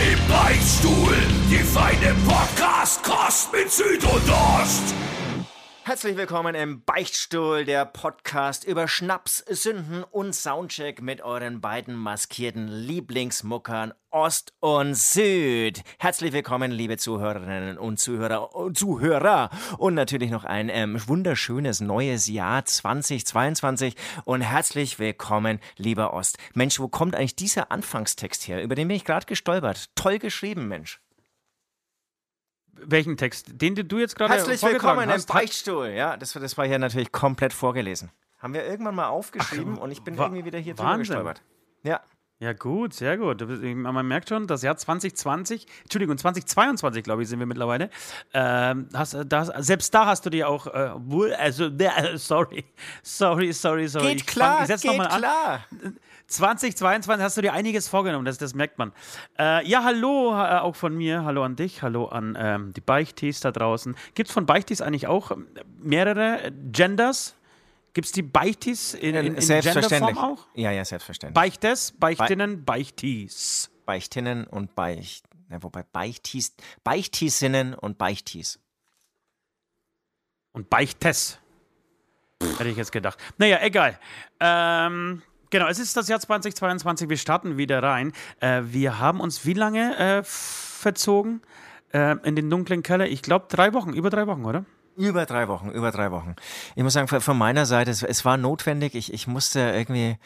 Im Beichtstuhl, die feine Podcast-Kost mit Süd und Ost. Herzlich willkommen im Beichtstuhl, der Podcast über Schnaps, Sünden und Soundcheck mit euren beiden maskierten Lieblingsmuckern Ost und Süd. Herzlich willkommen, liebe Zuhörerinnen und Zuhörer und Zuhörer. Und natürlich noch ein ähm, wunderschönes neues Jahr 2022. Und herzlich willkommen, lieber Ost. Mensch, wo kommt eigentlich dieser Anfangstext her? Über den bin ich gerade gestolpert. Toll geschrieben, Mensch. Welchen Text? Den du jetzt gerade Herzlich willkommen im Beichtstuhl. Ja, das, das war hier natürlich komplett vorgelesen. Haben wir irgendwann mal aufgeschrieben Ach, und ich bin irgendwie wieder hier drüber gestolpert. Ja. Ja, gut, sehr gut. Man merkt schon, das Jahr 2020, Entschuldigung, 2022, glaube ich, sind wir mittlerweile. Ähm, hast, das, selbst da hast du dir auch, äh, also, äh, sorry, sorry, sorry, sorry. Geht klar, ich fang, ich geht klar. An. 2022 hast du dir einiges vorgenommen, das, das merkt man. Äh, ja, hallo äh, auch von mir, hallo an dich, hallo an ähm, die Beichtis da draußen. Gibt es von Beichtis eigentlich auch mehrere Genders? Gibt es die Beichtis in, in, in Selbstverständlich. Genderform auch? Ja, ja, selbstverständlich. Beichtes, Beichtinnen, Beichtis. Beichtinnen und Beicht. Ja, wobei Beichtis, Beichtisinnen und Beichtis. Und Beichtes. Hätte ich jetzt gedacht. Naja, egal. Ähm, Genau, es ist das Jahr 2022, wir starten wieder rein. Äh, wir haben uns wie lange äh, verzogen äh, in den dunklen Keller? Ich glaube drei Wochen, über drei Wochen, oder? Über drei Wochen, über drei Wochen. Ich muss sagen, von meiner Seite, es, es war notwendig. Ich, ich musste irgendwie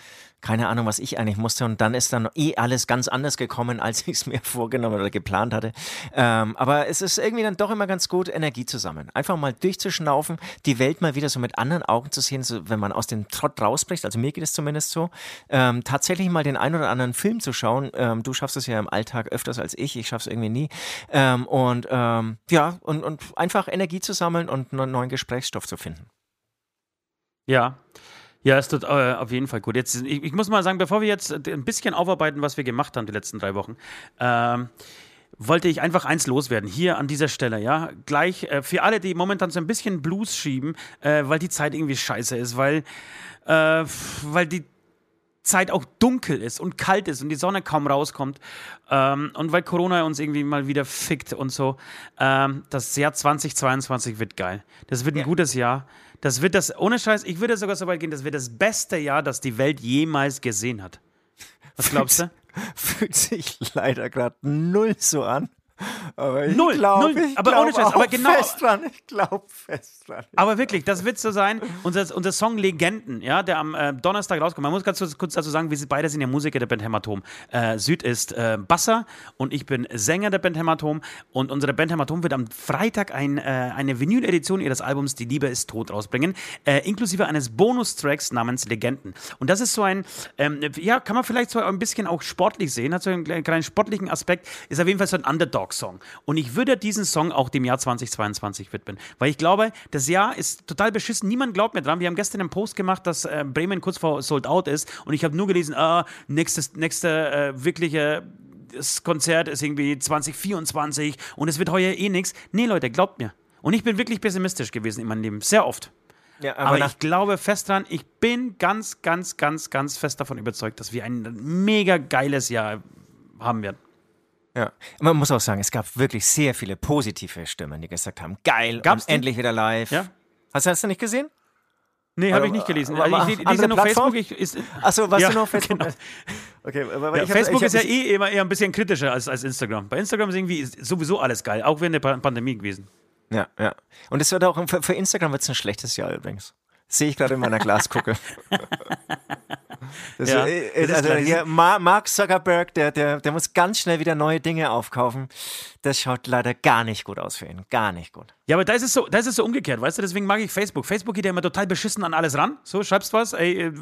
keine Ahnung, was ich eigentlich musste. Und dann ist dann eh alles ganz anders gekommen, als ich es mir vorgenommen oder geplant hatte. Ähm, aber es ist irgendwie dann doch immer ganz gut, Energie zu sammeln. Einfach mal durchzuschnaufen, die Welt mal wieder so mit anderen Augen zu sehen, so, wenn man aus dem Trott rausbricht. Also mir geht es zumindest so. Ähm, tatsächlich mal den einen oder anderen Film zu schauen. Ähm, du schaffst es ja im Alltag öfters als ich. Ich schaffe es irgendwie nie. Ähm, und ähm, ja, und, und einfach Energie zu sammeln und einen neuen Gesprächsstoff zu finden. Ja. Ja, es tut äh, auf jeden Fall gut. Jetzt, ich, ich, muss mal sagen, bevor wir jetzt ein bisschen aufarbeiten, was wir gemacht haben die letzten drei Wochen, ähm, wollte ich einfach eins loswerden, hier an dieser Stelle, ja. Gleich äh, für alle, die momentan so ein bisschen Blues schieben, äh, weil die Zeit irgendwie scheiße ist, weil, äh, weil die Zeit auch dunkel ist und kalt ist und die Sonne kaum rauskommt ähm, und weil Corona uns irgendwie mal wieder fickt und so. Ähm, das Jahr 2022 wird geil. Das wird ein ja. gutes Jahr. Das wird das, ohne Scheiß, ich würde sogar so weit gehen, das wird das beste Jahr, das die Welt jemals gesehen hat. Was glaubst du? Fühlt sich leider gerade null so an. Aber ich null, glaub, null. Ich aber glaub ohne Scheiß, aber genau. Fest dran, ich glaube fest dran. Aber wirklich, das wird so sein. Unser, unser Song Legenden, ja, der am äh, Donnerstag rauskommt. Man muss ganz kurz dazu sagen, wir sind beide sind ja Musiker der Band Hämatom. Äh, Süd ist äh, Basser und ich bin Sänger der Band Hämatom. Und unsere Band Hämatom wird am Freitag ein, äh, eine Vinyl-Edition ihres Albums Die Liebe ist tot rausbringen, äh, inklusive eines Bonustracks namens Legenden. Und das ist so ein, ähm, ja, kann man vielleicht so ein bisschen auch sportlich sehen, hat so einen kleinen sportlichen Aspekt, ist auf jeden Fall so ein Underdog-Song. Und ich würde diesen Song auch dem Jahr 2022 widmen, weil ich glaube, das Jahr ist total beschissen. Niemand glaubt mir dran. Wir haben gestern einen Post gemacht, dass äh, Bremen kurz vor Sold Out ist und ich habe nur gelesen, ah, nächstes, nächste äh, wirkliche das Konzert ist irgendwie 2024 und es wird heuer eh nichts. Nee, Leute, glaubt mir. Und ich bin wirklich pessimistisch gewesen in meinem Leben, sehr oft. Ja, aber, aber ich glaube fest dran, ich bin ganz, ganz, ganz, ganz fest davon überzeugt, dass wir ein mega geiles Jahr haben werden. Ja, man muss auch sagen, es gab wirklich sehr viele positive Stimmen, die gesagt haben, geil, Gab's endlich wieder live. Ja? Hast, hast du nicht gesehen? Nee, habe ich nicht gelesen. Also ich lese nur Facebook. Ich, ist, Achso, was ja, du noch Facebook? Genau. Okay, aber ja, Facebook hab, ist ja eh immer eher ein bisschen kritischer als, als Instagram. Bei Instagram ist irgendwie sowieso alles geil, auch während der Pandemie gewesen. Ja, ja. Und es wird auch, für, für Instagram wird es ein schlechtes Jahr übrigens. Sehe ich gerade in meiner Glaskuppel. Das, Ja, äh, also Ma- Mark Zuckerberg, der, der, der muss ganz schnell wieder neue Dinge aufkaufen. Das schaut leider gar nicht gut aus für ihn. Gar nicht gut. Ja, aber da ist es so, da ist es so umgekehrt, weißt du, deswegen mag ich Facebook. Facebook geht ja immer total beschissen an alles ran. So, schreibst was, ey, äh,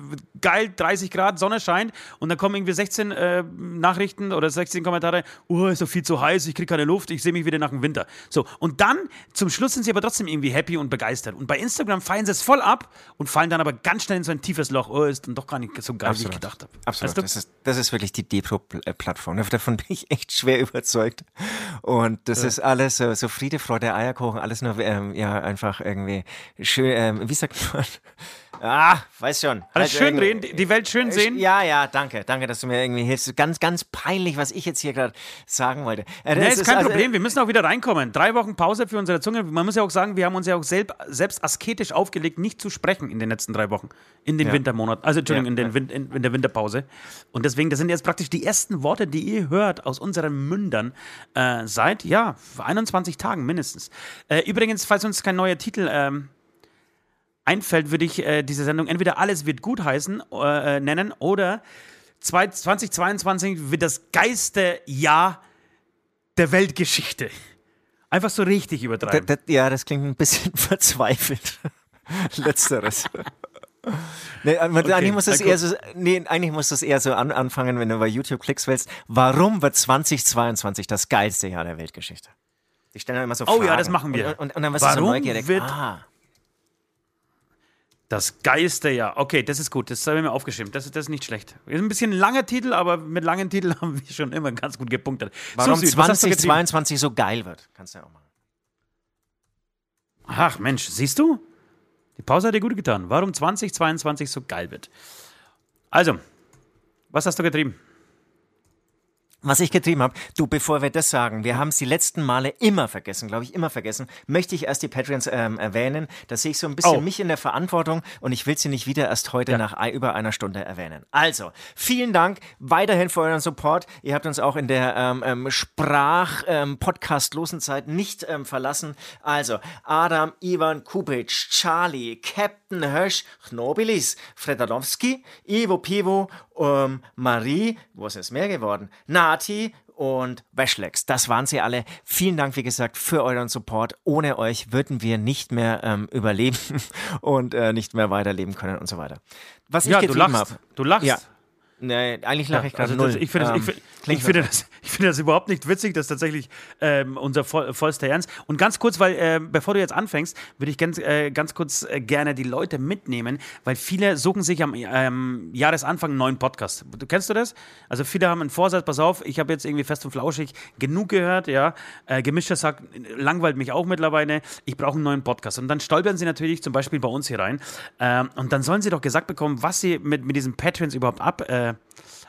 geil, 30 Grad, Sonne scheint und dann kommen irgendwie 16 äh, Nachrichten oder 16 Kommentare, oh, ist doch viel zu heiß, ich krieg keine Luft, ich sehe mich wieder nach dem Winter. So, und dann, zum Schluss sind sie aber trotzdem irgendwie happy und begeistert. Und bei Instagram feiern sie es voll ab und fallen dann aber ganz schnell in so ein tiefes Loch, oh, ist dann doch gar nicht so geil, wie ich gedacht habe. Absolut. Weißt du? Das, ist, das ist wirklich die Depro-Plattform. Davon bin ich echt schwer überzeugt. Und das ist alles so, so Friede, Freude, Eierkuchen, alles nur ähm, ja einfach irgendwie schön, ähm, wie sagt man? Ah, weiß schon. Alles Halt schön irgendwie- reden, die- Welt schön sehen. Ja, ja, danke. Danke, dass du mir irgendwie hilfst. Ganz, ganz peinlich, was ich jetzt hier gerade sagen wollte. Äh, Nee, das ist kein also- Problem. Wir müssen auch wieder reinkommen. Drei Wochen Pause für unsere Zunge. Man muss ja auch sagen, wir haben uns ja auch selb, selbst asketisch aufgelegt, nicht zu sprechen in den letzten drei Wochen. In den Ja. Wintermonaten. Also, Entschuldigung, Ja, in, den in, in der Winterpause. Und deswegen, das sind jetzt praktisch die ersten Worte, die ihr hört aus unseren Mündern äh, seit, ja, 21 Tagen mindestens. Äh, übrigens, falls uns kein neuer Titel ähm, einfällt, würde ich äh, diese Sendung entweder Alles wird gut heißen, äh, äh, nennen oder zwei- 2022 wird das geilste Jahr der Weltgeschichte. Einfach so richtig übertreiben. da- ja, das klingt ein bisschen verzweifelt. Letzteres. Nee, aber eigentlich, muss das eher so, nee, eigentlich muss das eher so an, anfangen, wenn du bei YouTube Klicks willst. Warum wird 2022 das geilste Jahr der Weltgeschichte? Stellen dann immer so Oh Fragen. ja, das machen wir. Und, und, und dann wirst du so neugierig. wird- ah, Das geilste Jahr. Okay, das ist gut. Das habe ich mir aufgeschrieben. Das, das ist nicht schlecht. Ist ein bisschen ein langer Titel, aber mit langen Titeln haben wir schon immer ganz gut gepunktet. warum so, Süd, was hast du getrieben? 2022 so geil wird. Kannst du ja auch machen. Ach Mensch, siehst du? Die Pause hat dir gut getan. Warum 2022 so geil wird. Also, was hast du getrieben? Was ich getrieben habe, du, bevor wir das sagen, wir haben es die letzten Male immer vergessen, glaube ich, immer vergessen, möchte ich erst die Patreons ähm, erwähnen. Da sehe ich so ein bisschen Oh. mich in der Verantwortung und ich will sie nicht wieder erst heute nach ei- über einer Stunde erwähnen. Also, vielen Dank weiterhin für euren Support. Ihr habt uns auch in der ähm, ähm, Sprach-Podcast-losen Zeit nicht ähm, verlassen. Also, Adam, Ivan, Kubic, Charlie, Captain Hösch, Knobilis, Fredalowski, Ivo Pivo, ähm, Marie, wo ist es mehr geworden? Nati und Weschlex. Das waren sie alle. Vielen Dank, wie gesagt, für euren Support. Ohne euch würden wir nicht mehr ähm, überleben und äh, nicht mehr weiterleben können und so weiter. Was Ja, ich du getrieben lachst. habe. Du lachst. Ja. Nee, eigentlich lache ich gerade Also null. ich finde das, ich Ähm, find, ich finde das, ich finde das überhaupt nicht witzig, das ist tatsächlich ähm, unser voll, vollster Ernst. Und ganz kurz, weil äh, bevor du jetzt anfängst, würde ich ganz, äh, ganz kurz äh, gerne die Leute mitnehmen, weil viele suchen sich am ähm, Jahresanfang einen neuen Podcast. Du kennst du das? Also viele haben einen Vorsatz, pass auf, ich habe jetzt irgendwie fest und flauschig genug gehört, ja. Äh, Gemischter sagt, langweilt mich auch mittlerweile, ich brauche einen neuen Podcast. Und dann stolpern sie natürlich zum Beispiel bei uns hier rein. Ähm, und dann sollen sie doch gesagt bekommen, was sie mit, mit diesen Patrons überhaupt ab. Äh,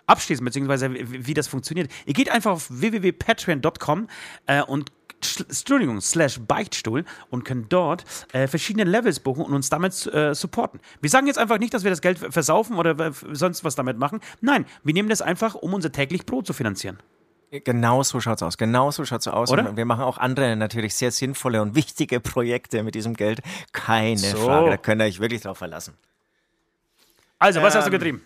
abschließen, beziehungsweise wie, wie das funktioniert. Ihr geht einfach auf www.patreon.com äh, und sch- Entschuldigung, slash Beichtstuhl und könnt dort äh, verschiedene Levels buchen und uns damit äh, supporten. Wir sagen jetzt einfach nicht, dass wir das Geld versaufen oder sonst was damit machen. Nein, wir nehmen das einfach, um unser täglich Brot zu finanzieren. Genau so schaut's aus. Genau so schaut's aus. Oder? Und wir machen auch andere natürlich sehr sinnvolle und wichtige Projekte mit diesem Geld. Keine So. Frage. Da könnt ihr euch wirklich drauf verlassen. Also, was hast du Ähm, getrieben?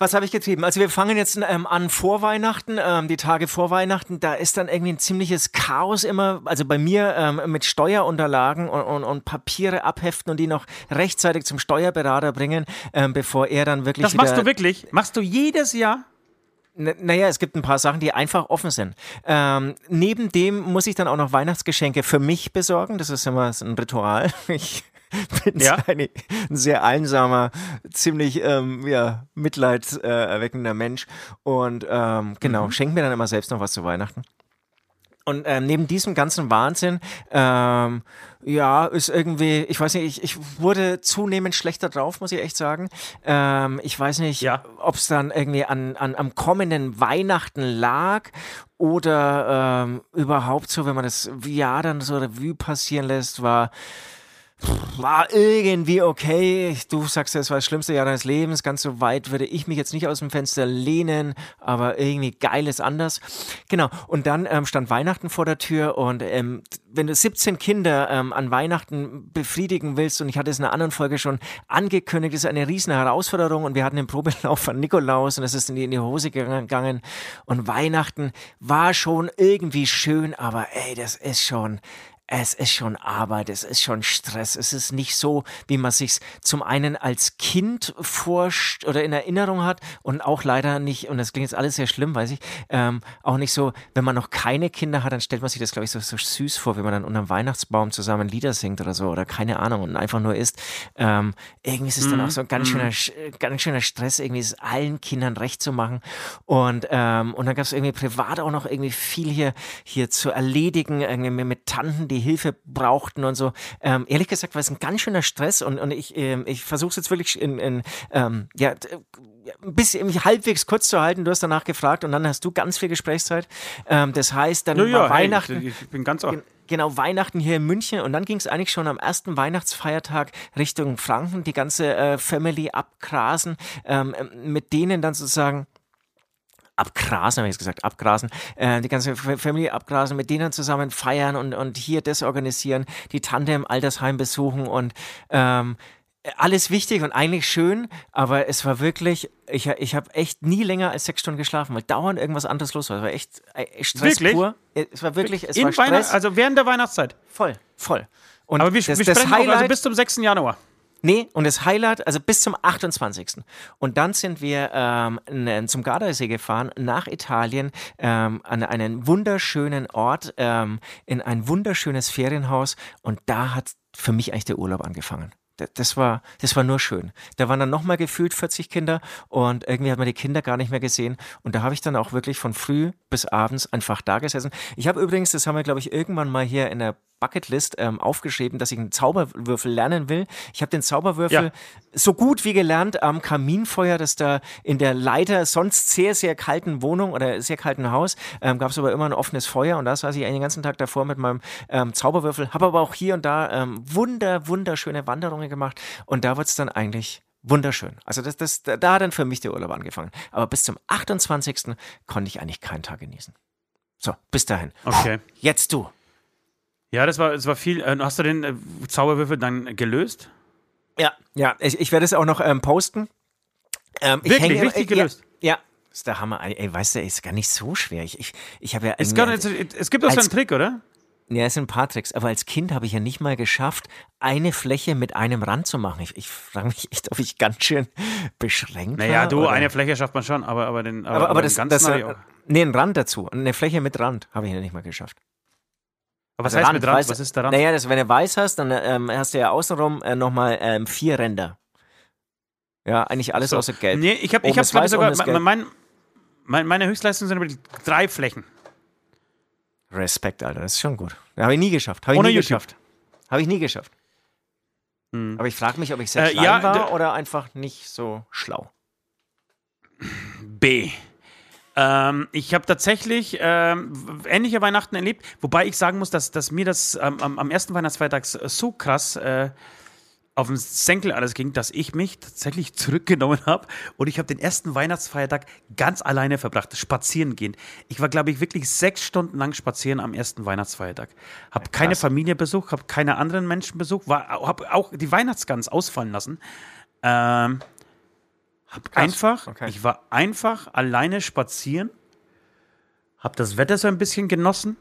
Was habe ich getrieben? Also wir fangen jetzt ähm, an vor Weihnachten, ähm, die Tage vor Weihnachten. Da ist dann irgendwie ein ziemliches Chaos immer, also bei mir ähm, mit Steuerunterlagen und, und, und Papiere abheften und die noch rechtzeitig zum Steuerberater bringen, ähm, bevor er dann wirklich Das machst du wirklich? Machst du jedes Jahr? N- Naja, es gibt ein paar Sachen, die einfach offen sind. Ähm, neben dem muss ich dann auch noch Weihnachtsgeschenke für mich besorgen. Das ist immer so ein Ritual. Ich bin Ja. ein sehr einsamer, ziemlich ähm, ja, mitleidserweckender Mensch. Und ähm, genau, Mhm. schenke mir dann immer selbst noch was zu Weihnachten. Und ähm, neben diesem ganzen Wahnsinn, ähm, ja, ist irgendwie, ich weiß nicht, ich, ich wurde zunehmend schlechter drauf, muss ich echt sagen. Ähm, ich weiß nicht, Ja. ob es dann irgendwie an, an, am kommenden Weihnachten lag oder ähm, überhaupt so, wenn man das Jahr dann so Revue passieren lässt, war war irgendwie okay. Du sagst, es war das schlimmste Jahr deines Lebens. Ganz so weit würde ich mich jetzt nicht aus dem Fenster lehnen, aber irgendwie geil ist anders. Genau. Und dann ähm, stand Weihnachten vor der Tür und ähm, wenn du 17 Kinder ähm, an Weihnachten befriedigen willst, und ich hatte es in einer anderen Folge schon angekündigt, ist eine riesen Herausforderung und wir hatten den Probelauf von Nikolaus und es ist in die, in die Hose gegangen und Weihnachten war schon irgendwie schön, aber ey, das ist schon es ist schon Arbeit, es ist schon Stress. Es ist nicht so, wie man sich zum einen als Kind forscht oder in Erinnerung hat und auch leider nicht, und das klingt jetzt alles sehr schlimm, weiß ich, ähm, auch nicht so, wenn man noch keine Kinder hat, dann stellt man sich das, glaube ich, so, so süß vor, wenn man dann unter dem Weihnachtsbaum zusammen Lieder singt oder so oder keine Ahnung und einfach nur isst. Ähm, irgendwie ist es dann auch so ein ganz schöner, mhm. ganz schöner Stress, irgendwie es allen Kindern recht zu machen. Und, ähm, und dann gab es irgendwie privat auch noch irgendwie viel hier, hier zu erledigen, irgendwie mit Tanten, die die Hilfe brauchten und so. Ähm, ehrlich gesagt war es ein ganz schöner Stress und, und ich, ähm, ich versuche es jetzt wirklich in, in ähm, ja, ein bisschen halbwegs kurz zu halten. Du hast danach gefragt und dann hast du ganz viel Gesprächszeit. Ähm, das heißt, dann ja, ja, Weihnachten. Hey, ich bin ganz auch. Genau, Weihnachten hier in München und dann ging es eigentlich schon am ersten Weihnachtsfeiertag Richtung Franken, die ganze äh, Family abgrasen, ähm, mit denen dann sozusagen abgrasen, habe ich gesagt, abgrasen, äh, die ganze Familie abgrasen, mit denen zusammen feiern und, und hier das organisieren, die Tante im Altersheim besuchen und ähm, alles wichtig und eigentlich schön, aber es war wirklich, ich, ich habe echt nie länger als sechs Stunden geschlafen, weil dauernd irgendwas anderes los war. Es war echt äh, Stress wirklich? pur. Es war wirklich, es In war Stress. Weihnacht, also während der Weihnachtszeit? Voll, voll. Und aber wir, das, wir das sprechen Highlight, auch, also bis zum 6. Januar. Nee, und das Highlight, also bis zum 28. Und dann sind wir ähm, zum Gardasee gefahren, nach Italien, ähm, an einen wunderschönen Ort, ähm, in ein wunderschönes Ferienhaus. Und da hat für mich eigentlich der Urlaub angefangen das war, das war nur schön. Da waren dann nochmal gefühlt 40 Kinder und irgendwie hat man die Kinder gar nicht mehr gesehen. Und da habe ich dann auch wirklich von früh bis abends einfach da gesessen. Ich habe übrigens, das haben wir, glaube ich, irgendwann mal hier in der Bucketlist ähm, aufgeschrieben, dass ich einen Zauberwürfel lernen will. Ich habe den Zauberwürfel ja. so gut wie gelernt am Kaminfeuer, das da in der leider sonst sehr, sehr kalten Wohnung oder sehr kalten Haus ähm, gab es aber immer ein offenes Feuer und da saß ich den ganzen Tag davor mit meinem ähm, Zauberwürfel. Habe aber auch hier und da ähm, wunder, wunderschöne Wanderungen gemacht und da wird es dann eigentlich wunderschön. Also das, das, da hat dann für mich der Urlaub angefangen. Aber bis zum 28. konnte ich eigentlich keinen Tag genießen. So, bis dahin. Okay. Jetzt du. Ja, das war, das war viel. Äh, hast du den äh, Zauberwürfel dann gelöst? Ja, ja, ich, ich werde es auch noch ähm, posten. Ähm, Wirklich, hänge, richtig äh, gelöst? Ja, ja, ist der Hammer. Ey, weißt du, ist gar nicht so schwer. Ich, ich, ich habe ja. Es, gar nicht, es gibt auch so einen Trick, oder? Ja, es sind ein paar Tricks, aber als Kind habe ich ja nicht mal geschafft, eine Fläche mit einem Rand zu machen. Ich, ich frage mich echt, ob ich ganz schön beschränkt naja, war. Naja, du, oder? eine Fläche schafft man schon, aber, aber den. Aber, aber, aber das, das, das Nee, einen Rand dazu. Eine Fläche mit Rand habe ich ja nicht mal geschafft. Aber was also heißt Rand, mit Rand? Weiß, was ist der Rand? Naja, das, wenn du weiß hast, dann ähm, hast du ja außenrum äh, nochmal ähm, vier Ränder. Ja, eigentlich alles so. außer Gelb. Nee, ich habe ich sogar, mein, mein, meine Höchstleistung sind aber drei Flächen. Respekt, Alter, das ist schon gut. Habe ich nie geschafft. Habe ich Ohne nie YouTube. geschafft. Habe ich nie geschafft. Hm. Aber ich frage mich, ob ich sehr äh, klein ja, war oder einfach nicht so schlau. B. Ähm, ich habe tatsächlich ähm, ähnliche Weihnachten erlebt, wobei ich sagen muss, dass, dass mir das ähm, am ersten Weihnachtsfeiertag so krass äh, auf den Senkel alles ging, dass ich mich tatsächlich zurückgenommen habe und ich habe den ersten Weihnachtsfeiertag ganz alleine verbracht, spazieren gehend. Ich war, glaube ich, wirklich sechs Stunden lang spazieren am ersten Weihnachtsfeiertag. Habe ja, keine Familie besucht, habe keine anderen Menschen besucht, habe auch die Weihnachtsgans ausfallen lassen. Ähm, hab einfach, okay. ich war einfach alleine spazieren, hab das Wetter so ein bisschen genossen,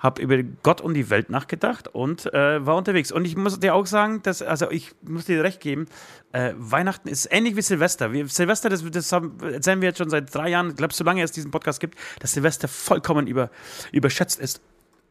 hab über Gott und die Welt nachgedacht und äh, war unterwegs. Und ich muss dir auch sagen, dass, also ich muss dir recht geben, äh, Weihnachten ist ähnlich wie Silvester. Wir, Silvester, das, das haben, erzählen wir jetzt schon seit drei Jahren, ich glaube, solange es diesen Podcast gibt, dass Silvester vollkommen über, überschätzt ist.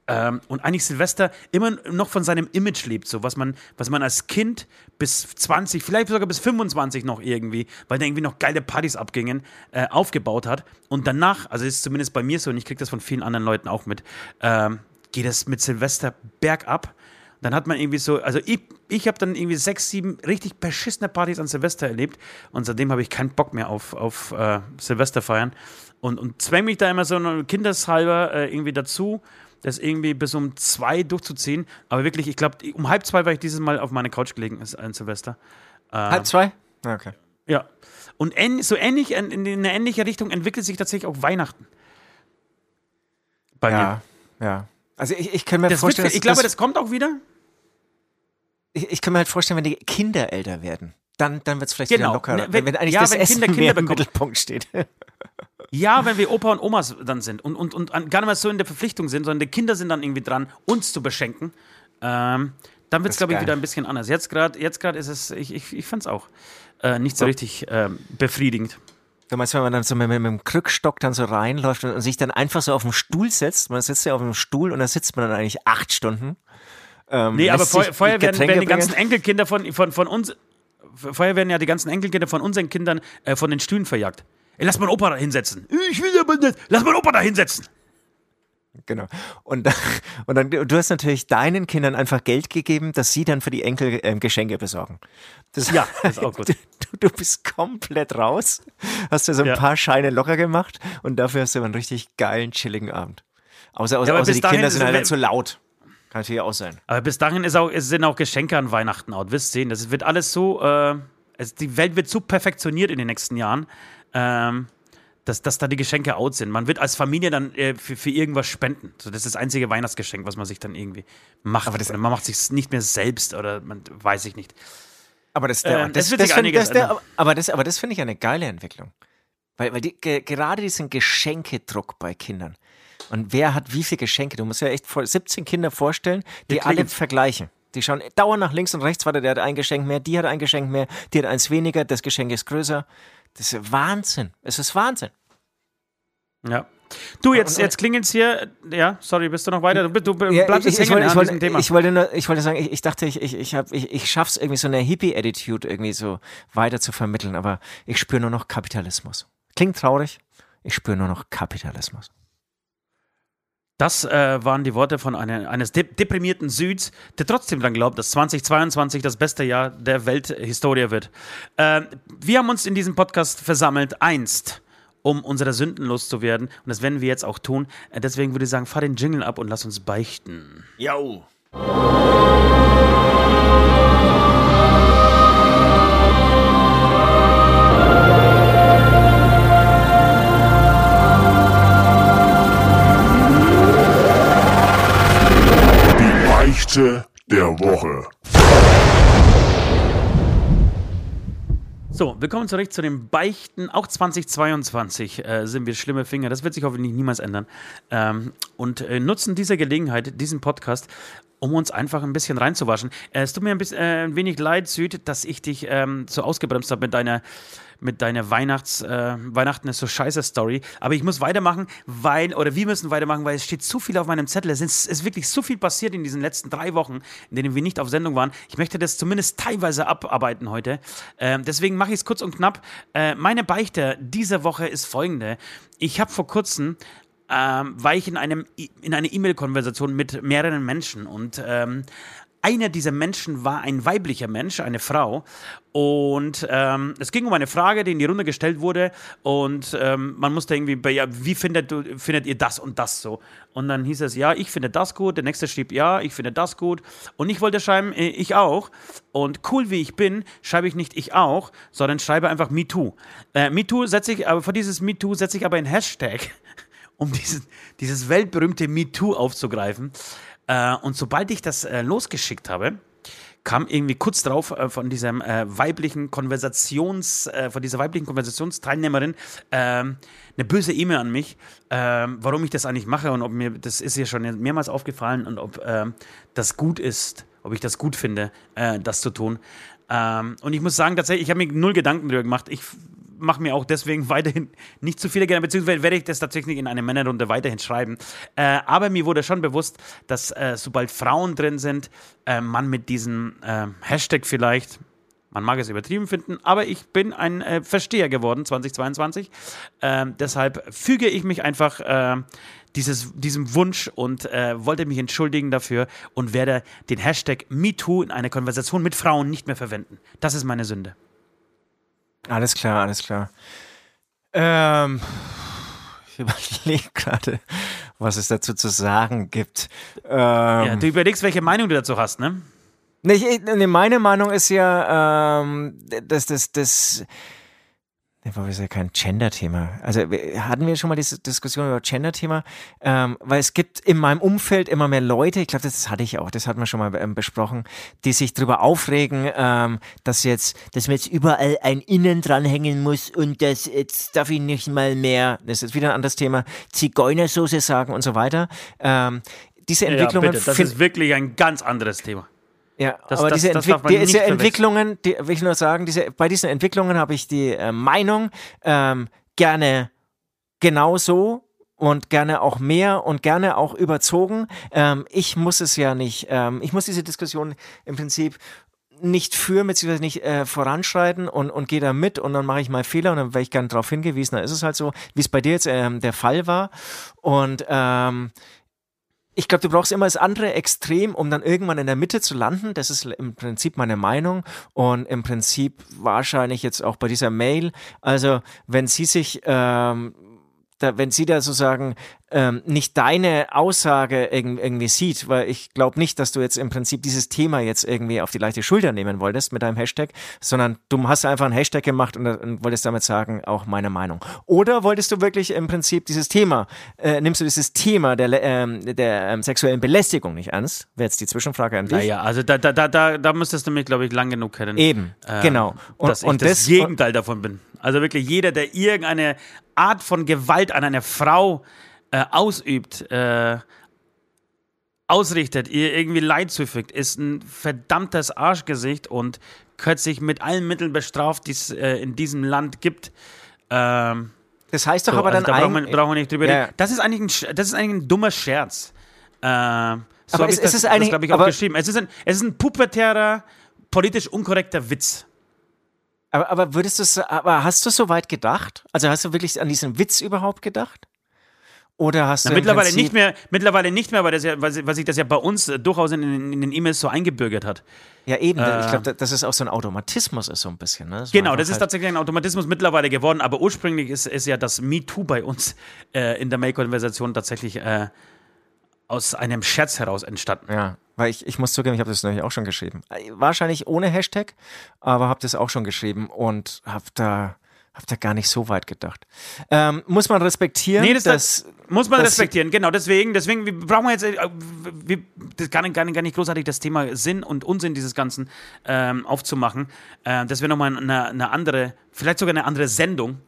Ähm, und eigentlich Silvester immer noch von seinem Image lebt, so was man, was man als Kind bis 20, vielleicht sogar bis 25 noch irgendwie, weil da irgendwie noch geile Partys abgingen, äh, aufgebaut hat. Und danach, also ist zumindest bei mir so, und ich kriege das von vielen anderen Leuten auch mit, ähm, geht es mit Silvester bergab. Dann hat man irgendwie so, also ich, ich habe dann irgendwie sechs, sieben richtig beschissene Partys an Silvester erlebt und seitdem habe ich keinen Bock mehr auf, auf äh, Silvester feiern und, und zwäng mich da immer so kindeshalber äh, irgendwie dazu das irgendwie bis um zwei durchzuziehen. Aber wirklich, ich glaube, um halb zwei war ich dieses Mal auf meine Couch gelegen, ist ein Silvester. Äh, halb zwei? Okay. Ja. Und ähn, so ähnlich, in, in eine ähnliche Richtung entwickelt sich tatsächlich auch Weihnachten. Bei ja, mir. Ja. Also ich, ich kann mir das vorstellen, wird, ich glaube, das kommt auch wieder. Ich, ich kann mir halt vorstellen, wenn die Kinder älter werden, dann, dann wird es vielleicht genau. wieder lockerer. Ne, wenn, wenn eigentlich ja, das wenn Essen Kinder, Kinder im Mittelpunkt steht. Ja, wenn wir Opa und Omas dann sind und, und, und gar nicht mehr so in der Verpflichtung sind, sondern die Kinder sind dann irgendwie dran, uns zu beschenken, ähm, dann wird es, glaube ich, wieder ein bisschen anders. Jetzt gerade jetzt ist es, ich, ich, ich fand es auch äh, nicht so, so. richtig ähm, befriedigend. Du meinst, wenn man dann so mit, mit, dem Krückstock dann so reinläuft und, und sich dann einfach so auf den Stuhl setzt, man sitzt ja auf dem Stuhl und da sitzt man dann eigentlich acht Stunden. Ähm, nee, aber vorher, vorher werden, werden, die ganzen Enkelkinder von, von, von uns, vorher werden ja die ganzen Enkelkinder von unseren Kindern äh, von den Stühlen verjagt. Ey, lass mal Opa da hinsetzen. Ich will aber nicht. Lass mal Opa da hinsetzen. Genau. Und, und dann, du hast natürlich deinen Kindern einfach Geld gegeben, dass sie dann für die Enkel ähm, Geschenke besorgen. Das, ja, das ist auch gut. Du, du bist komplett raus, hast dir so ein ja. paar Scheine locker gemacht und dafür hast du einen richtig geilen, chilligen Abend. Außer, außer, ja, außer die Kinder sind halt zu laut. Kann natürlich auch sein. Aber bis dahin ist auch, sind auch Geschenke an Weihnachten out. Wirst sehen, das wird alles so, äh, es, die Welt wird so perfektioniert in den nächsten Jahren, ähm, dass, dass da die Geschenke out sind. Man wird als Familie dann äh, für, für irgendwas spenden. So, das ist das einzige Weihnachtsgeschenk, was man sich dann irgendwie macht. Aber das, man macht sich nicht mehr selbst oder man weiß ich nicht. Aber das, der, ähm, das, das, das find, das der, aber das, aber das finde ich eine geile Entwicklung. Weil, weil die, ge, gerade diesen Geschenkedruck bei Kindern. Und wer hat wie viele Geschenke? Du musst ja echt 17 Kinder vorstellen, die, alle vergleichen. Die schauen dauernd nach links und rechts, warte, der hat ein Geschenk mehr, die hat ein Geschenk mehr, die hat eins weniger, das Geschenk ist größer. Das ist Wahnsinn. Es ist Wahnsinn. Ja. Du, jetzt, jetzt klingt es hier, ja, sorry, bist du noch weiter? Du, du bleibst jetzt hängen ich, wollte, Thema. Ich wollte, nur, ich wollte sagen, ich, ich dachte, ich, ich, ich, hab, ich, ich schaff's irgendwie so eine Hippie-Attitude irgendwie so weiter zu vermitteln, aber ich spüre nur noch Kapitalismus. Klingt traurig, ich spüre nur noch Kapitalismus. Das äh, waren die Worte von eine, eines de deprimierten Süds, der trotzdem dann glaubt, dass 2022 das beste Jahr der Welthistorie wird. Äh, wir haben uns in diesem Podcast versammelt, einst, um unsere Sünden loszuwerden. Und das werden wir jetzt auch tun. Äh, deswegen würde ich sagen, fahr den Jingle ab und lass uns beichten. Yo. Beichte der Woche. So, willkommen zurück zu den Beichten. Auch 2022 äh, sind wir schlimme Finger. Das wird sich hoffentlich niemals ändern. Ähm, und äh, nutzen diese Gelegenheit, diesen Podcast, um uns einfach ein bisschen reinzuwaschen. Äh, es tut mir ein, bisschen, äh, ein wenig leid, Süd, dass ich dich ähm, so ausgebremst habe mit deiner mit deiner Weihnachts, äh, Weihnachten ist so scheiße Story. Aber ich muss weitermachen, weil, oder wir müssen weitermachen, weil es steht zu viel auf meinem Zettel. Es ist, ist wirklich so viel passiert in diesen letzten drei Wochen, in denen wir nicht auf Sendung waren. Ich möchte das zumindest teilweise abarbeiten heute. Äh, deswegen mache ich es kurz und knapp. Äh, meine Beichte dieser Woche ist folgende. Ich habe vor kurzem ähm, war ich in, einem, in einer E-Mail-Konversation mit mehreren Menschen und ähm, einer dieser Menschen war ein weiblicher Mensch, eine Frau. Und ähm, es ging um eine Frage, die in die Runde gestellt wurde. Und ähm, man musste irgendwie, bei, ja, wie findet, findet ihr das und das so? Und dann hieß es, ja, ich finde das gut. Der nächste schrieb, ja, ich finde das gut. Und ich wollte schreiben, äh, ich auch. Und cool wie ich bin, schreibe ich nicht ich auch, sondern schreibe einfach MeToo. Äh, MeToo setze ich, aber vor dieses MeToo setze ich aber ein Hashtag, um dieses, dieses weltberühmte MeToo aufzugreifen. Äh, und sobald ich das äh, losgeschickt habe, kam irgendwie kurz drauf äh, von diesem äh, weiblichen Konversations, äh, von dieser weiblichen Konversationsteilnehmerin ähm, eine böse E-Mail an mich, ähm, warum ich das eigentlich mache und ob mir, das ist ihr schon mehrmals aufgefallen und ob ähm, das gut ist, ob ich das gut finde, äh, das zu tun. Und ich muss sagen, tatsächlich, ich habe mir null Gedanken darüber gemacht. Ich mache mir auch deswegen weiterhin nicht zu viele Gedanken, beziehungsweise werde ich das tatsächlich in einer Männerrunde weiterhin schreiben. Äh, aber mir wurde schon bewusst, dass äh, sobald Frauen drin sind, äh, man mit diesem äh, Hashtag vielleicht, man mag es übertrieben finden, aber ich bin ein äh, Versteher geworden 2022. Ähm, deshalb füge ich mich einfach äh, dieses, diesem Wunsch und äh, wollte mich entschuldigen dafür und werde den Hashtag MeToo in einer Konversation mit Frauen nicht mehr verwenden. Das ist meine Sünde. Alles klar, alles klar. Ähm, ich überlege gerade, was es dazu zu sagen gibt. Ähm, ja, du überlegst, welche Meinung du dazu hast, ne? Nee, ich, nee meine Meinung ist ja, ähm, dass das, das, das war ja kein Gender-Thema. Also hatten wir schon mal diese Diskussion über Gender-Thema, ähm, weil es gibt in meinem Umfeld immer mehr Leute, ich glaube, das hatte ich auch, das hatten wir schon mal ähm, besprochen, die sich darüber aufregen, ähm, dass jetzt, dass man jetzt überall ein Innen dranhängen muss und das jetzt darf ich nicht mal mehr, das ist wieder ein anderes Thema, Zigeunersoße sagen und so weiter. Ähm, diese Entwicklungen. Ja, bitte, das ist wirklich ein ganz anderes Thema. Ja, das, aber das, diese, Entwick diese Entwicklungen, die, will ich nur sagen, diese, bei diesen Entwicklungen habe ich die äh, Meinung ähm, gerne genauso und gerne auch mehr und gerne auch überzogen. Ähm, ich muss es ja nicht, ähm, ich muss diese Diskussion im Prinzip nicht führen, beziehungsweise nicht äh, voranschreiten und, und gehe da mit und dann mache ich mal Fehler und dann werde ich gerne darauf hingewiesen. Da ist es halt so, wie es bei dir jetzt ähm, der Fall war. Und ähm, ich glaube, du brauchst immer das andere Extrem, um dann irgendwann in der Mitte zu landen. Das ist im Prinzip meine Meinung und im Prinzip wahrscheinlich jetzt auch bei dieser Mail. Also wenn sie sich ähm, da, wenn sie da sozusagen ähm, nicht deine Aussage irgendwie sieht, weil ich glaube nicht, dass du jetzt im Prinzip dieses Thema jetzt irgendwie auf die leichte Schulter nehmen wolltest mit deinem Hashtag, sondern du hast einfach einen Hashtag gemacht und, und wolltest damit sagen, auch meine Meinung. Oder wolltest du wirklich im Prinzip dieses Thema, äh, nimmst du dieses Thema der, ähm, der ähm, sexuellen Belästigung nicht ernst? Wäre jetzt die Zwischenfrage an dich. Naja, also da, da, da, da müsstest du mich, glaube ich, lang genug kennen. Eben, ähm, genau. Und, dass ich und das, das Gegenteil davon bin. Also wirklich jeder, der irgendeine Art von Gewalt an einer Frau äh, ausübt, äh, ausrichtet, ihr irgendwie Leid zufügt, ist ein verdammtes Arschgesicht und sich mit allen Mitteln bestraft, die es äh, in diesem Land gibt. Ähm, das heißt doch so, aber also dann da brauchen wir, brauchen wir nicht drüber ja. reden. Das ist, eigentlich ein, das ist eigentlich ein dummer Scherz. Äh, so aber es, das, ist eigentlich, glaube ich, auch geschrieben. Es ist, ein, es ist ein pubertärer, politisch unkorrekter Witz. Aber, aber würdest du aber hast du so weit gedacht? Also hast du wirklich an diesen Witz überhaupt gedacht? Oder hast Na, du mittlerweile nicht mehr, mittlerweile nicht mehr, weil, das ja, weil, sich das ja bei uns äh, durchaus in, in, in den E-Mails so eingebürgert hat. Ja, eben. Äh, ich glaube, das ist auch so ein Automatismus, ist so ein bisschen. Ne? Das genau, das ist halt tatsächlich ein Automatismus mittlerweile geworden, aber ursprünglich ist, ist ja das MeToo bei uns äh, in der Mail-Konversation tatsächlich äh, aus einem Scherz heraus entstanden. Ja, weil ich, ich muss zugeben, ich habe das natürlich auch schon geschrieben. Wahrscheinlich ohne Hashtag, aber habe das auch schon geschrieben und habe da, hab da gar nicht so weit gedacht. Ähm, muss man respektieren. Nee, das, dass, das muss man respektieren, genau. Deswegen, deswegen wir brauchen wir jetzt, äh, wir, das gar nicht, gar, nicht, gar nicht großartig das Thema Sinn und Unsinn dieses Ganzen ähm, aufzumachen. Äh, das wäre nochmal eine, eine andere, vielleicht sogar eine andere Sendung.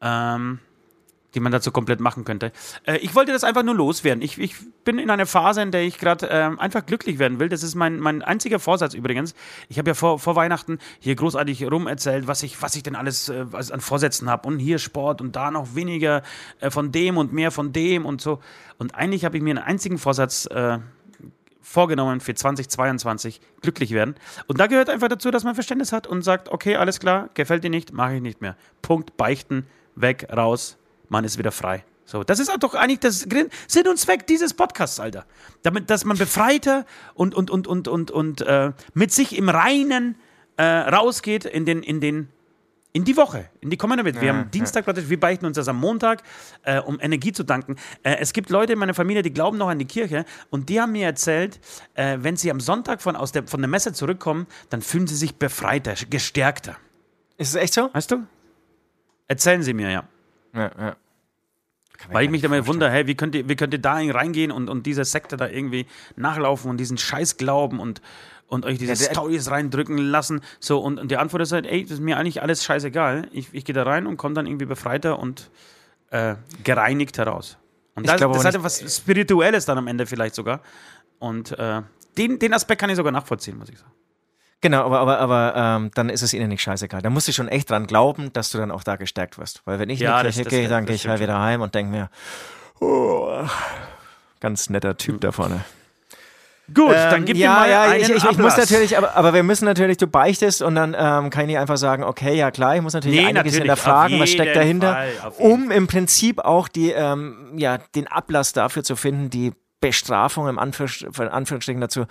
Ähm, die man dazu komplett machen könnte. Äh, ich wollte das einfach nur loswerden. Ich, ich bin in einer Phase, in der ich gerade äh, einfach glücklich werden will. Das ist mein, mein einziger Vorsatz übrigens. Ich habe ja vor, vor Weihnachten hier großartig rum erzählt, was ich, was ich denn alles äh, an Vorsätzen habe. Und hier Sport und da noch weniger äh, von dem und mehr von dem und so. Und eigentlich habe ich mir einen einzigen Vorsatz äh, vorgenommen für 2022 glücklich werden. Und da gehört einfach dazu, dass man Verständnis hat und sagt, okay, alles klar, gefällt dir nicht, mache ich nicht mehr. Punkt, beichten, weg, raus, man ist wieder frei. So, das ist doch eigentlich das Sinn und Zweck dieses Podcasts, Alter. Damit, dass man befreiter und, und, und, und, und, und äh, mit sich im Reinen äh, rausgeht in den, in den, in die Woche, in die kommende Woche. Wir ja, haben Dienstag, ja. wir beichten uns das am Montag, äh, um Energie zu danken. Äh, es gibt Leute in meiner Familie, die glauben noch an die Kirche und die haben mir erzählt, äh, wenn sie am Sonntag von, aus der, von der Messe zurückkommen, dann fühlen sie sich befreiter, gestärkter. Ist es echt so? Weißt du? Erzählen sie mir, ja. Ja, ja. Weil ich mich dann wundere, hey, wie könnt ihr, wie könnt ihr da reingehen und, und dieser Sekte da irgendwie nachlaufen und diesen Scheiß glauben und, und euch diese ja, Stories reindrücken lassen. So, und, und die Antwort ist halt, ey, das ist mir eigentlich alles scheißegal. Ich, ich gehe da rein und komme dann irgendwie befreiter und äh, gereinigt heraus. Und das, das hat etwas Spirituelles dann am Ende vielleicht sogar. Und äh, den, den Aspekt kann ich sogar nachvollziehen, muss ich sagen. Genau, aber, aber, aber ähm, dann ist es ihnen nicht scheißegal. Da musst du schon echt dran glauben, dass du dann auch da gestärkt wirst. Weil wenn ich ja, Kirche gehe, dann gehe ich halt wieder heim und denke mir, oh, ganz netter Typ da vorne. Gut, ähm, dann gib ja, mir mal ja, einen ich, ich, ich muss natürlich, aber, aber wir müssen natürlich, du beichtest und dann ähm, kann ich einfach sagen, okay, ja klar, ich muss natürlich nee, einiges natürlich, hinterfragen, was steckt dahinter, Fall, um im Prinzip auch die, ähm, ja, den Ablass dafür zu finden, die Bestrafung im Anführungsstrichen dazu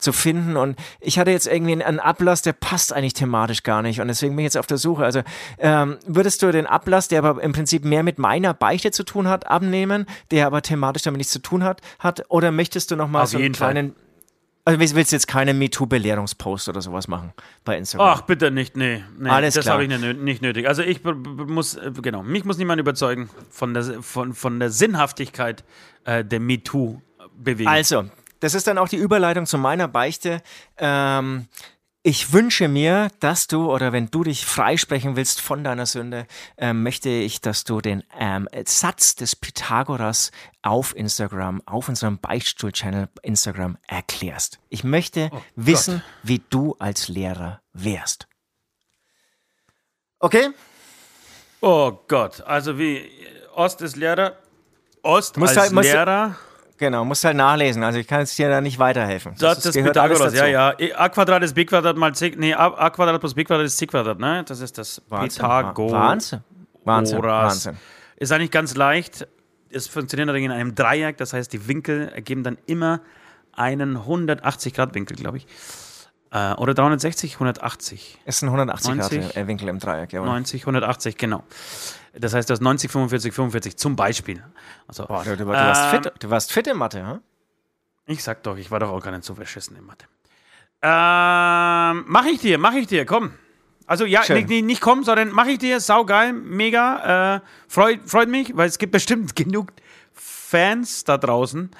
zu finden. Und ich hatte jetzt irgendwie einen Ablass, der passt eigentlich thematisch gar nicht. Und deswegen bin ich jetzt auf der Suche. Also ähm, würdest du den Ablass, der aber im Prinzip mehr mit meiner Beichte zu tun hat, abnehmen, der aber thematisch damit nichts zu tun hat, hat? Oder möchtest du nochmal so einen kleinen. Fall. Also willst du jetzt keine MeToo-Belehrungspost oder sowas machen bei Instagram? Ach, bitte nicht, nee. nee Alles das habe ich nicht nötig. Also ich muss, äh, genau, mich muss niemand überzeugen von der, von, von der Sinnhaftigkeit äh, der MeToo-Bewegung. Also, das ist dann auch die Überleitung zu meiner Beichte. Ähm, ich wünsche mir, dass du oder wenn du dich freisprechen willst von deiner Sünde, äh, möchte ich, dass du den ähm, Satz des Pythagoras auf Instagram, auf unserem Beichtstuhl-Channel Instagram erklärst. Ich möchte oh wissen, Gott. wie du als Lehrer wärst. Okay? Oh Gott, also wie Ost ist Lehrer, Ost muss als halt, Lehrer. Genau, musst halt nachlesen. Also ich kann jetzt dir da nicht weiterhelfen. Das, das, das gehört Pythagoras, ja, ja. A Quadrat ist B Quadrat mal C, nee, A, Quadrat plus B Quadrat ist C Quadrat, ne? Das ist das Wahnsinn, Pythagoras. Wahnsinn. Wahnsinn. Wahnsinn. Ist eigentlich ganz leicht. Es funktioniert natürlich in einem Dreieck, das heißt, die Winkel ergeben dann immer einen 180 Grad Winkel, glaube ich. Äh, oder 360, 180. Ist ein 180 90, Grad Winkel im Dreieck, ja. 90, 180, genau. Das heißt, das 90, 45, 45 zum Beispiel. Also, Boah, du, du, du, warst fit, ähm, du warst fit in Mathe, hm? Ich sag doch, ich war doch auch gar nicht so verschissen in Mathe. Ähm, mach ich dir, mach ich dir, komm. Also ja, nicht, nicht komm, sondern mach ich dir, saugeil, mega. Äh, freut, freut mich, weil es gibt bestimmt genug Fans da draußen,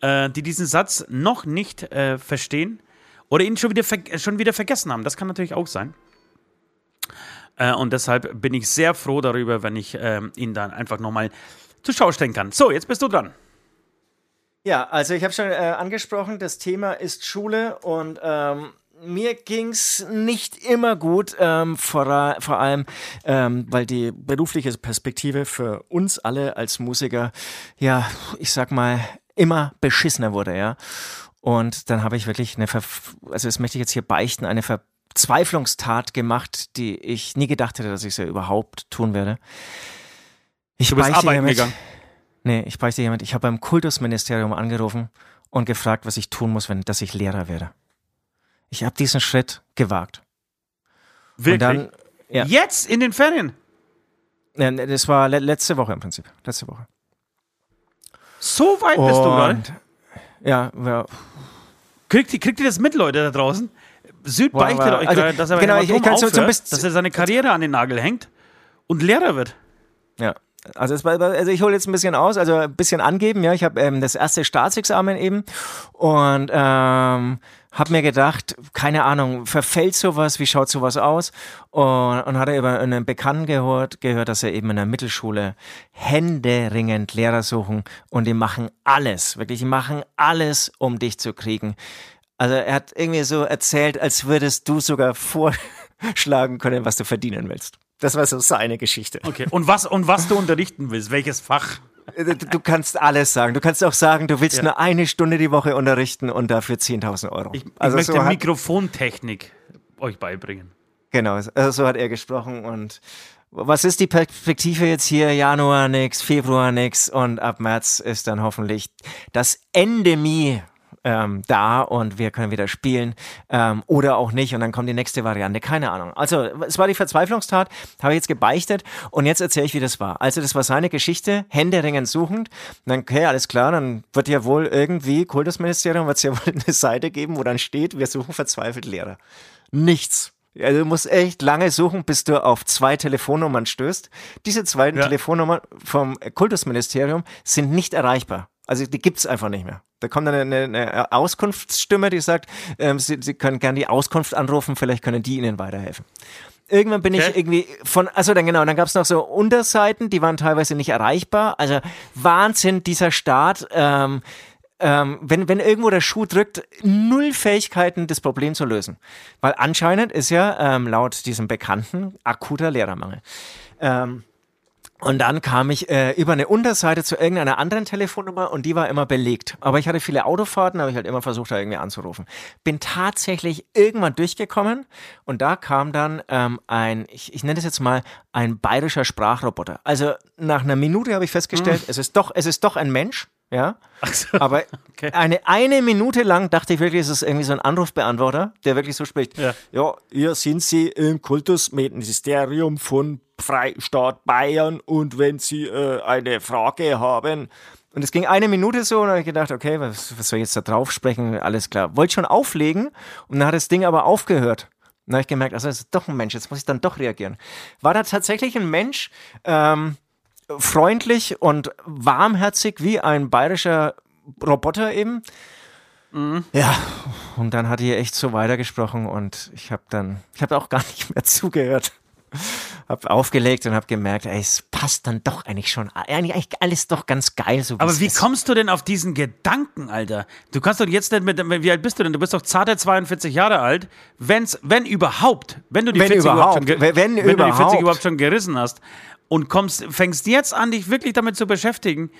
äh, die diesen Satz noch nicht äh, verstehen oder ihn schon wieder, schon wieder vergessen haben. Das kann natürlich auch sein. Äh, und deshalb bin ich sehr froh darüber, wenn ich äh, ihn dann einfach nochmal zur Schau stellen kann. So, jetzt bist du dran. Ja, also ich habe schon äh, angesprochen, das Thema ist Schule und ähm, mir ging es nicht immer gut, ähm, vor, vor, allem, ähm, weil die berufliche Perspektive für uns alle als Musiker, ja, ich sag mal, immer beschissener wurde, ja. Und dann habe ich wirklich eine, Ver also das möchte ich jetzt hier beichten, eine Ver Verzweiflungstat gemacht, die ich nie gedacht hätte, dass ich sie überhaupt tun werde. Ich du bist arbeiten hiermit, gegangen? Nee, ich beichte jemand. Ich habe beim Kultusministerium angerufen und gefragt, was ich tun muss, wenn, dass ich Lehrer werde. Ich habe diesen Schritt gewagt. Wirklich? Dann, ja. Jetzt in den Ferien? Ja, das war le letzte Woche im Prinzip. Letzte Woche. So weit bist und, du, oder? Ja, ja. Kriegt, kriegt ihr das mit, Leute da draußen? Süd beichtet euch also, gerade, dass er genau, ich, ich aufhört, so, so dass er seine Karriere an den Nagel hängt und Lehrer wird. Ja. Also, es, also ich hole jetzt ein bisschen aus, also ein bisschen angeben, ja. Ich habe ähm, das erste Staatsexamen eben und ähm, habe mir gedacht, keine Ahnung, verfällt sowas, wie schaut sowas aus? Und, und hatte über einen Bekannten gehört, gehört, dass er eben in der Mittelschule händeringend Lehrer suchen und die machen alles, wirklich, die machen alles, um dich zu kriegen. Also er hat irgendwie so erzählt, als würdest du sogar vorschlagen können, was du verdienen willst. Das war so seine Geschichte. Okay. Und was, und was du unterrichten willst, welches Fach? Äh, du, du kannst alles sagen. Du kannst auch sagen, du willst ja. nur eine Stunde die Woche unterrichten und dafür 10.000 Euro. Ich, ich also möchte so Mikrofontechnik euch beibringen. Genau, also so hat er gesprochen und was ist die Perspektive jetzt hier? Januar nix, Februar nix und ab März ist dann hoffentlich das Endemie ähm, da und wir können wieder spielen ähm, oder auch nicht und dann kommt die nächste Variante, keine Ahnung. Also es war die Verzweiflungstat, habe ich jetzt gebeichtet und jetzt erzähle ich, wie das war. Also das war seine Geschichte, händeringend suchend. Und dann, okay, alles klar, dann wird ja wohl irgendwie, Kultusministerium wird es ja wohl eine Seite geben, wo dann steht, wir suchen verzweifelt Lehrer. Nichts. Also du musst echt lange suchen, bis du auf zwei Telefonnummern stößt. Diese zwei ja. Telefonnummern vom Kultusministerium sind nicht erreichbar. Also die gibt's einfach nicht mehr. Da kommt dann eine, eine Auskunftsstimme, die sagt, ähm, sie, sie können gerne die Auskunft anrufen, vielleicht können die Ihnen weiterhelfen. Irgendwann bin okay. ich irgendwie von, also dann genau, dann gab's noch so Unterseiten, die waren teilweise nicht erreichbar. Also Wahnsinn, dieser Staat. Ähm, ähm, wenn, wenn irgendwo der Schuh drückt, null Fähigkeiten, das Problem zu lösen. Weil anscheinend ist ja ähm, laut diesem Bekannten akuter Lehrermangel. Ähm, und dann kam ich äh, über eine Unterseite zu irgendeiner anderen Telefonnummer und die war immer belegt. Aber ich hatte viele Autofahrten, habe ich halt immer versucht, da irgendwie anzurufen. Bin tatsächlich irgendwann durchgekommen und da kam dann ähm, ein, ich, ich nenne das jetzt mal, ein bayerischer Sprachroboter. Also nach einer Minute habe ich festgestellt, hm. es ist doch, es ist doch ein Mensch. ja. So, aber okay. eine, eine Minute lang dachte ich wirklich, es ist irgendwie so ein Anrufbeantworter, der wirklich so spricht. Ja, ja hier sind Sie im Kultusministerium von Freistaat Bayern und wenn Sie äh, eine Frage haben. Und es ging eine Minute so und dann habe ich gedacht, okay, was, was soll ich jetzt da drauf sprechen? Alles klar. Wollte schon auflegen und dann hat das Ding aber aufgehört. Dann habe ich gemerkt, also das ist doch ein Mensch, jetzt muss ich dann doch reagieren. War da tatsächlich ein Mensch, ähm, freundlich und warmherzig wie ein bayerischer Roboter eben. Mhm. Ja, und dann hat er echt so weitergesprochen und ich habe dann, ich habe auch gar nicht mehr zugehört hab aufgelegt und habe gemerkt, ey, es passt dann doch eigentlich schon. Eigentlich alles doch ganz geil. So Aber wie ist. kommst du denn auf diesen Gedanken, Alter? Du kannst doch jetzt nicht mit, wie alt bist du denn? Du bist doch zarte 42 Jahre alt. Wenn's, wenn überhaupt, wenn du die wenn 40 überhaupt, überhaupt schon, wenn, wenn überhaupt. du die 40 überhaupt schon gerissen hast und kommst, fängst jetzt an, dich wirklich damit zu beschäftigen,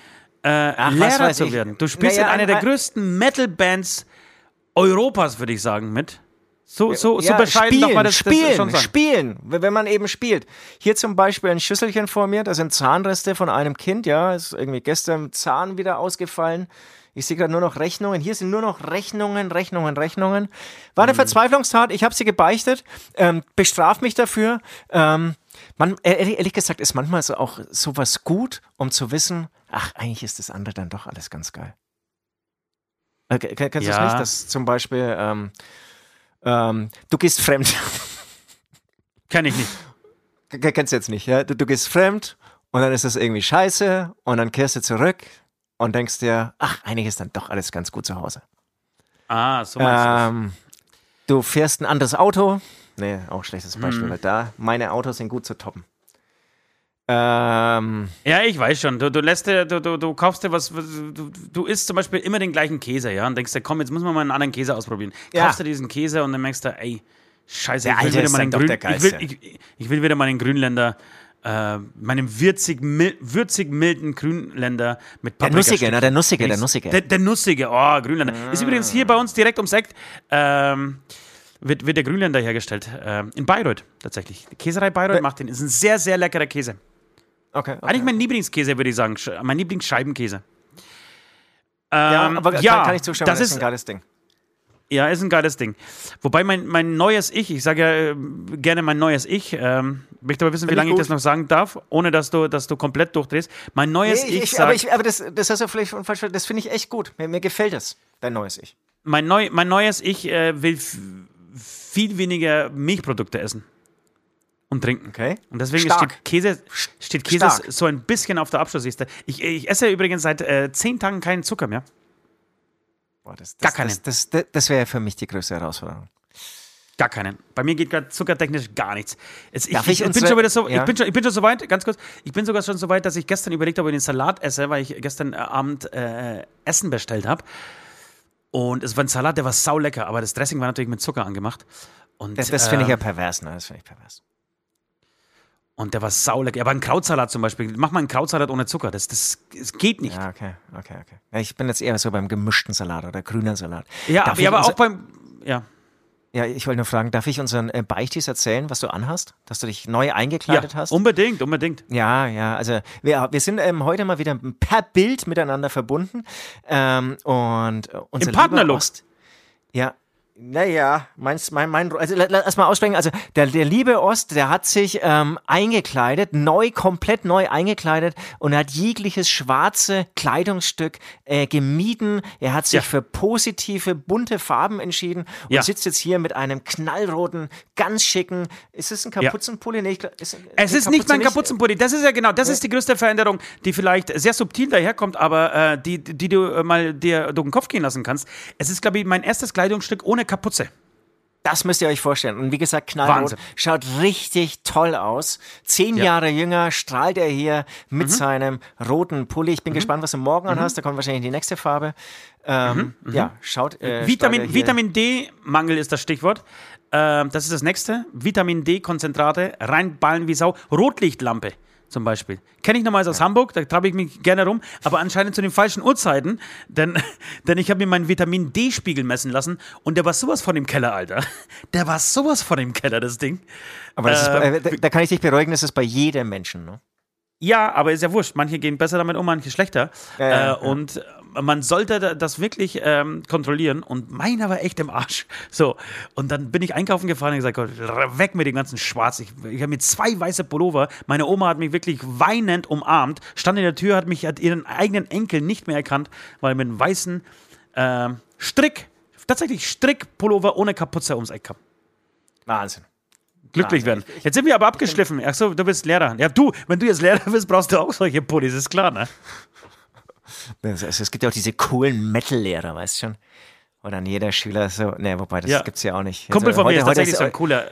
äh, Ach, Lehrer zu werden. Du spielst naja, in einer der größten Metal-Bands Europas, würde ich sagen, mit. So, so, ja, so bescheiden spielen, man das, spielen, das. Spielen, wenn man eben spielt. Hier zum Beispiel ein Schüsselchen vor mir, da sind Zahnreste von einem Kind, ja, ist irgendwie gestern Zahn wieder ausgefallen. Ich sehe gerade nur noch Rechnungen. Hier sind nur noch Rechnungen, Rechnungen, Rechnungen. War eine mhm. Verzweiflungstat. Ich habe sie gebeichtet. Ähm, bestraf mich dafür. Ähm, man, ehrlich, ehrlich, gesagt ist manchmal so auch sowas gut, um zu wissen, ach, eigentlich ist das andere dann doch alles ganz geil. Äh, kennst du ja. das nicht? Dass zum Beispiel ähm, ähm, du gehst fremd. Kenn ich nicht. Kennst du jetzt nicht, ja? Du, du gehst fremd und dann ist das irgendwie scheiße und dann kehrst du zurück und denkst dir, ach, eigentlich ist dann doch alles ganz gut zu Hause. Ah, so meinst ähm, du Du fährst ein anderes Auto. Nee, auch schlechtes Beispiel, mm. weil da meine Autos sind gut zu toppen. Ähm, ja, ich weiß schon. Du, du lässt dir, du, du, du kaufst dir was, du, du isst zum Beispiel immer den gleichen Käse, ja, und denkst dir, komm, jetzt müssen wir mal einen anderen Käse ausprobieren. Ja. Kaufst du diesen Käse und dann merkst du, ey, scheiße, ich will, wieder mal den Grün, ich, will, ich, ich will wieder mal den Grünländer äh, meinem würzig, mil, würzig milden Grünländer mit Paprika. Der Nussige, ne? Der Nussige, der Nussige. Der, der Nussige, oh, Grünländer. Ah. Ist übrigens hier bei uns direkt ums Eck. Ähm, wird, wird der Grünländer hergestellt. Ähm, in Bayreuth tatsächlich. Die Käserei Bayreuth macht den. Ist ein sehr, sehr leckerer Käse. Okay, okay. Eigentlich mein Lieblingskäse, würde ich sagen. Mein Lieblingsscheibenkäse. Ähm, ja, aber ja, kann, kann ich zustimmen, das, ist ein geiles Ding. Ja, ist ein geiles Ding. Wobei mein, mein neues Ich, ich sage ja äh, gerne mein neues Ich, ähm, möchte aber wissen, Find wie lange ich, ich, das noch sagen darf, ohne dass du, dass du komplett durchdrehst. Mein neues nee, Ich, ich sagt, Aber, ich, aber das, das hast du vielleicht falsch das finde ich echt gut. Mir, mir gefällt das, dein neues Ich. Mein, neu, mein neues Ich äh, will viel weniger Milchprodukte essen und trinken. Okay. Und deswegen Stark. steht Käse, steht Käse so ein bisschen auf der Abschlussliste. Ich, ich esse übrigens seit äh, zehn Tagen keinen Zucker mehr. Boah, das, das, Gar keinen. Das, das, das wäre für mich die größte Herausforderung. Gar keinen. Bei mir geht gerade zuckertechnisch gar nichts. Jetzt, ich, ich, ich, bin schon wieder so, ja. ich, bin schon, ich bin schon so weit, ganz kurz, ich bin sogar schon so weit, dass ich gestern überlegt habe, ob ich den Salat esse, weil ich gestern Abend äh, Essen bestellt habe. Und es war ein Salat, der war saulecker, aber das Dressing war natürlich mit Zucker angemacht. Und, das, das finde ich ja ähm, pervers, ne? Das finde ich pervers. Und der war saulecker. Aber ein Krautsalat zum Beispiel. Mach mal einen Krautsalat ohne Zucker. Das, das, das geht nicht. Ja, okay, okay, okay. Ich bin jetzt eher so beim gemischten Salat oder grünen Salat. Ja, aber, aber auch beim. Ja. Ja, ich wollte nur fragen, darf ich unseren äh, Beichtis erzählen, was du anhast? Dass du dich neu eingekleidet ja, hast? Unbedingt, unbedingt. Ja, ja, also wir, wir sind ähm, heute mal wieder per Bild miteinander verbunden. Ähm, und äh, unser Im Partnerlook. Ja, naja, meins, mein, mein, also lass mal aussprechen. Also der, der liebe Ost, der hat sich ähm, eingekleidet, neu, komplett neu eingekleidet und hat jegliches schwarze Kleidungsstück äh, gemieden. Er hat sich ja. für positive, bunte Farben entschieden und ja. sitzt jetzt hier mit einem knallroten, ganz schicken. Ist es ein Kapuzenpulli? Ja. Nee, ist, es ist nicht mein Kapuzenpulli. Das ist ja genau, das ist die größte Veränderung, die vielleicht sehr subtil daherkommt, aber äh, die, die du äh, mal dir durch den Kopf gehen lassen kannst. Es ist, glaube ich, mein erstes Kleidungsstück ohne Kapuze. Das müsst ihr euch vorstellen. Und wie gesagt, knallrot. Wahnsinn. Schaut richtig toll aus. Zehn ja. Jahre jünger strahlt er hier mit mhm. seinem roten Pulli. Ich bin mhm. gespannt, was du morgen mhm. anhast. Da kommt wahrscheinlich die nächste Farbe. Ähm, mhm. mhm. ja, schaut. Äh, Vitamin, Vitamin D-Mangel ist das Stichwort. Ähm, das ist das nächste. Vitamin D-Konzentrate, reinballen wie Sau. Rotlichtlampe zum Beispiel. Kenne ich nochmals aus. Hamburg, da treibe ich mich gerne rum, aber anscheinend zu den falschen Uhrzeiten, denn, denn ich habe mir meinen Vitamin D-Spiegel messen lassen und der war sowas von im Keller, Alter. Der war sowas von im Keller, das Ding. Aber das äh, ist, äh, da, da, kann ich dich beruhigen, das ist bei jedem Menschen, ne? Ja, aber ist ja wurscht. Manche gehen besser damit um, manche schlechter. Ja, äh, ja. Man sollte das wirklich ähm, kontrollieren. Und meiner war echt im Arsch. So. Und dann bin ich einkaufen gefahren und gesagt, Gott, weg mit dem ganzen Schwarz. Ich, ich habe mir zwei weiße Pullover. Meine Oma hat mich wirklich weinend umarmt, stand in der Tür, hat mich, hat ihren eigenen Enkel nicht mehr erkannt, weil mit einem weißen ähm, Strick, tatsächlich Strickpullover ohne Kapuze ums Eck kam. Wahnsinn. Glücklich werden. Jetzt sind wir aber abgeschliffen. Ach so, du bist Lehrer. Ja, du, wenn du jetzt Lehrer bist, brauchst du auch solche Pullis, ist klar, ne? Also, es gibt ja auch diese coolen Metal-Lehrer, weißt du schon? Wo dann jeder Schüler so, ne, wobei, das Ja. gibt's ja auch nicht. Kumpel Also, von mir ist heute- heute tatsächlich so ein cooler.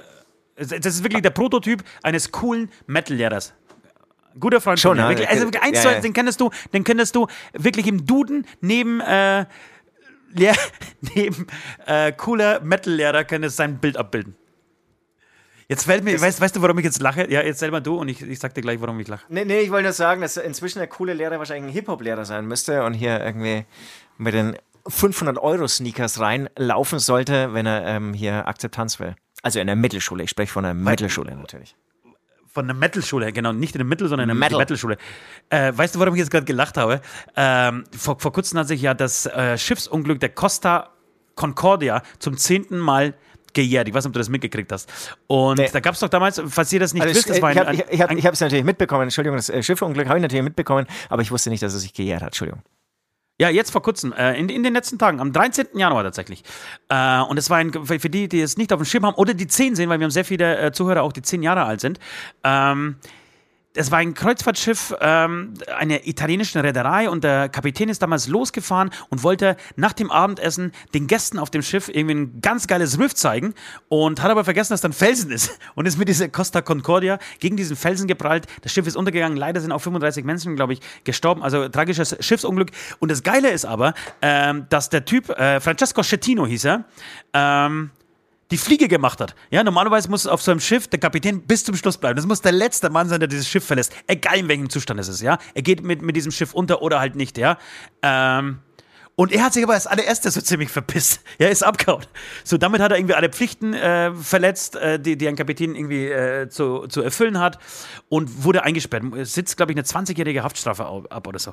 Das ist wirklich der Prototyp eines coolen Metal-Lehrers. Guter Freund Schon, von mir. ja, Wirklich, also eins ja, ja. den kennst du, den könntest du wirklich im Duden neben äh, neben äh, cooler Metal-Lehrer könntest sein Bild abbilden. Jetzt fällt mir, weißt, weißt du, warum ich jetzt lache? Ja, jetzt selber du und ich, ich sag dir gleich, warum ich lache. Nee, nee, ich wollte nur sagen, dass inzwischen der coole Lehrer wahrscheinlich ein Hip-Hop-Lehrer sein müsste und hier irgendwie mit den 500-Euro-Sneakers reinlaufen sollte, wenn er ähm, hier Akzeptanz will. Also in der Mittelschule, ich spreche von der Mittelschule natürlich. Von der Metal-Schule, genau, nicht in der Mittel, sondern in der Metal. Metal-Schule. Äh, weißt du, warum ich jetzt gerade gelacht habe? Ähm, vor, vor kurzem hat sich ja das äh, Schiffsunglück der Costa Concordia zum zehnten Mal gejährt. Ich weiß nicht, ob du das mitgekriegt hast. Und Nee. da gab es doch damals, falls ihr das nicht Also wisst, das war ein, habe ich, ich ich es natürlich mitbekommen, Entschuldigung, das äh, Schiffunglück habe ich natürlich mitbekommen, aber ich wusste nicht, dass es sich gejährt hat, Entschuldigung. Ja, jetzt vor kurzem, äh, in, in den letzten Tagen, am 13. Januar tatsächlich. Äh, und es war ein, für für die, die es nicht auf dem Schirm haben oder die 10 sehen, weil wir haben sehr viele äh, Zuhörer auch, die 10 Jahre alt sind. Ähm, es war ein Kreuzfahrtschiff ähm, einer italienischen Reederei und der Kapitän ist damals losgefahren und wollte nach dem Abendessen den Gästen auf dem Schiff irgendwie ein ganz geiles Riff zeigen und hat aber vergessen, dass da ein Felsen ist und ist mit dieser Costa Concordia gegen diesen Felsen geprallt. Das Schiff ist untergegangen. Leider sind auch 35 Menschen, glaube ich, gestorben. Also tragisches Schiffsunglück. Und das Geile ist aber, ähm, dass der Typ, äh, Francesco Schettino hieß er, ähm, die Fliege gemacht hat. Ja, normalerweise muss auf so einem Schiff der Kapitän bis zum Schluss bleiben. Das muss der letzte Mann sein, der dieses Schiff verlässt. Egal in welchem Zustand es ist, ja. Er geht mit, mit diesem Schiff unter oder halt nicht, ja. Ähm, und er hat sich aber als allererster so ziemlich verpisst. Er ist abgehauen. So, damit hat er irgendwie alle Pflichten äh, verletzt, äh, die, die ein Kapitän irgendwie äh, zu, zu erfüllen hat und wurde eingesperrt. Es Sitzt, glaube ich, eine 20-jährige Haftstrafe ab oder so.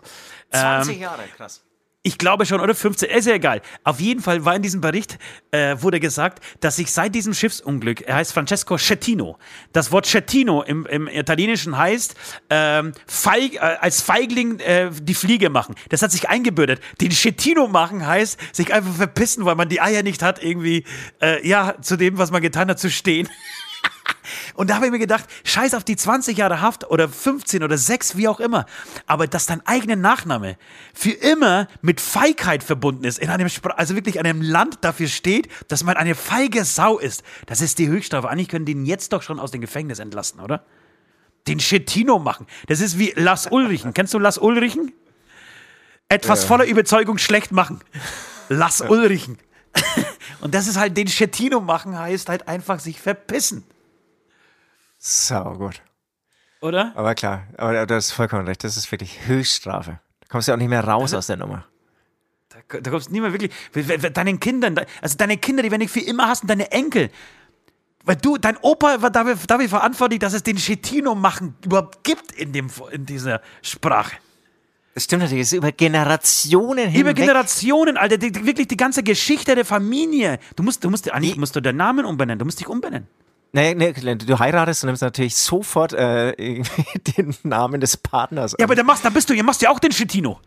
Ähm, Jahre, krass. Ich glaube schon, oder 15, ist ja egal. Auf jeden Fall war in diesem Bericht, äh, wurde gesagt, dass sich seit diesem Schiffsunglück, er heißt Francesco Schettino, das Wort Schettino im, im Italienischen heißt, ähm, feig, äh, als Feigling äh, die Fliege machen. Das hat sich eingebürdet. Den Schettino machen heißt, sich einfach verpissen, weil man die Eier nicht hat, irgendwie, äh, ja, zu dem, was man getan hat, zu stehen. Und da habe ich mir gedacht, scheiß auf die 20 Jahre Haft oder 15 oder 6, wie auch immer. Aber dass dein eigener Nachname für immer mit Feigheit verbunden ist, in einem, Spr also wirklich einem Land dafür steht, dass man eine feige Sau ist, das ist die Höchststrafe. Eigentlich können die ihn jetzt doch schon aus dem Gefängnis entlassen, oder? Den Schettino machen. Das ist wie Las Ulrichen. Kennst du Las Ulrichen? Etwas voller Überzeugung schlecht machen. Las Ulrichen. Und das ist halt den Schettino machen, heißt halt einfach sich verpissen. Sau gut. Oder? Aber klar, aber du hast vollkommen recht, das ist wirklich Höchststrafe. Da kommst du auch nicht mehr raus aus der Nummer. Da, da kommst du nie mehr wirklich. Deinen Kindern, also deine Kinder, die werden dich für immer hassen, deine Enkel. Weil du, dein Opa war dafür, dafür verantwortlich, dass es den Schettino machen überhaupt gibt in, dem, in dieser Sprache. Das stimmt natürlich, es ist über Generationen hinweg. Über Generationen, Alter, die, die, wirklich die ganze Geschichte der Familie. Du musst, du musst, eigentlich musst du deinen Namen umbenennen, du musst dich umbenennen. Nee, nee, du heiratest und nimmst natürlich sofort äh, den Namen des Partners. Ja, an. aber dann machst, dann bist du, ihr machst ja auch den Schettino.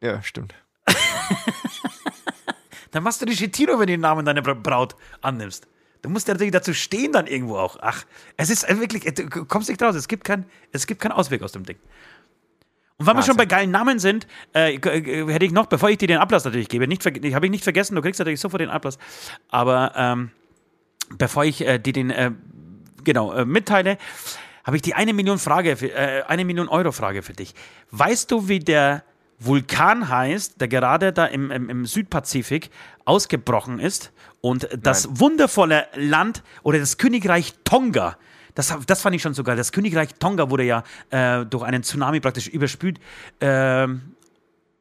ja, stimmt. Dann machst du den Schettino, wenn du den Namen deiner Bra- Braut annimmst. Du musst ja natürlich dazu stehen dann irgendwo auch. Ach, es ist äh, wirklich, äh, du kommst nicht raus. Es gibt, kein, es gibt keinen Ausweg aus dem Ding. Und weil wir schon bei geilen Namen sind, äh, äh, hätte ich noch, bevor ich dir den Ablass natürlich gebe, nicht habe ich nicht vergessen, du kriegst natürlich sofort den Ablass, aber ähm, bevor ich äh, dir den äh, genau äh, mitteile, habe ich die eine Million Frage, für, äh, eine Million Euro Frage für dich. Weißt du, wie der Vulkan heißt, der gerade da im, im, im Südpazifik ausgebrochen ist und das wundervolle Land oder das Königreich Tonga das, das fand ich schon so geil. Das Königreich Tonga wurde ja äh, durch einen Tsunami praktisch überspült. Ähm,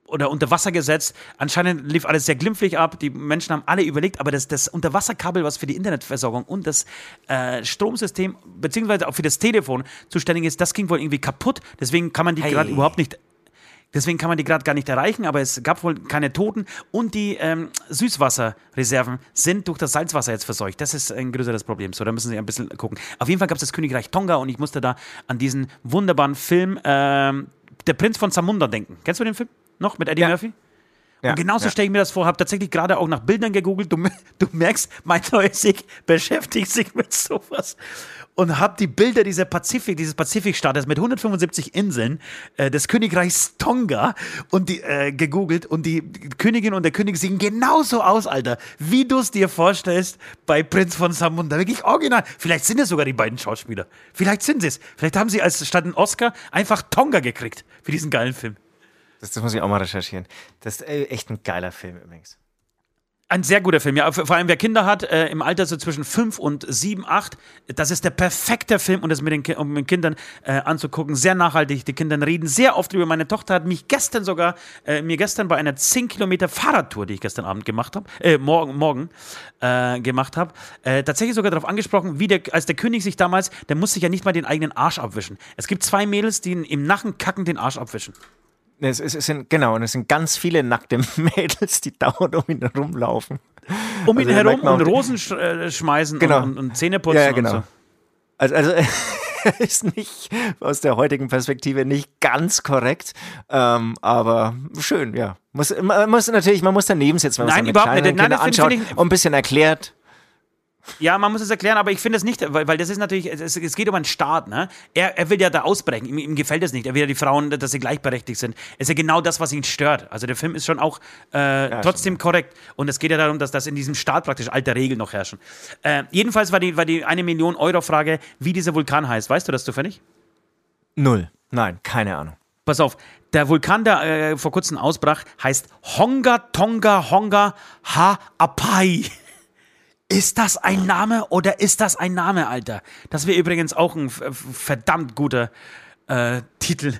oder unter Wasser gesetzt. Anscheinend lief alles sehr glimpflich ab. Die Menschen haben alle überlegt, aber das, das Unterwasserkabel, was für die Internetversorgung und das äh, Stromsystem, beziehungsweise auch für das Telefon zuständig ist, das ging wohl irgendwie kaputt. Deswegen kann man die Hey. gerade überhaupt nicht. Deswegen kann man die gerade gar nicht erreichen, aber es gab wohl keine Toten und die ähm, Süßwasserreserven sind durch das Salzwasser jetzt verseucht. Das ist ein größeres Problem. So, da müssen Sie ein bisschen gucken. Auf jeden Fall gab es das Königreich Tonga und ich musste da an diesen wunderbaren Film ähm, Der Prinz von Zamunda denken. Kennst du den Film noch mit Eddie Ja. Murphy? Ja, und genauso ja. stelle ich mir das vor, habe tatsächlich gerade auch nach Bildern gegoogelt. Du, du merkst, mein neues Ich beschäftigt sich mit sowas. Und habe die Bilder dieser Pazifik, dieses Pazifikstaates mit 175 Inseln äh, des Königreichs Tonga und die äh, gegoogelt und die Königin und der König sehen genauso aus, Alter, wie du es dir vorstellst bei Prinz von Samunda. Wirklich original. Vielleicht sind es sogar die beiden Schauspieler. Vielleicht sind sie es. Vielleicht haben sie als statt einen Oscar einfach Tonga gekriegt für diesen geilen Film. Das, das muss ich auch mal recherchieren. Das ist äh, echt ein geiler Film übrigens. Ein sehr guter Film, ja. Vor allem, wer Kinder hat, äh, im Alter so zwischen 5 und 7, 8, das ist der perfekte Film, um das mit den, um mit Kindern äh, anzugucken. Sehr nachhaltig. Die Kinder reden sehr oft über. Meine Tochter hat mich gestern sogar, äh, mir gestern bei einer 10 Kilometer Fahrradtour, die ich gestern Abend gemacht habe, äh, morgen, morgen äh, gemacht habe, äh, tatsächlich sogar darauf angesprochen, wie der, als der König sich damals, der muss sich ja nicht mal den eigenen Arsch abwischen. Es gibt zwei Mädels, die im Nachen kacken den Arsch abwischen. Es, es, es sind, genau, und es sind ganz viele nackte Mädels, die dauernd um ihn herumlaufen. Um ihn Also herum und Rosen sch äh, schmeißen Genau. und, und, Zähne putzen Ja, genau. so. Also, also ist nicht aus der heutigen Perspektive nicht ganz korrekt, ähm, aber schön, ja. Muss, man muss natürlich, man muss daneben sitzen, wenn man Nein, sich mit überhaupt nicht. Nein, Kindern anschaut und ein bisschen erklärt. Ja, man muss es erklären, aber ich finde es nicht, weil, weil das ist natürlich, es, es geht um einen Staat, ne? Er, er will ja da ausbrechen, ihm, ihm gefällt es nicht. Er will ja die Frauen, dass sie gleichberechtigt sind. Es ist ja genau das, was ihn stört. Also der Film ist schon auch äh, trotzdem korrekt. Und es geht ja darum, dass das in diesem Staat praktisch alte Regeln noch herrschen. Äh, jedenfalls war die, war die eine Million Euro Frage, wie dieser Vulkan heißt. Weißt du das zufällig? Null. Nein, keine Ahnung. Pass auf, der Vulkan, der äh, vor kurzem ausbrach, heißt Honga Tonga Honga Ha Apai. Ist das ein Name oder ist das ein Name, Alter? Das wäre übrigens auch ein verdammt guter äh, Titel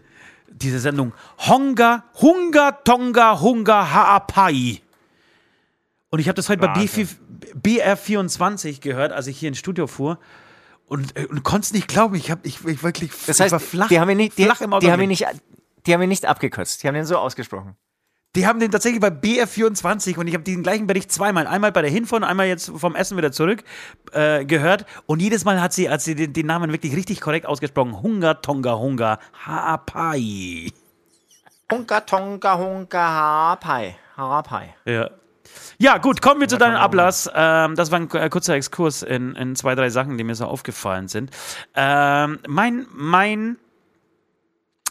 dieser Sendung. Honga, Hunga Tonga Hunga Ha Apai. Und ich habe das heute bei Wahnsinn. BR24 gehört, als ich hier ins Studio fuhr. Und, äh, und konnte es nicht glauben. Ich, hab, ich, ich wirklich Das ich heißt, war flach, die haben ihn nicht, die, die haben ihn nicht, die haben ihn nicht abgekürzt. Die haben ihn so ausgesprochen. Die haben den tatsächlich bei BR24 und ich habe den gleichen Bericht zweimal, einmal bei der Hinfahrt und einmal jetzt vom Essen wieder zurück äh, gehört und jedes Mal hat sie, hat sie den, den Namen wirklich richtig korrekt ausgesprochen. Hunga Tonga Hunga Haapai. Hunka Tonka Hunka Harapai. Harapai. Ja. Ja, gut, kommen wir zu deinem Ablass. Ähm, das war ein äh, kurzer Exkurs in, in zwei, drei Sachen, die mir so aufgefallen sind. Ähm, mein, mein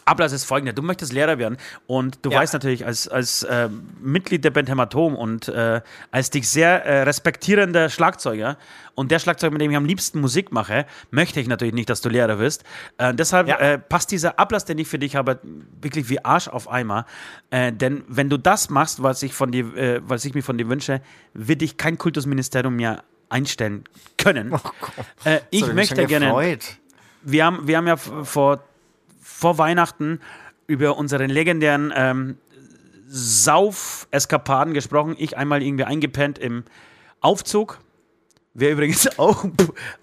Ablass ist folgender. Du möchtest Lehrer werden und du Ja. weißt natürlich als, als äh, Mitglied der Band Hämatom und äh, als dich sehr äh, respektierender Schlagzeuger und der Schlagzeuger, mit dem ich am liebsten Musik mache, möchte ich natürlich nicht, dass du Lehrer wirst. Äh, deshalb Ja. äh, passt dieser Ablass, den ich für dich habe, wirklich wie Arsch auf Eimer. Äh, denn wenn du das machst, was ich, von dir, was ich mir von dir wünsche, wird dich kein Kultusministerium mehr einstellen können. äh, ich So, hab mich möchte gerne gefreut. wir haben, wir haben ja vor, vor Weihnachten über unseren legendären ähm, Sauf-Eskapaden gesprochen. Ich einmal irgendwie eingepennt im Aufzug. Wäre übrigens auch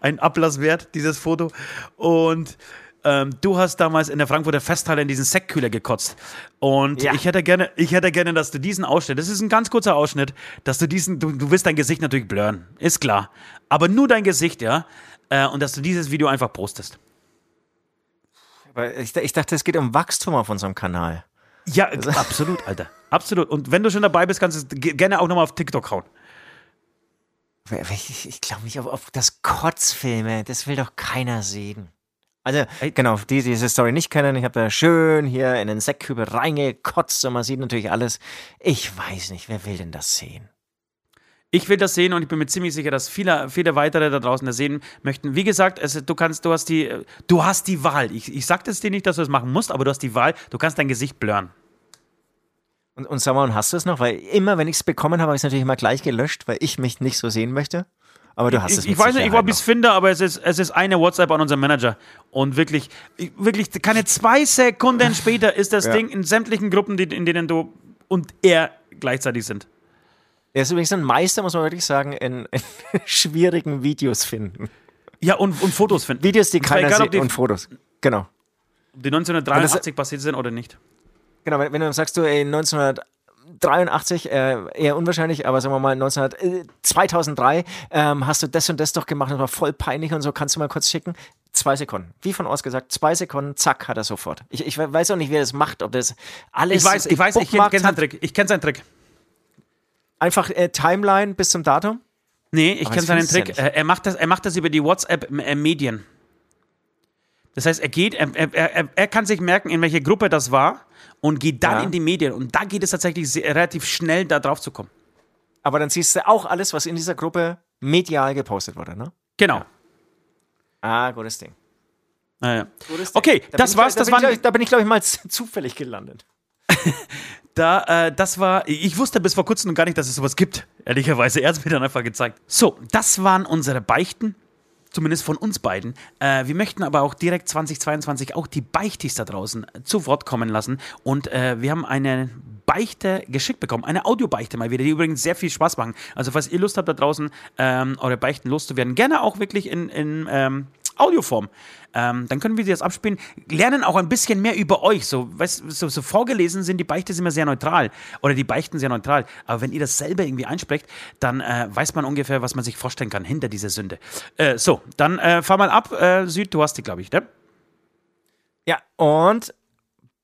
ein Ablass wert, dieses Foto. Und ähm, du hast damals in der Frankfurter Festhalle in diesen Sektkühler gekotzt. Und Ja. ich hätte gerne, ich hätte gerne, dass du diesen Ausschnitt, das ist ein ganz kurzer Ausschnitt, dass du diesen, du, du wirst dein Gesicht natürlich blurren, ist klar. Aber nur dein Gesicht, ja. Äh, und dass du dieses Video einfach postest. Ich, ich dachte, es geht um Wachstum auf unserem Kanal. Ja, absolut, Alter. Absolut. Und wenn du schon dabei bist, kannst du gerne auch nochmal auf TikTok hauen. Ich, ich glaube nicht auf, auf das Kotzfilme. Das will doch keiner sehen. Also, genau, die, die diese Story nicht kennen, ich habe da schön hier in den Säckkübel reingekotzt und man sieht natürlich alles. Ich weiß nicht, wer will denn das sehen? Ich will das sehen und ich bin mir ziemlich sicher, dass viele, viele weitere da draußen das sehen möchten. Wie gesagt, es, du kannst, du hast die, du hast die Wahl. Ich, ich sag das dir nicht, dass du das machen musst, aber du hast die Wahl. Du kannst dein Gesicht blurren. Und, und sag mal, und hast du es noch? Weil immer, wenn ich es bekommen habe, habe ich es natürlich immer gleich gelöscht, weil ich mich nicht so sehen möchte. Aber du hast es Ich, ich weiß nicht, ob ich es finde, aber es ist, es ist eine WhatsApp an unseren Manager. Und wirklich, ich- wirklich, keine zwei Sekunden später ist das Ja. Ding in sämtlichen Gruppen, die, in denen du und er gleichzeitig sind. Er ist übrigens ein Meister, muss man wirklich sagen, in, in schwierigen Videos finden. Ja, und, und Fotos finden. Videos, die keiner egal, sieht und Fotos. Genau. ob die 1983 passiert sind oder nicht. Genau, wenn, wenn du sagst, du ey, 1983, äh, eher unwahrscheinlich, aber sagen wir mal 19, äh, 2003 ähm, hast du das und das doch gemacht, das war voll peinlich und so, kannst du mal kurz schicken? Zwei Sekunden. Wie von Urs gesagt, zwei Sekunden, zack, hat er sofort. Ich, ich weiß auch nicht, wer das macht, ob das alles Ich weiß, ich weiß, ich kenne seinen. Trick. Ich kenne seinen Trick. Einfach äh, Timeline bis zum Datum. Nee, ich kenne seinen ja Trick. nicht. Äh, er, macht das, er macht das über die WhatsApp-Medien. Das heißt, er geht, er, er, er, er kann sich merken, in welche Gruppe das war und geht dann Ja. in die Medien. Und da geht es tatsächlich sehr, relativ schnell, da drauf zu kommen. Aber dann siehst du auch alles, was in dieser Gruppe medial gepostet wurde, ne? Genau. Ah, gutes Ding. Naja. Gutes Ding. Okay, Da das bin ich, war's. Da Das bin ich, waren, ich- da bin ich, glaube ich, mal zufällig gelandet. Da, äh, das war, ich wusste bis vor kurzem noch gar nicht, dass es sowas gibt. Ehrlicherweise, er hat es mir dann einfach gezeigt. So, das waren unsere Beichten. Zumindest von uns beiden. Äh, wir möchten aber auch direkt 2022 auch die Beichtis da draußen zu Wort kommen lassen. Und äh, wir haben eine Beichte geschickt bekommen, eine Audiobeichte mal wieder, die übrigens sehr viel Spaß machen. Also, falls ihr Lust habt da draußen, ähm, eure Beichten loszuwerden, gerne auch wirklich in, in ähm, Audioform. Ähm, dann können wir sie jetzt abspielen, lernen auch ein bisschen mehr über euch. So, weißt, so, so vorgelesen sind die Beichte immer sehr neutral oder die Beichten sehr neutral. Aber wenn ihr das selber irgendwie einsprecht, dann äh, weiß man ungefähr, was man sich vorstellen kann hinter dieser Sünde. Äh, so, dann äh, fahr mal ab. Äh, Süd, du hast die, glaube ich, ne? Ja, und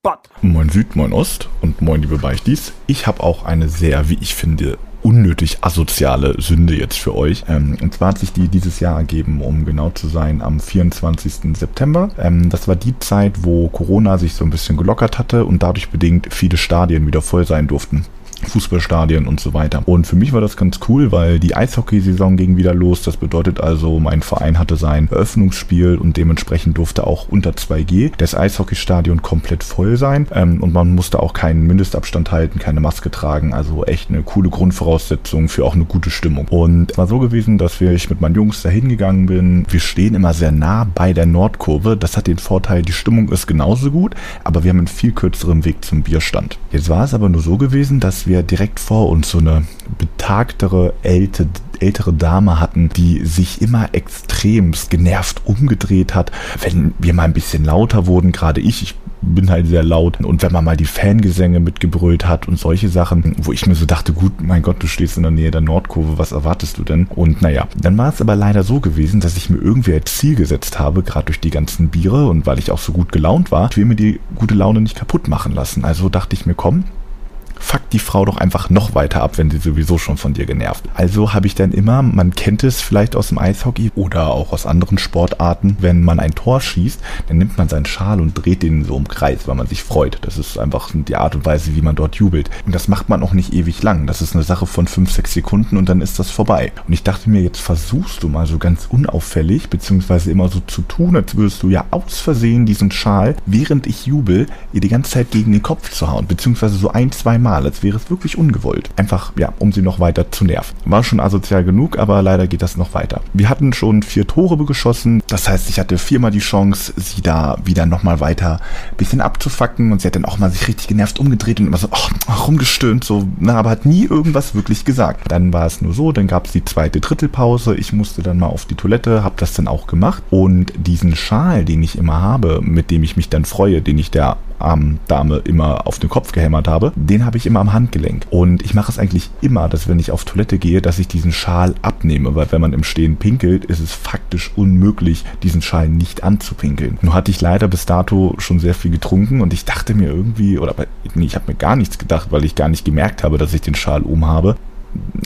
Bob. Moin Süd, moin Ost und moin liebe Beichtis. Ich habe auch eine sehr, wie ich finde, unnötig asoziale Sünde jetzt für euch. Ähm, und zwar hat sich die dieses Jahr ergeben, um genau zu sein, am 24. September. Ähm, das war die Zeit, wo Corona sich so ein bisschen gelockert hatte und dadurch bedingt viele Stadien wieder voll sein durften. Fußballstadien und so weiter. Und für mich war das ganz cool, weil die Eishockeysaison ging wieder los. Das bedeutet also, mein Verein hatte sein Eröffnungsspiel und dementsprechend durfte auch unter 2G das Eishockeystadion komplett voll sein. Ähm, und man musste auch keinen Mindestabstand halten, keine Maske tragen. Also echt eine coole Grundvoraussetzung für auch eine gute Stimmung. Und es war so gewesen, dass ich mit meinen Jungs da hingegangen bin. Wir stehen immer sehr nah bei der Nordkurve. Das hat den Vorteil, die Stimmung ist genauso gut, aber wir haben einen viel kürzeren Weg zum Bierstand. Jetzt war es aber nur so gewesen, dass wir direkt vor uns so eine betagtere, älte, ältere Dame hatten, die sich immer extremst genervt umgedreht hat, wenn wir mal ein bisschen lauter wurden, gerade ich, ich bin halt sehr laut und wenn man mal die Fangesänge mitgebrüllt hat und solche Sachen, wo ich mir so dachte, gut, mein Gott, du stehst in der Nähe der Nordkurve, was erwartest du denn? Und naja, dann war es aber leider so gewesen, dass ich mir irgendwie als Ziel gesetzt habe, gerade durch die ganzen Biere und weil ich auch so gut gelaunt war, ich will mir die gute Laune nicht kaputt machen lassen. Also dachte ich mir, komm, fuck die Frau doch einfach noch weiter ab, wenn sie sowieso schon von dir genervt. Also habe ich dann immer, man kennt es vielleicht aus dem Eishockey oder auch aus anderen Sportarten, wenn man ein Tor schießt, dann nimmt man seinen Schal und dreht den so im Kreis, weil man sich freut. Das ist einfach die Art und Weise, wie man dort jubelt. Und das macht man auch nicht ewig lang. Das ist eine Sache von fünf, sechs Sekunden und dann ist das vorbei. Und ich dachte mir, jetzt versuchst du mal so ganz unauffällig, beziehungsweise immer so zu tun, als würdest du ja aus Versehen diesen Schal, während ich jubel, ihr die ganze Zeit gegen den Kopf zu hauen, beziehungsweise so ein, zwei Mal, als wäre es wirklich ungewollt. Einfach, ja, um sie noch weiter zu nerven. War schon asozial genug, aber leider geht das noch weiter. Wir hatten schon vier Tore geschossen, das heißt, ich hatte viermal die Chance, sie da wieder nochmal weiter ein bisschen abzufacken und sie hat dann auch mal sich richtig genervt umgedreht und immer so, ach, rumgestöhnt, so, na, aber hat nie irgendwas wirklich gesagt. Dann war es nur so, dann gab es die zweite Drittelpause, ich musste dann mal auf die Toilette, habe das dann auch gemacht und diesen Schal, den ich immer habe, mit dem ich mich dann freue, den ich der armen Dame immer auf den Kopf gehämmert habe, den habe ich immer am Handgelenk. Und ich mache es eigentlich immer, dass wenn ich auf Toilette gehe, dass ich diesen Schal abnehme, weil wenn man im Stehen pinkelt, ist es faktisch unmöglich, diesen Schal nicht anzupinkeln. Nur hatte ich leider bis dato schon sehr viel getrunken und ich dachte mir irgendwie, oder nee, ich habe mir gar nichts gedacht, weil ich gar nicht gemerkt habe, dass ich den Schal um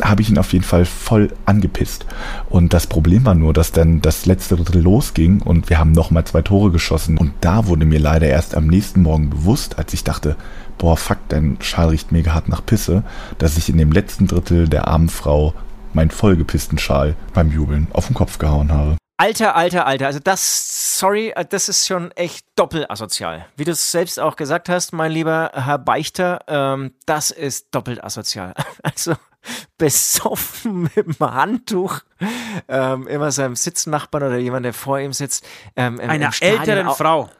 habe, ich ihn auf jeden Fall voll angepisst. Und das Problem war nur, dass dann das letzte Drittel losging und wir haben nochmal zwei Tore geschossen. Und da wurde mir leider erst am nächsten Morgen bewusst, als ich dachte, boah, fuck, dein Schal riecht mega hart nach Pisse, dass ich in dem letzten Drittel der armen Frau meinen vollgepissten Schal beim Jubeln auf den Kopf gehauen habe. Alter, alter, alter. Also das, sorry, äh, das ist schon echt doppelt asozial. Wie du es selbst auch gesagt hast, mein lieber Herr Beichter, ähm, das ist doppelt asozial. Also besoffen mit dem Handtuch ähm, immer seinem Sitznachbarn oder jemand, der vor ihm sitzt. Ähm, im, Einer im Stadion älteren au- Frau.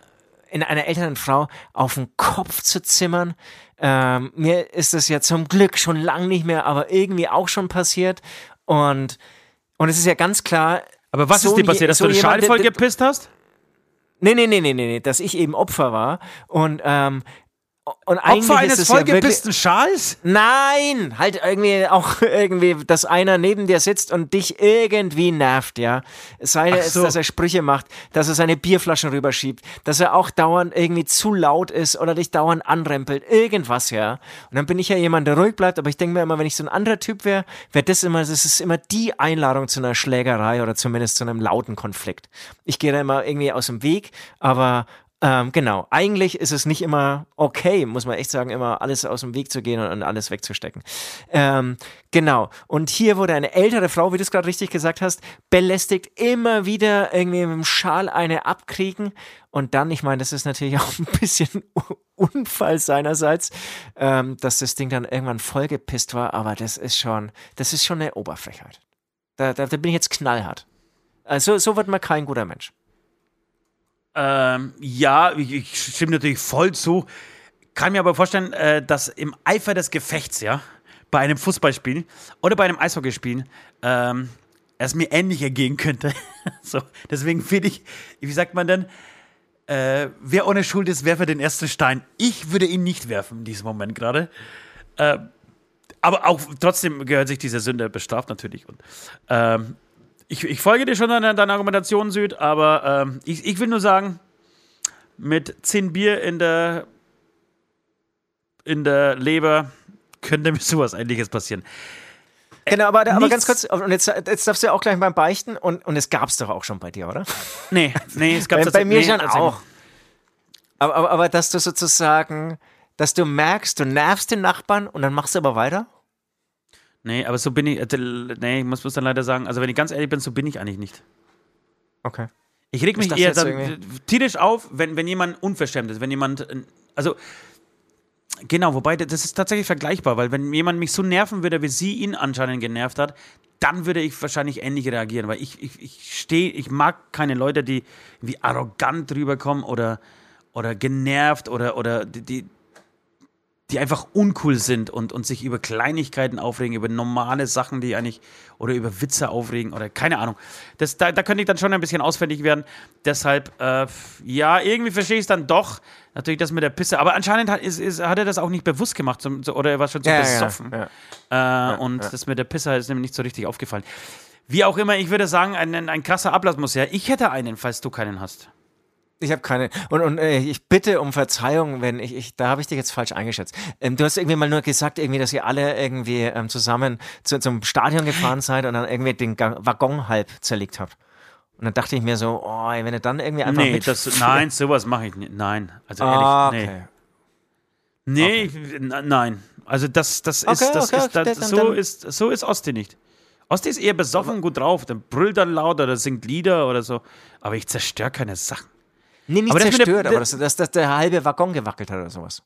in einer älteren Frau auf den Kopf zu zimmern. Ähm, mir ist das ja zum Glück schon lang nicht mehr, aber irgendwie auch schon passiert. Und, und es ist ja ganz klar. Aber was so ist dir passiert, dass so du den Schal jemand, voll gepisst hast? Nee, nee, nee, nee, nee, nee, dass ich eben Opfer war. Und, ähm, und Opfer eines es ja vollgepissten Schals? Nein, halt irgendwie auch irgendwie, dass einer neben dir sitzt und dich irgendwie nervt, ja. Es sei es, so. dass er Sprüche macht, dass er seine Bierflaschen rüberschiebt, dass er auch dauernd irgendwie zu laut ist oder dich dauernd anrempelt, irgendwas, ja. Und dann bin ich ja jemand, der ruhig bleibt, aber ich denke mir immer, wenn ich so ein anderer Typ wäre, wäre das immer, das ist immer die Einladung zu einer Schlägerei oder zumindest zu einem lauten Konflikt. Ich gehe da immer irgendwie aus dem Weg, aber ähm, genau, eigentlich ist es nicht immer okay, muss man echt sagen, immer alles aus dem Weg zu gehen und, und alles wegzustecken. Ähm, genau, und hier wurde eine ältere Frau, wie du es gerade richtig gesagt hast, belästigt, immer wieder irgendwie mit dem Schal eine abkriegen und dann, ich meine, das ist natürlich auch ein bisschen Unfall seinerseits, ähm, dass das Ding dann irgendwann vollgepisst war, aber das ist schon, das ist schon eine Oberfrechheit. Da, da, da bin ich jetzt knallhart. Also so wird man kein guter Mensch. Ähm, ja, ich, ich stimme natürlich voll zu. Kann mir aber vorstellen, äh, dass im Eifer des Gefechts, ja, bei einem Fußballspiel oder bei einem Eishockeyspiel, ähm, es mir ähnlich ergehen könnte. so, deswegen finde ich, wie sagt man denn, äh, wer ohne Schuld ist, werfe den ersten Stein. Ich würde ihn nicht werfen in diesem Moment gerade. Äh, aber auch trotzdem gehört sich diese Sünde bestraft natürlich. Und ähm, ich, ich folge dir schon deiner, deiner Argumentation, Süd, aber ähm, ich, ich will nur sagen, mit 10 Bier in der, in der Leber könnte mir sowas ähnliches passieren. Genau, aber, aber nichts- ganz kurz, und jetzt, jetzt darfst du ja auch gleich mal beichten und, und es gab es doch auch schon bei dir, oder? Nee, nee, es gab Bei, das bei mir nee, schon auch. Aber, aber, aber dass du sozusagen, dass du merkst, du nervst den Nachbarn und dann machst du aber weiter? Nee, aber so bin ich, äh, nee, ich muss, muss dann leider sagen, also wenn ich ganz ehrlich bin, so bin ich eigentlich nicht. Okay. Ich reg mich dachte eher dann tierisch auf, wenn, wenn jemand unverschämt ist, wenn jemand, äh, also genau, wobei das ist tatsächlich vergleichbar, weil wenn jemand mich so nerven würde, wie sie ihn anscheinend genervt hat, dann würde ich wahrscheinlich ähnlich reagieren, weil ich, ich, ich stehe, ich mag keine Leute, die wie arrogant rüberkommen oder, oder genervt oder, oder die, die, die einfach uncool sind und, und sich über Kleinigkeiten aufregen, über normale Sachen, die eigentlich, oder über Witze aufregen oder keine Ahnung. Das, da, da könnte ich dann schon ein bisschen ausfällig werden. Deshalb, äh, ja, irgendwie verstehe ich es dann doch. Natürlich das mit der Pisse. Aber anscheinend hat, ist, ist, hat er das auch nicht bewusst gemacht zum, so, oder er war schon zu besoffen. ja. Äh, und das mit der Pisse ist nämlich nicht so richtig aufgefallen. Wie auch immer, ich würde sagen, ein, ein krasser Ablass muss her. Ich hätte einen, falls du keinen hast. Ich habe keine. Und, und äh, ich bitte um Verzeihung, wenn ich, ich da habe ich dich jetzt falsch eingeschätzt. Ähm, du hast irgendwie mal nur gesagt, irgendwie, dass ihr alle irgendwie ähm, zusammen zu, zum Stadion gefahren seid und dann irgendwie den Ga- Waggon halb zerlegt habt. Und dann dachte ich mir so, oh, wenn du dann irgendwie einfach Nee, das, nein, sowas mache ich nicht. Nein, also Ah, ehrlich, nee. okay. Nee, ich, na- nein. Also das, das ist, Okay, das okay, ist, das, dann- so dann- ist, so ist Osti nicht. Osti ist eher besoffen gut drauf, dann brüllt dann laut oder singt Lieder oder so. Aber ich zerstöre keine Sachen. Nee, nicht Aber das mit der- zerstört, aber dass, dass, dass der halbe Waggon gewackelt hat oder sowas.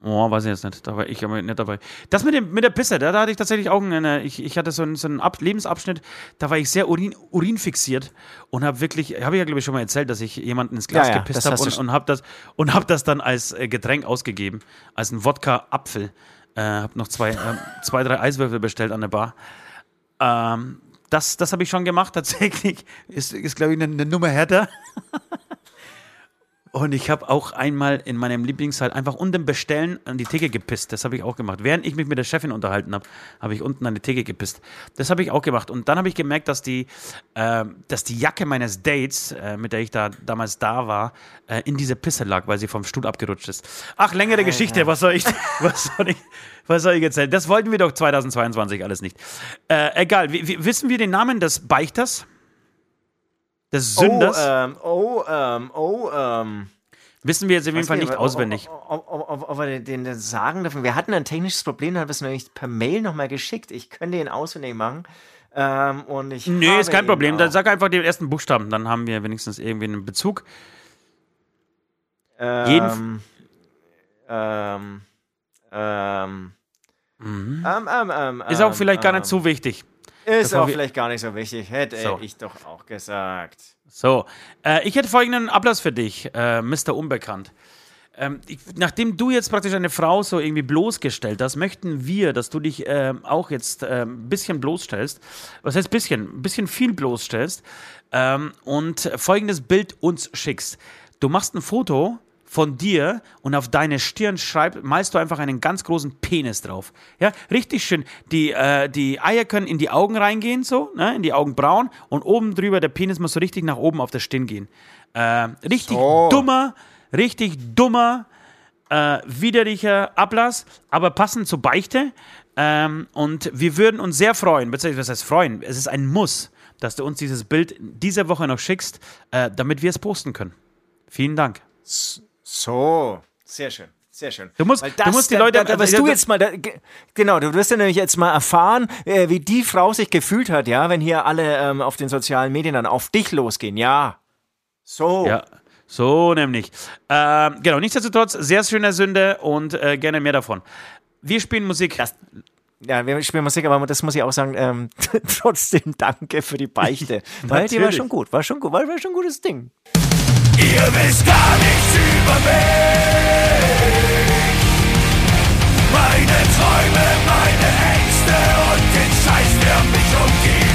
Oh, weiß ich jetzt nicht. Da war ich aber nicht dabei. Das mit, dem, mit der Pisse, da, da hatte ich tatsächlich auch eine, ich, ich hatte so einen, so einen Ab Lebensabschnitt, da war ich sehr Urin, urinfixiert und habe wirklich, habe ich ja glaube ich schon mal erzählt, dass ich jemanden ins Glas Ja, ja, gepisst das habe und, und habe das, und hab das dann als äh, Getränk ausgegeben, als ein Wodka-Apfel. Äh, habe noch zwei, ähm, zwei, drei Eiswürfel bestellt an der Bar. Ähm, das das habe ich schon gemacht, tatsächlich. Ist, ist glaube ich, eine, eine Nummer härter. Und ich habe auch einmal in meinem Lieblingssaal einfach unten bestellen an die Theke gepisst. Das habe ich auch gemacht. Während ich mich mit der Chefin unterhalten habe, habe ich unten an die Theke gepisst. Das habe ich auch gemacht. Und dann habe ich gemerkt, dass die, äh, dass die Jacke meines Dates, äh, mit der ich da damals da war, äh, in diese Pisse lag, weil sie vom Stuhl abgerutscht ist. Ach, längere Geschichte. Was soll ich, was soll ich, was soll ich erzählen? Das wollten wir doch 2022 alles nicht. Äh, egal. Wie, wissen wir den Namen des Beichters? Des Sünders? Oh, ähm, oh, ähm, oh, ähm. wissen wir jetzt auf jeden Fall nicht, ob- auswendig. Ob, ob, ob, wir den, den sagen dürfen. Wir hatten ein technisches Problem, da haben wir es nämlich per Mail nochmal geschickt. Ich könnte ihn auswendig machen. Ähm, und ich Nee, ist kein Problem. auch. Dann sag einfach den ersten Buchstaben, dann haben wir wenigstens irgendwie einen Bezug. Ähm, ähm, ähm, Mhm. ähm, ähm, ähm, Ist auch ähm, vielleicht gar ähm, nicht so wichtig. Ist auch vielleicht gar nicht so wichtig. Hätte So. ich doch auch gesagt. So, äh, ich hätte folgenden Ablass für dich, äh, Mr. Unbekannt. Ähm, ich, nachdem du jetzt praktisch eine Frau so irgendwie bloßgestellt hast, möchten wir, dass du dich ähm, auch jetzt ähm, ein bisschen bloßstellst. Was heißt bisschen? Ein bisschen viel bloßstellst. Ähm, und folgendes Bild uns schickst. Du machst ein Foto von dir und auf deine Stirn schreib, malst du einfach einen ganz großen Penis drauf. Ja, richtig schön. Die, äh, die Eier können in die Augen reingehen, so, ne, in die Augenbrauen und oben drüber der Penis muss so richtig nach oben auf der Stirn gehen. Äh, richtig So. dummer, richtig dummer, äh, widerlicher Ablass, aber passend zur Beichte. Ähm, und wir würden uns sehr freuen, beziehungsweise was heißt freuen? Es ist ein Muss, dass du uns dieses Bild diese Woche noch schickst, äh, damit wir es posten können. Vielen Dank. So, sehr schön. Sehr schön. Du musst- Weil du musst die da, Leute- Da, da wirst also, du jetzt mal. Da, ge- genau, du wirst ja nämlich jetzt mal erfahren, äh, wie die Frau sich gefühlt hat, ja, wenn hier alle ähm, auf den sozialen Medien dann auf dich losgehen. Ja. So. Ja, so nämlich. Ähm, genau, nichtsdestotrotz, sehr schöne Sünde und äh, gerne mehr davon. Wir spielen Musik. Ja, wir spielen Musik, aber das muss ich auch sagen, ähm, trotzdem danke für die Beichte. Weil die war schon gut, war schon gut, war, war schon ein gutes Ding. Ihr wisst gar nichts über mich. Meine Träume, meine Ängste und den Scheiß, der mich umgibt.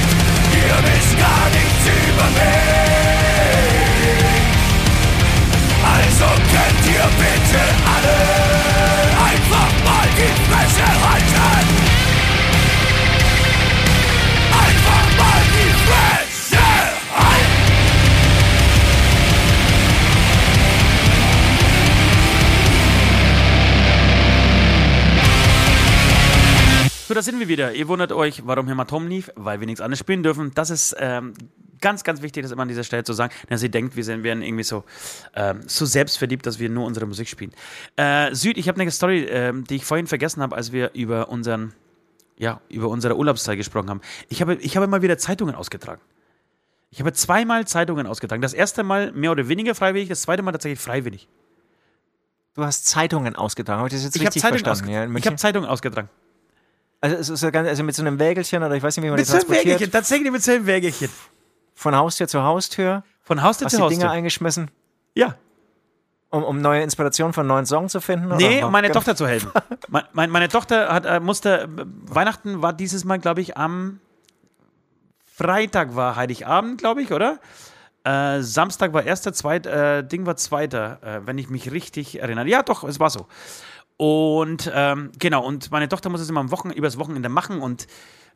Wieder. Ihr wundert euch, warum Hämatom lief, weil wir nichts anderes spielen dürfen. Das ist ähm, ganz, ganz wichtig, das immer an dieser Stelle zu sagen, dass ihr denkt, wir sind, wären irgendwie so, ähm, so selbstverliebt, dass wir nur unsere Musik spielen. Äh, Süd, ich habe eine Story, ähm, die ich vorhin vergessen habe, als wir über unseren, ja, über unsere Urlaubszeit gesprochen haben. Ich habe, ich habe mal wieder Zeitungen ausgetragen. Ich habe zweimal Zeitungen ausgetragen. Das erste Mal mehr oder weniger freiwillig, das zweite Mal tatsächlich freiwillig. Du hast Zeitungen ausgetragen, habe ich das jetzt Ich habe richtig Zeitungen, verstanden? Ja, ich hab München? Zeitungen ausgetragen. Also, es ist ganz, also mit so einem Wägelchen oder ich weiß nicht, wie man Mit so einem. Wägelchen, tatsächlich mit so einem Wägelchen. Von Haustür zu Haustür. Von Haustür Hast zu die Dinger Haustür. eingeschmissen, Ja. um, um neue Inspirationen für einen neuen Song zu finden? oder? Nee, um meine Ganz- Tochter zu helfen. Mein, mein, meine Tochter hat, äh, musste, äh, Weihnachten war dieses Mal, glaube ich, am Freitag war Heiligabend, glaube ich, oder? Äh, Samstag war erster, zweit, äh, Ding war zweiter, äh, wenn ich mich richtig erinnere. Ja, doch, es war so. Und ähm, genau, und meine Tochter muss es immer am Wochen, übers Wochenende machen und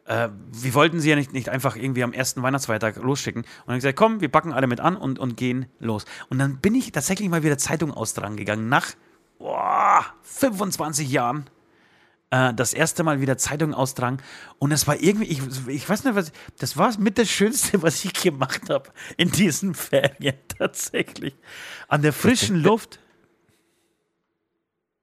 äh, wir wollten sie ja nicht, nicht einfach irgendwie am ersten Weihnachtsfeiertag losschicken. Und dann gesagt, komm, wir packen alle mit an und, und gehen los. Und dann bin ich tatsächlich mal wieder Zeitung austragen gegangen, nach boah, 25 Jahren. Äh, das erste Mal wieder Zeitung austragen. Und das war irgendwie, ich, ich weiß nicht, was, das war mit das Schönste, was ich gemacht habe in diesen Ferien tatsächlich. An der frischen Luft.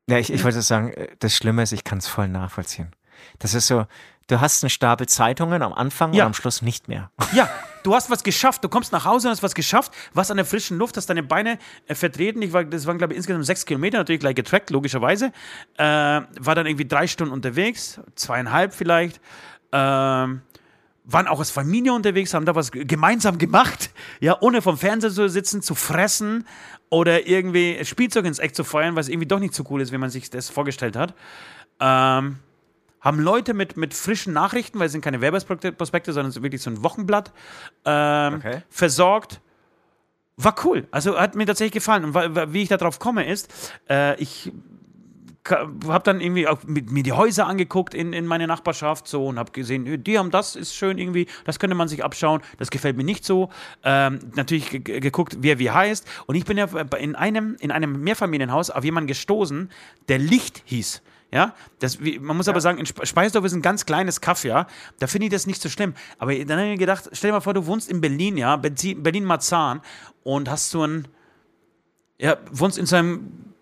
Ja, ich, ich wollte sagen, äh, das Schlimme ist, ich kann es voll nachvollziehen. Das ist so, du hast einen Stapel Zeitungen am Anfang Ja. und am Schluss nicht mehr. Ja, du hast was geschafft. Du kommst nach Hause und hast was geschafft. Was an der frischen Luft, hast deine Beine äh, vertreten. Ich war, das waren, glaube ich, insgesamt sechs Kilometer, natürlich gleich getrackt, logischerweise. Äh, war dann irgendwie drei Stunden unterwegs, zweieinhalb vielleicht. Ähm, waren auch als Familie unterwegs, haben da was gemeinsam gemacht, ja, ohne vom Fernseher zu sitzen, zu fressen oder irgendwie Spielzeug ins Eck zu feuern, was irgendwie doch nicht so cool ist, wie man sich das vorgestellt hat. Ähm, haben Leute mit, mit frischen Nachrichten, weil es sind keine Werbeprospekte, sondern es ist wirklich so ein Wochenblatt, ähm, Okay. versorgt. War cool. Also hat mir tatsächlich gefallen. Und wie ich darauf komme, ist, äh, ich habe dann irgendwie auch mit, mir die Häuser angeguckt in, in meine Nachbarschaft so und habe gesehen, äh, die haben das, ist schön irgendwie, das könnte man sich abschauen, das gefällt mir nicht so. Ähm, natürlich ge- ge- geguckt, wer wie heißt. Und ich bin ja in einem, in einem Mehrfamilienhaus auf jemanden gestoßen, der Licht hieß. Ja, das, wie, man muss aber sagen, in Spe- Speisdorf ist ein ganz kleines Kaff, ja. Da finde ich das nicht so schlimm. Aber dann habe ich mir gedacht, stell dir mal vor, du wohnst in Berlin, ja, Berlin-Marzahn und hast so ein, ja, wohnst in so einem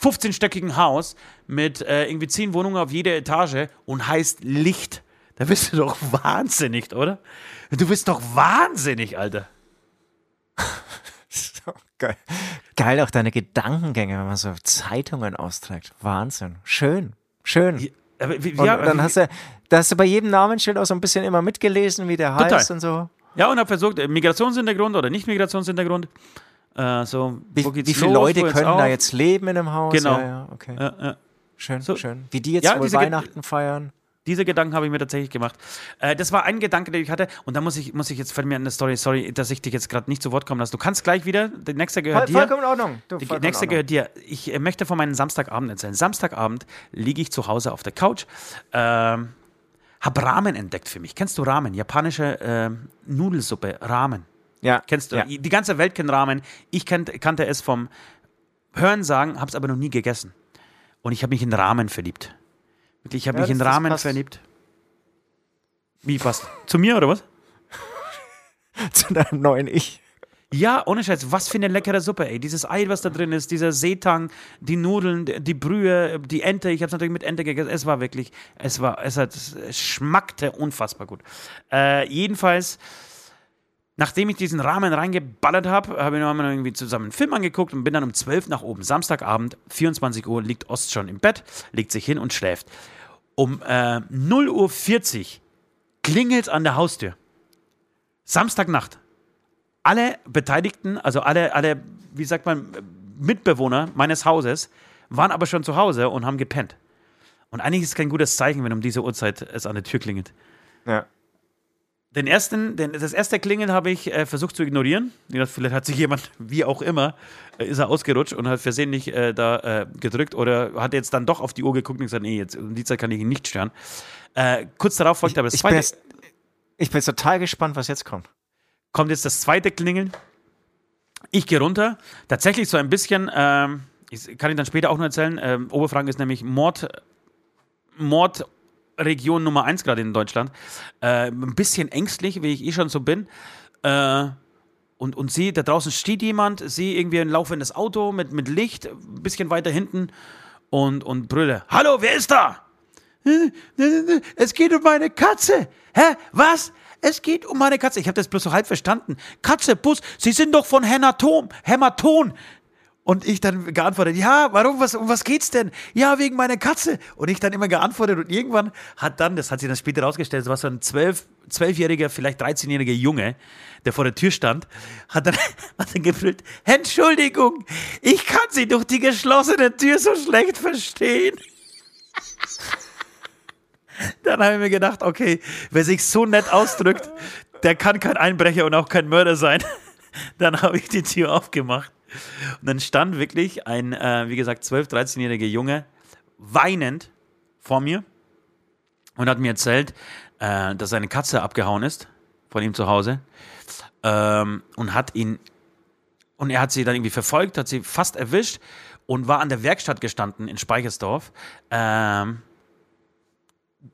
15-stöckigen Haus mit äh, irgendwie 10 Wohnungen auf jeder Etage und heißt Licht. Da bist du doch wahnsinnig, oder? Du bist doch wahnsinnig, Alter. Geil. geil auch deine Gedankengänge, wenn man so Zeitungen austrägt. Wahnsinn. Schön. Schön. Aber wie, Und ja, dann wie- hast du, da hast du bei jedem Namensschild auch so ein bisschen immer mitgelesen, wie der Total. heißt und so. ja, und habe versucht, äh, Migrationshintergrund oder nicht Migrationshintergrund. Äh, so, Wie, wie viele los, Leute können auf? da jetzt leben in einem Haus? Genau. Ja, ja, okay. Ja. Schön, So. schön. Wie die jetzt Ja, wohl Ge- Weihnachten feiern. Diese Gedanken habe ich mir tatsächlich gemacht. Äh, das war ein Gedanke, den ich hatte. Und da muss ich, muss ich jetzt, fällt mir eine Story, sorry, dass ich dich jetzt gerade nicht zu Wort kommen lasse. Du kannst gleich wieder, der nächste gehört Voll, dir. vollkommen in Ordnung. Du, vollkommen nächste Ordnung. gehört dir. Ich äh, möchte von meinem Samstagabend erzählen. Samstagabend liege ich zu Hause auf der Couch, ähm, habe Ramen entdeckt für mich. Kennst du Ramen? Japanische ähm, Nudelsuppe, Ramen. Ja, Kennst du? Ja. Die ganze Welt kennt Ramen. Ich kannt, kannte es vom Hören sagen, habe es aber noch nie gegessen. Und ich habe mich in Ramen verliebt. Wirklich, ich habe Ja, mich in Ramen verliebt. Wie passt? Zu mir oder was? Zu deinem neuen Ich. Ja, ohne Scheiß, was für eine leckere Suppe, ey. Dieses Ei, was da drin ist, dieser Seetang, die Nudeln, die Brühe, die Ente. Ich habe es natürlich mit Ente gegessen. Es war wirklich, es war, es hat, es schmackte unfassbar gut. Äh, jedenfalls, nachdem ich diesen Rahmen reingeballert habe, habe ich noch mal irgendwie zusammen einen Film angeguckt und bin dann um 12 nach oben. Samstagabend, 24 Uhr, liegt Ost schon im Bett, legt sich hin und schläft. Um äh, 0 Uhr 40 klingelt an der Haustür. Samstagnacht alle Beteiligten, also alle, alle, wie sagt man, Mitbewohner meines Hauses, waren aber schon zu Hause und haben gepennt. Und eigentlich ist es kein gutes Zeichen, wenn um diese Uhrzeit es an der Tür klingelt. Ja. Den ersten, den, das erste Klingeln habe ich äh, versucht zu ignorieren. Vielleicht hat sich jemand, wie auch immer, äh, ist er ausgerutscht und hat versehentlich äh, da äh, gedrückt oder hat jetzt dann doch auf die Uhr geguckt und gesagt, nee, jetzt um die Zeit kann ich ihn nicht stören. Äh, kurz darauf folgt aber das Ich bin, zweite. jetzt, ich bin jetzt total gespannt, was jetzt kommt. kommt jetzt das zweite Klingeln. Ich gehe runter. Tatsächlich so ein bisschen, ähm, ich, kann ich dann später auch noch erzählen. Ähm, Oberfranken ist nämlich Mord, Mordregion Nummer eins gerade in Deutschland. Äh, ein bisschen ängstlich, wie ich eh schon so bin. Äh, und, und sehe, da draußen steht jemand, sehe irgendwie ein laufendes Auto mit, mit Licht, ein bisschen weiter hinten und, und brülle. Hallo, wer ist da? Es geht um meine Katze. Hä? Was? Es geht um meine Katze. Ich habe das bloß so halb verstanden. Katze, Bus, Sie sind doch von Hämatom. Hämaton. Und ich dann geantwortet, ja, warum, was, um was geht's denn? Ja, wegen meiner Katze. Und ich dann immer geantwortet und irgendwann hat dann, das hat sich dann später rausgestellt, das war so ein zwölf, zwölfjähriger, vielleicht 13-jähriger Junge, der vor der Tür stand, hat dann, hat dann gebrüllt, Entschuldigung, ich kann Sie durch die geschlossene Tür so schlecht verstehen. Dann habe ich mir gedacht, okay, wer sich so nett ausdrückt, der kann kein Einbrecher und auch kein Mörder sein. Dann habe ich die Tür aufgemacht. Und dann stand wirklich ein, äh, wie gesagt, 12-, 13-jähriger Junge weinend vor mir und hat mir erzählt, äh, dass seine Katze abgehauen ist von ihm zu Hause ähm, und hat ihn und er hat sie dann irgendwie verfolgt, hat sie fast erwischt und war an der Werkstatt gestanden in Speichersdorf. Ähm,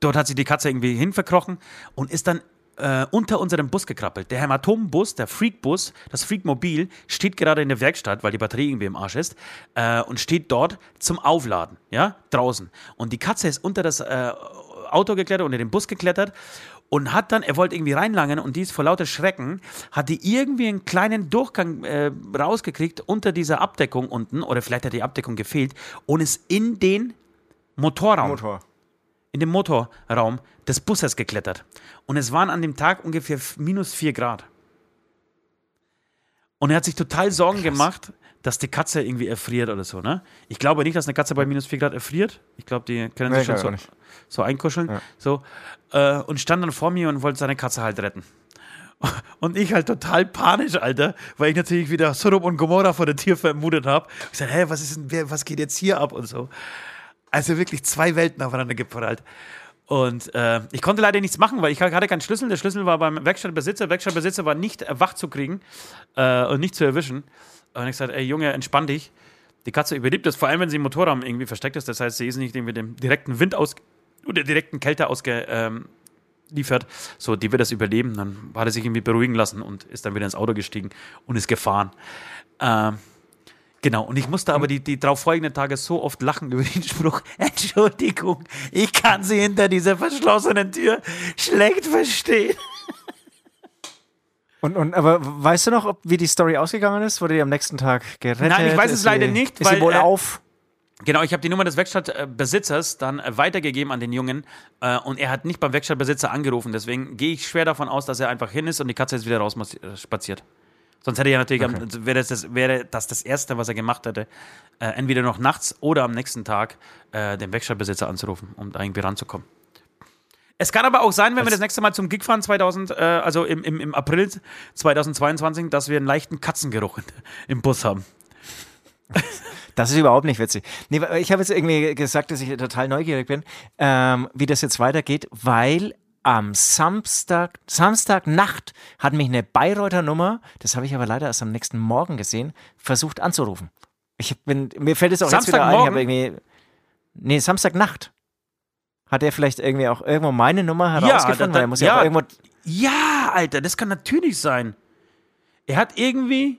dort hat sie die Katze irgendwie hinverkrochen und ist dann äh, unter unserem Bus gekrabbelt. Der Hämatombus, der Freakbus, das Freakmobil, steht gerade in der Werkstatt, weil die Batterie irgendwie im Arsch ist, äh, und steht dort zum Aufladen, ja, draußen. Und die Katze ist unter das äh, Auto geklettert, unter den Bus geklettert und hat dann, er wollte irgendwie reinlangen und die ist vor lauter Schrecken, hat die irgendwie einen kleinen Durchgang äh, rausgekriegt unter dieser Abdeckung unten, oder vielleicht hat die Abdeckung gefehlt, und ist in den Motorraum Motor. In den Motorraum des Busses geklettert. Und es waren an dem Tag ungefähr minus 4 Grad. Und er hat sich total Sorgen gemacht, dass die Katze irgendwie erfriert oder so. Ne? Ich glaube nicht, dass eine Katze bei minus 4 Grad erfriert. Ich glaube, die können Nee, sich schon so, so einkuscheln. Ja. So. Äh, und stand dann vor mir und wollte seine Katze halt retten. Und ich halt total panisch, Alter, weil ich natürlich wieder Sodom und Gomorra vor der Tür vermutet habe. Ich sag, hä, was ist denn, wer, was geht jetzt hier ab und so. Also wirklich zwei Welten aufeinander geprallt. Und äh, ich konnte leider nichts machen, weil ich hatte keinen Schlüssel. Der Schlüssel war beim Werkstattbesitzer. Der Werkstattbesitzer war nicht äh, wach zu kriegen äh, und nicht zu erwischen. Und ich sagte, ey Junge, entspann dich. Die Katze überlebt das, vor allem wenn sie im Motorraum irgendwie versteckt ist. Das heißt, sie ist nicht irgendwie dem direkten Wind aus oder direkten Kälte ausgeliefert. Ähm, so, die wird das überleben. Dann hat er sich irgendwie beruhigen lassen und ist dann wieder ins Auto gestiegen und ist gefahren. Ähm, Genau, und ich musste aber die, die darauf folgenden Tage so oft lachen über den Spruch, Entschuldigung, ich kann sie hinter dieser verschlossenen Tür schlecht verstehen. Und, und, aber weißt du noch, ob, wie die Story ausgegangen ist? Wurde die am nächsten Tag gerettet? Nein, ich weiß es leider sie, nicht, Ist weil, sie wohl äh, auf? Genau, ich habe die Nummer des Werkstattbesitzers dann äh, weitergegeben an den Jungen äh, und er hat nicht beim Werkstattbesitzer angerufen. Deswegen gehe ich schwer davon aus, dass er einfach hin ist und die Katze jetzt wieder raus äh, spaziert. Sonst hätte er natürlich, Okay. am, wäre, das, das, wäre das das Erste, was er gemacht hätte, äh, entweder noch nachts oder am nächsten Tag äh, den Werkstattbesitzer anzurufen, um da irgendwie ranzukommen. Es kann aber auch sein, wenn wir das nächste Mal zum Gig fahren, 2000, äh, also im, im, im April 2022, dass wir einen leichten Katzengeruch im Bus haben. Das ist überhaupt nicht witzig. Nee, ich habe jetzt irgendwie gesagt, dass ich total neugierig bin, ähm, wie das jetzt weitergeht, weil am Samstag, Samstagnacht hat mich eine Bayreuther Nummer, das habe ich aber leider erst am nächsten Morgen gesehen, versucht anzurufen. Ich bin, mir fällt es auch jetzt wieder ein, ich habe irgendwie, nee, Samstagnacht. Hat er vielleicht irgendwie auch irgendwo meine Nummer herausgefunden? da- weil er muss ja, ja. irgendwo, Ja, Alter, das kann natürlich sein. Er hat irgendwie,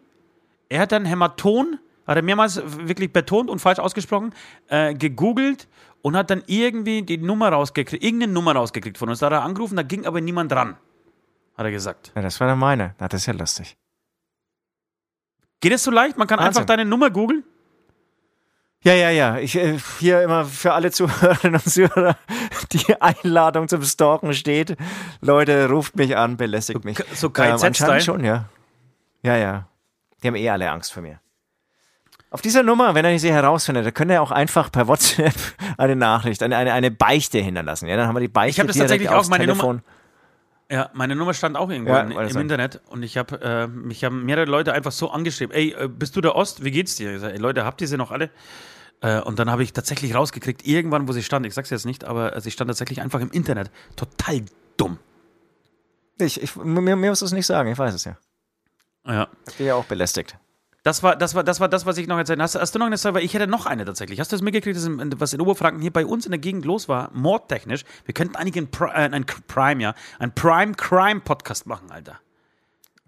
er hat dann Hämaton, hat er mehrmals wirklich betont und falsch ausgesprochen, äh, gegoogelt und hat dann irgendwie die Nummer rausgekriegt, irgendeine Nummer rausgekriegt von uns. Da hat er angerufen, da ging aber niemand dran, hat er gesagt. ja, das war dann meine. Na, das ist ja lustig. Geht es so leicht? Man kann Wahnsinn. einfach deine Nummer googeln? Ja, ja, ja. Ich äh, hier immer für alle Zuhörerinnen und Zuhörer die Einladung zum Stalken steht. Leute, ruft mich an, belästigt mich. so Ähm, KZ-Style? anscheinend schon, ja. Ja, ja. Die haben eh alle Angst vor mir. Auf dieser Nummer, wenn er sie herausfindet, da könnt ihr auch einfach per WhatsApp eine Nachricht, eine, eine, eine Beichte hinterlassen. Ja, dann haben wir die Beichte Ich hab das direkt tatsächlich auch, meine Telefon. Ja, meine Nummer stand auch irgendwo Ja, in, im sein. Internet und ich habe äh, mich haben mehrere Leute einfach so angeschrieben, ey, äh, bist du der Ost? Wie geht's dir? Ich sag, ey, Leute, habt ihr sie noch alle? Äh, und dann habe ich tatsächlich rausgekriegt, irgendwann, wo sie stand, ich sag's jetzt nicht, aber äh, sie stand tatsächlich einfach im Internet. Total dumm. Ich, ich, mir, mir muss es nicht sagen, ich weiß es ja. Ja. Ich bin ja auch belästigt. Das war, das war, das war das, was ich noch erzählt hast, hast du noch eine Story? Ich hätte noch eine tatsächlich. Hast du das mitgekriegt, in- was in Oberfranken hier bei uns in der Gegend los war, mordtechnisch? Wir könnten eigentlich einen, Pri äh, einen Prime, ja, einen Prime-Crime-Podcast machen, Alter.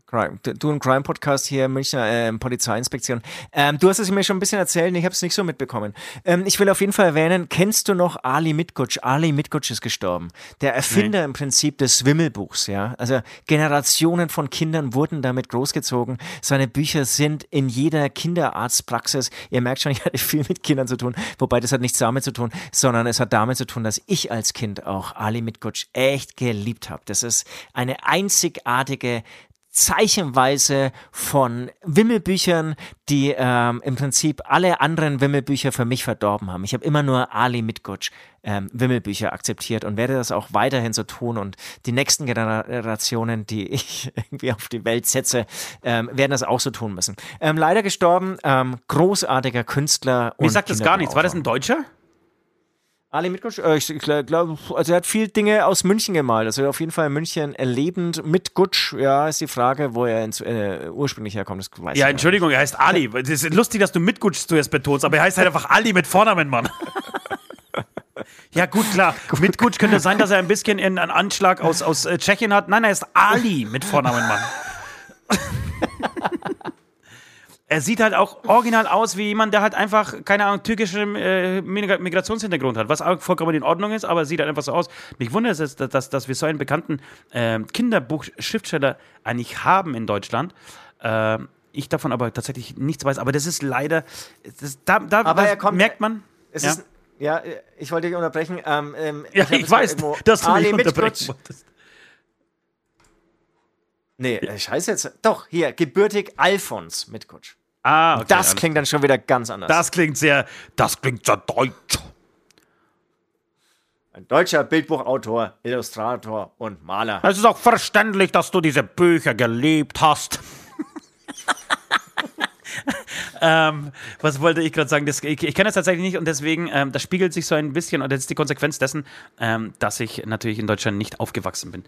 Crime. Du ein Crime-Podcast hier, Münchner ähm, Polizeiinspektion. Ähm, du hast es mir schon ein bisschen erzählt, ich habe es nicht so mitbekommen. Ähm, ich will auf jeden Fall erwähnen, kennst du noch Ali Mitgutsch? Ali Mitgutsch ist gestorben. Der Erfinder im Prinzip des Wimmelbuchs, ja. Also Generationen von Kindern wurden damit großgezogen. Seine Bücher sind in jeder Kinderarztpraxis. Ihr merkt schon, ich hatte viel mit Kindern zu tun, wobei das hat nichts damit zu tun, sondern es hat damit zu tun, dass ich als Kind auch Ali Mitgutsch echt geliebt habe. Das ist eine einzigartige Zeichenweise von Wimmelbüchern, die ähm, im Prinzip alle anderen Wimmelbücher für mich verdorben haben. Ich habe immer nur Ali Mitgutsch ähm, Wimmelbücher akzeptiert und werde das auch weiterhin so tun. Und die nächsten Generationen, die ich irgendwie auf die Welt setze, ähm, werden das auch so tun müssen. Ähm, leider gestorben, ähm, großartiger Künstler. Mir sagt das gar nichts. War das ein. Deutscher? Ali Mitgutsch, äh, ich glaube, also er hat viel Dinge aus München gemalt. Also auf jeden Fall in München lebend mit Gutsch. Ja, ist die Frage, wo er ins, äh, ursprünglich herkommt. Das weiß ich Ja. Entschuldigung, er heißt Ali. Es ist lustig, dass du mitgutschst, du jetzt betonst, aber er heißt halt einfach Ali mit Vornamen, Mann. Ja, gut, klar. Mitgutsch könnte sein, dass er ein bisschen einen Anschlag aus, aus äh, Tschechien hat. Nein, er ist Ali mit Vornamen, Mann. Er sieht halt auch original aus wie jemand, der halt einfach, keine Ahnung, türkischen äh, Migra- Migrationshintergrund hat, was auch vollkommen in Ordnung ist, aber sieht halt einfach so aus. Mich wundert es, dass, dass, dass wir so einen bekannten äh, Kinderbuchschriftsteller eigentlich haben in Deutschland. Ähm, ich davon aber tatsächlich nichts weiß, aber das ist leider, das, da, da Aber das er kommt- merkt man. Es ja, ist, ja, äh, ich wollte dich unterbrechen. Ähm, ähm, ja, ich, mal weiß, dass du mich unterbrechen wolltest. Nee, äh, scheiße jetzt. Doch, hier, gebürtig Alfons Mitgutsch. Ah, okay, Das klingt dann schon wieder ganz anders. das klingt sehr, das klingt sehr deutsch. Ein deutscher Bildbuchautor, Illustrator und Maler. Es ist auch verständlich, dass du diese Bücher geliebt hast. ähm, was wollte ich gerade sagen? Das, ich ich kenne das tatsächlich nicht und deswegen, ähm, das spiegelt sich so ein bisschen, und das ist die Konsequenz dessen, ähm, dass ich natürlich in Deutschland nicht aufgewachsen bin.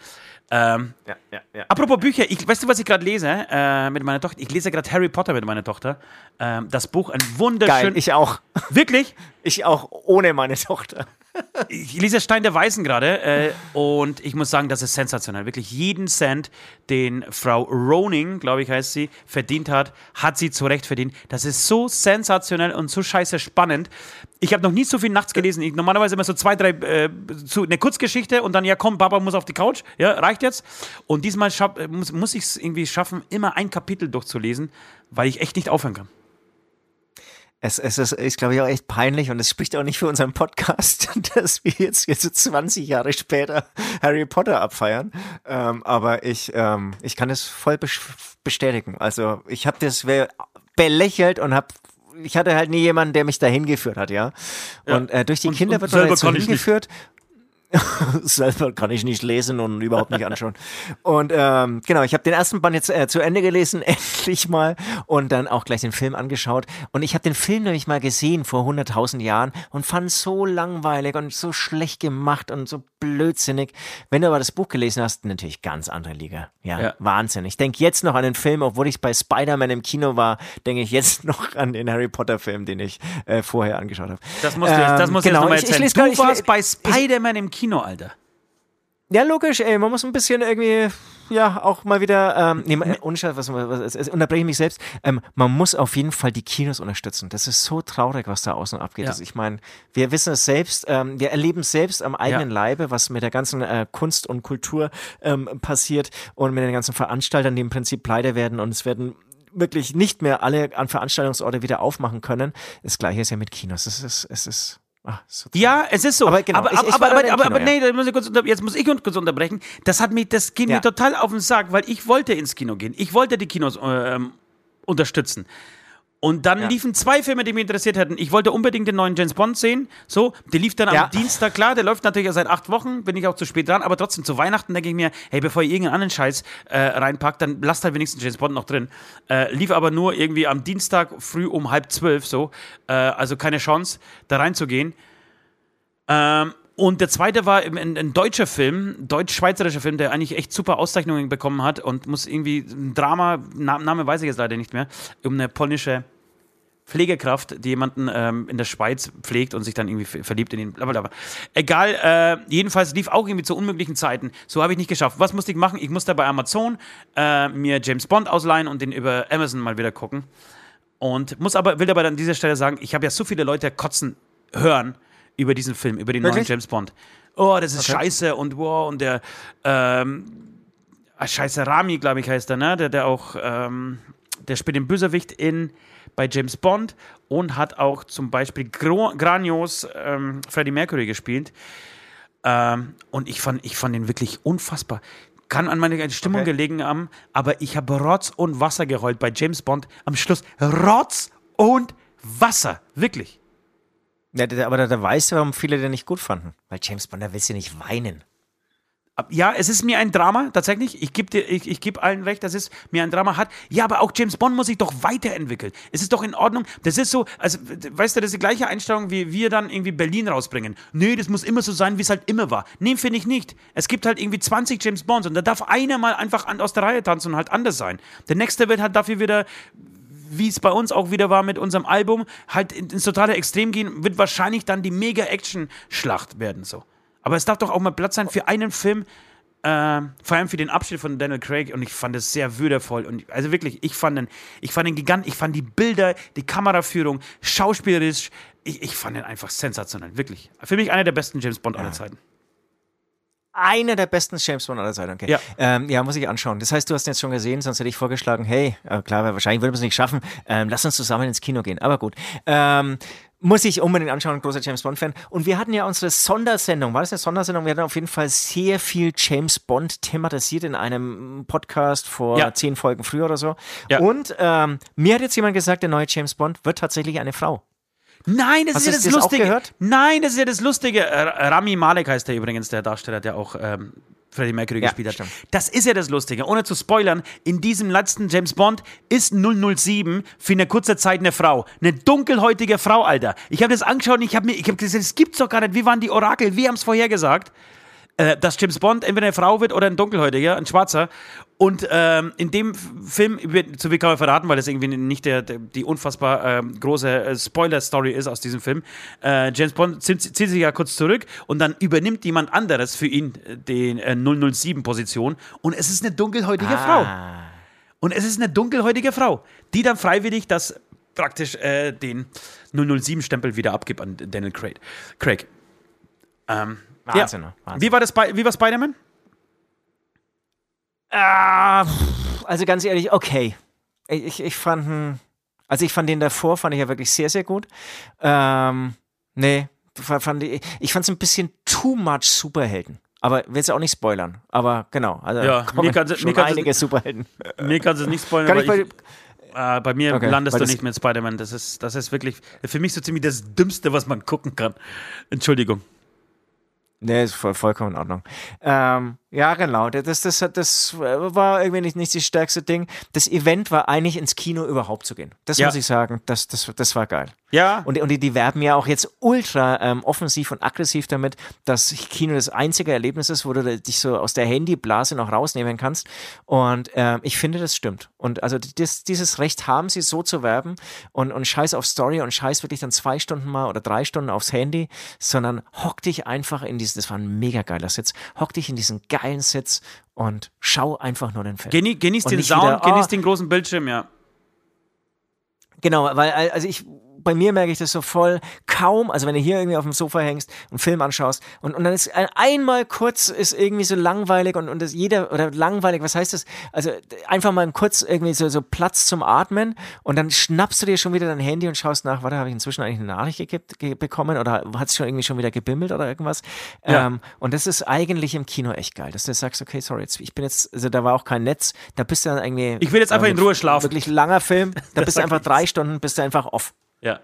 Ähm, Ja, ja, ja. apropos Bücher, ich, weißt du, was ich gerade lese äh, mit meiner Tochter? Ich lese gerade Harry Potter mit meiner Tochter. Ähm, das Buch, ein wunderschön. Geil, ich auch. Wirklich? Ich auch ohne meine Tochter. Ich lese Stein der Weisen gerade äh, und ich muss sagen, das ist sensationell. Wirklich jeden Cent, den Frau Roning, glaube ich, heißt sie, verdient hat, hat sie zu Recht verdient. Das ist so sensationell und so scheiße spannend. Ich habe noch nie so viel nachts gelesen. Ich, normalerweise immer so zwei, drei, äh, so eine Kurzgeschichte und dann, ja komm, Papa muss auf die Couch. Ja, reicht jetzt. Und diesmal äh, muss, muss ich es irgendwie schaffen, immer ein Kapitel durchzulesen, weil ich echt nicht aufhören kann. Es, es ist, ist glaube ich, auch echt peinlich und es spricht auch nicht für unseren Podcast, dass wir jetzt, jetzt so 20 Jahre später Harry Potter abfeiern. Ähm, aber ich, ähm, ich kann es voll bestätigen. Also ich habe das belächelt und habe ich hatte halt nie jemanden, der mich dahin geführt hat, ja. Und äh, durch die Und- Kinder und wird man halt so hingeführt. Selber kann ich nicht lesen und überhaupt nicht anschauen. Und ähm, genau, ich habe den ersten Band jetzt äh, zu Ende gelesen, endlich mal, und dann auch gleich den Film angeschaut. Und ich habe den Film nämlich mal gesehen vor 100.000 Jahren und fand es so langweilig und so schlecht gemacht und so blödsinnig. Wenn du aber das Buch gelesen hast, natürlich ganz andere Liga. Ja, Ja. Wahnsinn. Ich denke jetzt noch an den Film, obwohl ich bei Spider-Man im Kino war, denke ich jetzt noch an den Harry Potter-Film, den ich äh, vorher angeschaut habe. Das musst du jetzt, das Ähm, musst du genau, jetzt nochmal ich- ich erzählen. lese du gar- ich- warst bei ich- Spider-Man im Kino, Alter. Ja, logisch, ey, man muss ein bisschen irgendwie, ja, auch mal wieder, ähm, nee, ohne Scheiß, was, was, was, was unterbreche ich mich selbst, ähm, man muss auf jeden Fall die Kinos unterstützen. Das ist so traurig, was da außen abgeht. Ja. Also ich meine, wir wissen es selbst, ähm, wir erleben es selbst am eigenen Ja. Leibe, was mit der ganzen äh, Kunst und Kultur ähm, passiert und mit den ganzen Veranstaltern, die im Prinzip pleite werden und es werden wirklich nicht mehr alle an Veranstaltungsorte wieder aufmachen können. Das gleiche ist ja mit Kinos. Es ist, es ist, ach, so Ja, es ist so. Aber genau, aber, ich- aber, ich aber, Kino, aber ja. nee, muss unter, jetzt muss ich uns kurz unterbrechen. Das hat mich, das geht Ja. mir total auf den Sack, weil ich wollte ins Kino gehen. Ich wollte die Kinos ähm, unterstützen. Und dann Ja. liefen zwei Filme, die mich interessiert hätten. Ich wollte unbedingt den neuen James Bond sehen. So, der lief dann am Ja. Dienstag, klar, der läuft natürlich seit acht Wochen, bin ich auch zu spät dran, aber trotzdem zu Weihnachten denke ich mir, hey, bevor ihr irgendeinen anderen Scheiß äh, reinpackt, dann lasst halt wenigstens James Bond noch drin. Äh, lief aber nur irgendwie am Dienstag früh um halb zwölf so. Äh, also keine Chance, da reinzugehen. Ähm, und der zweite war ein, ein, deutscher Film, deutsch-schweizerischer Film, der eigentlich echt super Auszeichnungen bekommen hat und muss irgendwie ein Drama, Na, Name weiß ich jetzt leider nicht mehr, um eine polnische Pflegekraft, die jemanden ähm, in der Schweiz pflegt und sich dann irgendwie ver- verliebt in ihn. Blablabla. Egal, äh, jedenfalls lief auch irgendwie zu unmöglichen Zeiten. So habe ich nicht geschafft. Was musste ich machen? Ich musste bei Amazon äh, mir James Bond ausleihen und den über Amazon mal wieder gucken. Und muss aber, will aber an dieser Stelle sagen, ich habe ja so viele Leute kotzen hören über diesen Film, über den neuen Wirklich? James Bond. Oh, das ist scheiße und wow, und der ähm, ah, scheiße Rami, glaube ich, heißt er, ne? Der, der auch, ähm, der spielt den Bösewicht in bei James Bond und hat auch zum Beispiel Gro Granios ähm, Freddie Mercury gespielt. Ähm, und ich fand, ich fand den wirklich unfassbar. Kann an meiner Stimmung Okay. gelegen haben, aber ich habe Rotz und Wasser geheult bei James Bond. Am Schluss Rotz und Wasser. Wirklich. Ja, aber da, da weißt du, warum viele den nicht gut fanden. Weil James Bond, da willst du nicht weinen. Ja, es ist mir ein Drama, tatsächlich. Ich gebe ich, ich geb allen recht, dass es mir ein Drama hat. Ja, aber auch James Bond muss sich doch weiterentwickeln. Es ist doch in Ordnung. Das ist so, also, weißt du, das ist die gleiche Einstellung, wie wir dann irgendwie Berlin rausbringen. Nee, das muss immer so sein, wie es halt immer war. Nee, finde ich nicht. Es gibt halt irgendwie 20 James Bonds und da darf einer mal einfach aus der Reihe tanzen und halt anders sein. Der nächste wird halt dafür wieder wie es bei uns auch wieder war mit unserem Album, halt in- ins totale Extrem gehen, wird wahrscheinlich dann die Mega-Action-Schlacht werden so. Aber es darf doch auch mal Platz sein für einen Film, äh, vor allem für den Abschied von Daniel Craig und ich fand es sehr würdevoll und also wirklich, ich fand den, ich fand den Gigant, ich fand die Bilder, die Kameraführung, schauspielerisch, ich, ich fand den einfach sensationell, wirklich. Für mich einer der besten James Bond aller Zeiten. Einer der besten James Bond aller Zeiten. Okay. Ja. Ähm, ja, muss ich anschauen. Das heißt, du hast ihn jetzt schon gesehen, sonst hätte ich vorgeschlagen, hey, äh, klar, wahrscheinlich würden wir es nicht schaffen, ähm, lass uns zusammen ins Kino gehen. Aber gut. Ähm, muss ich unbedingt anschauen, großer James Bond-Fan. Und wir hatten ja unsere Sondersendung. War das eine Sondersendung? Wir hatten auf jeden Fall sehr viel James Bond thematisiert in einem Podcast vor Ja. zehn Folgen früher oder so. Ja. Und ähm, mir hat jetzt jemand gesagt, der neue James Bond wird tatsächlich eine Frau. Nein, das Hast ist ja das das Lustige. gehört? Nein, das ist ja das Lustige. Äh, Rami Malek heißt der übrigens, der Darsteller, der auch ähm, Freddie Mercury Ja, gespielt hat. stimmt. Das ist ja das Lustige. Ohne zu spoilern, in diesem letzten James Bond ist 007 für eine kurze Zeit eine Frau. Eine dunkelhäutige Frau, Alter. Ich habe das angeschaut und ich habe mir, ich habe gesagt, das gibt's doch gar nicht. Wie waren die Orakel? Wir haben es vorhergesagt äh, dass James Bond entweder eine Frau wird oder ein Dunkelhäutiger, ein Schwarzer. Und ähm, in dem Film, so viel kann man verraten, weil das irgendwie nicht der, der, die unfassbar ähm, große äh, Spoiler-Story ist aus diesem Film. Äh, James Bond zieht, zieht sich ja kurz zurück und dann übernimmt jemand anderes für ihn die äh, 007-Position. Und es ist eine dunkelhäutige Frau. Ah. Und es ist eine dunkelhäutige Frau, die dann freiwillig das praktisch äh, den 007-Stempel wieder abgibt an Daniel Craig. Craig. Ähm, Wahnsinn, ja. Wahnsinn. Wie war das bei, wie war Spider-Man? Ah, also ganz ehrlich, okay. Ich, ich, ich fand ihn Also ich fand den davor, fand ich ja wirklich sehr, sehr gut. Ähm, nee, fand ich, ich fand es ein bisschen too much Superhelden. Aber will es auch nicht spoilern. Aber genau, also Ja, kommen mir kann's- schon mir kann's- einige Superhelden. Mir kannst du es nicht spoilern, Kann ich äh, bei mir Okay, landest du nicht mit Spider-Man. Das ist, das ist wirklich für mich so ziemlich das Dümmste, was man gucken kann. Entschuldigung. Nee, ist voll, vollkommen in Ordnung. Ähm, ja, genau. Das, das, das, das war irgendwie nicht, nicht das stärkste Ding. Das Event war eigentlich ins Kino überhaupt zu gehen. Das Ja. muss ich sagen. Das, das, das war geil. Ja, Und, und die, die werben ja auch jetzt ultra ähm, offensiv und aggressiv damit, dass Kino das einzige Erlebnis ist, wo du dich so aus der Handyblase noch rausnehmen kannst. Und ähm, ich finde, das stimmt. Und also das, dieses Recht haben sie, so zu werben und, und scheiß auf Story und scheiß wirklich dann zwei Stunden mal oder drei Stunden aufs Handy, sondern hock dich einfach in diesen, das war ein mega geiler Sitz, hock dich in diesen geilen Sitz und schau einfach nur den Film. Geni genieß Und den Sound, wieder, genieß ah, den großen Bildschirm, ja. Genau, weil also ich bei mir merke ich das so voll kaum, also wenn du hier irgendwie auf dem Sofa hängst und einen Film anschaust und, und dann ist ein, einmal kurz ist irgendwie so langweilig und, und das jeder oder langweilig, was heißt das? Also einfach mal kurz irgendwie so, so Platz zum Atmen und dann schnappst du dir schon wieder dein Handy und schaust nach, warte, habe ich inzwischen eigentlich eine Nachricht gekippt, ge bekommen oder hat es schon irgendwie schon wieder gebimmelt oder irgendwas? Ja. Ähm, und das ist eigentlich im Kino echt geil, dass du sagst, okay, sorry, jetzt, ich bin jetzt, also da war auch kein Netz, da bist du dann irgendwie. Ich will jetzt einfach äh, in Ruhe schlafen. Wirklich langer Film, da bist du einfach drei Stunden, bist du einfach off. Ja.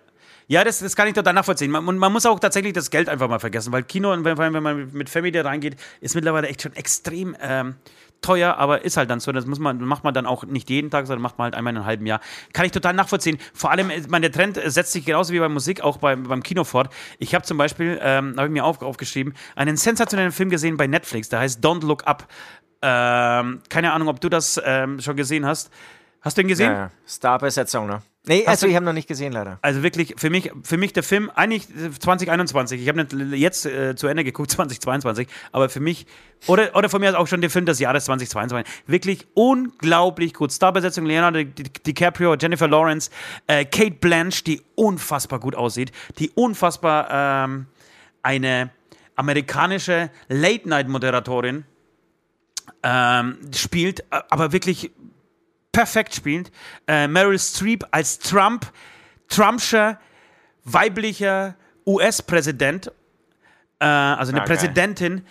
Ja, das, das kann ich total nachvollziehen. Man, man muss auch tatsächlich das Geld einfach mal vergessen, weil Kino, und wenn, wenn man mit Family reingeht, ist mittlerweile echt schon extrem ähm, teuer, aber ist halt dann so. Das muss man, macht man dann auch nicht jeden Tag, sondern macht man halt einmal in einem halben Jahr. Kann ich total nachvollziehen. Vor allem, ich meine, der Trend setzt sich genauso wie bei Musik auch beim, beim Kino fort. Ich habe zum Beispiel, ähm, habe ich mir auf, aufgeschrieben, einen sensationellen Film gesehen bei Netflix, der heißt Don't Look Up. Ähm, keine Ahnung, ob du das ähm, schon gesehen hast. Hast du ihn gesehen? Ja, ja. Starbesetzung, ne? Nee, Hast also du- ich habe noch nicht gesehen, leider. Also wirklich, für mich, für mich der Film, eigentlich äh, 2021, ich habe nicht jetzt äh, zu Ende geguckt, 2022, aber für mich, oder, oder von mir aus auch schon der Film des Jahres 2022, wirklich unglaublich gut. Starbesetzung, Leonardo Di- Di- DiCaprio, Jennifer Lawrence, äh, Kate Blanche, die unfassbar gut aussieht, die unfassbar ähm, eine amerikanische Late-Night-Moderatorin ähm, spielt, aber wirklich perfekt spielt. Äh, Meryl Streep als Trump, Trumpscher weiblicher US-Präsident, äh, also eine Ah, geil. Präsidentin.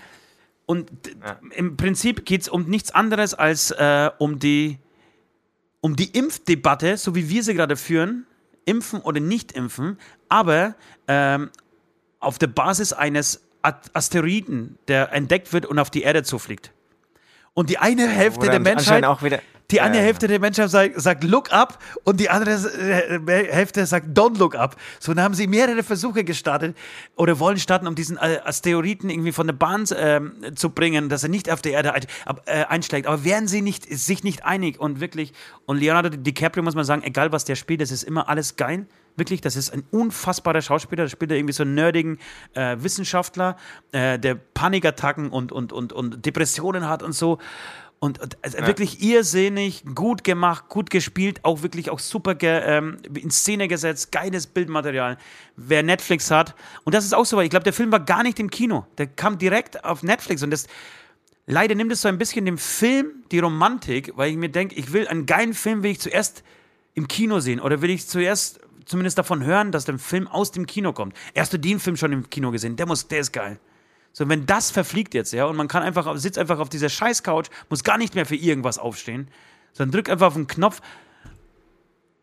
Und d- im Prinzip geht es um nichts anderes als äh, um, die, um die Impfdebatte, so wie wir sie gerade führen, impfen oder nicht impfen, aber ähm, auf der Basis eines Asteroiden, der entdeckt wird und auf die Erde zufliegt. Und die eine Hälfte Oder der Menschheit anscheinend auch wieder. Die eine Ja. Hälfte der Menschheit sagt, sagt look up und die andere äh, Hälfte sagt don't look up. So dann haben sie mehrere Versuche gestartet oder wollen starten, um diesen äh, Asteroiden irgendwie von der Bahn ähm, zu bringen, dass er nicht auf der Erde äh, einschlägt. Aber werden sie nicht, sich nicht einig und wirklich, und Leonardo DiCaprio muss man sagen, egal was der spielt, das ist immer alles geil. Wirklich, das ist ein unfassbarer Schauspieler. Da spielt er irgendwie so einen nerdigen äh, Wissenschaftler, äh, der Panikattacken und, und, und, und Depressionen hat und so. Und, und also wirklich irrsinnig, gut gemacht, gut gespielt, auch wirklich auch super ge, ähm, in Szene gesetzt, geiles Bildmaterial. Wer Netflix hat, und das ist auch so, weil ich glaube, der Film war gar nicht im Kino. Der kam direkt auf Netflix und das leider nimmt es so ein bisschen dem Film die Romantik, weil ich mir denke, ich will einen geilen Film, will ich zuerst im Kino sehen oder will ich zuerst zumindest davon hören, dass der Film aus dem Kino kommt. Erst du den Film schon im Kino gesehen, der muss, der ist geil. So, wenn das verfliegt jetzt, ja, und man kann einfach, sitzt einfach auf dieser Scheiß-Couch, muss gar nicht mehr für irgendwas aufstehen, sondern drückt einfach auf den Knopf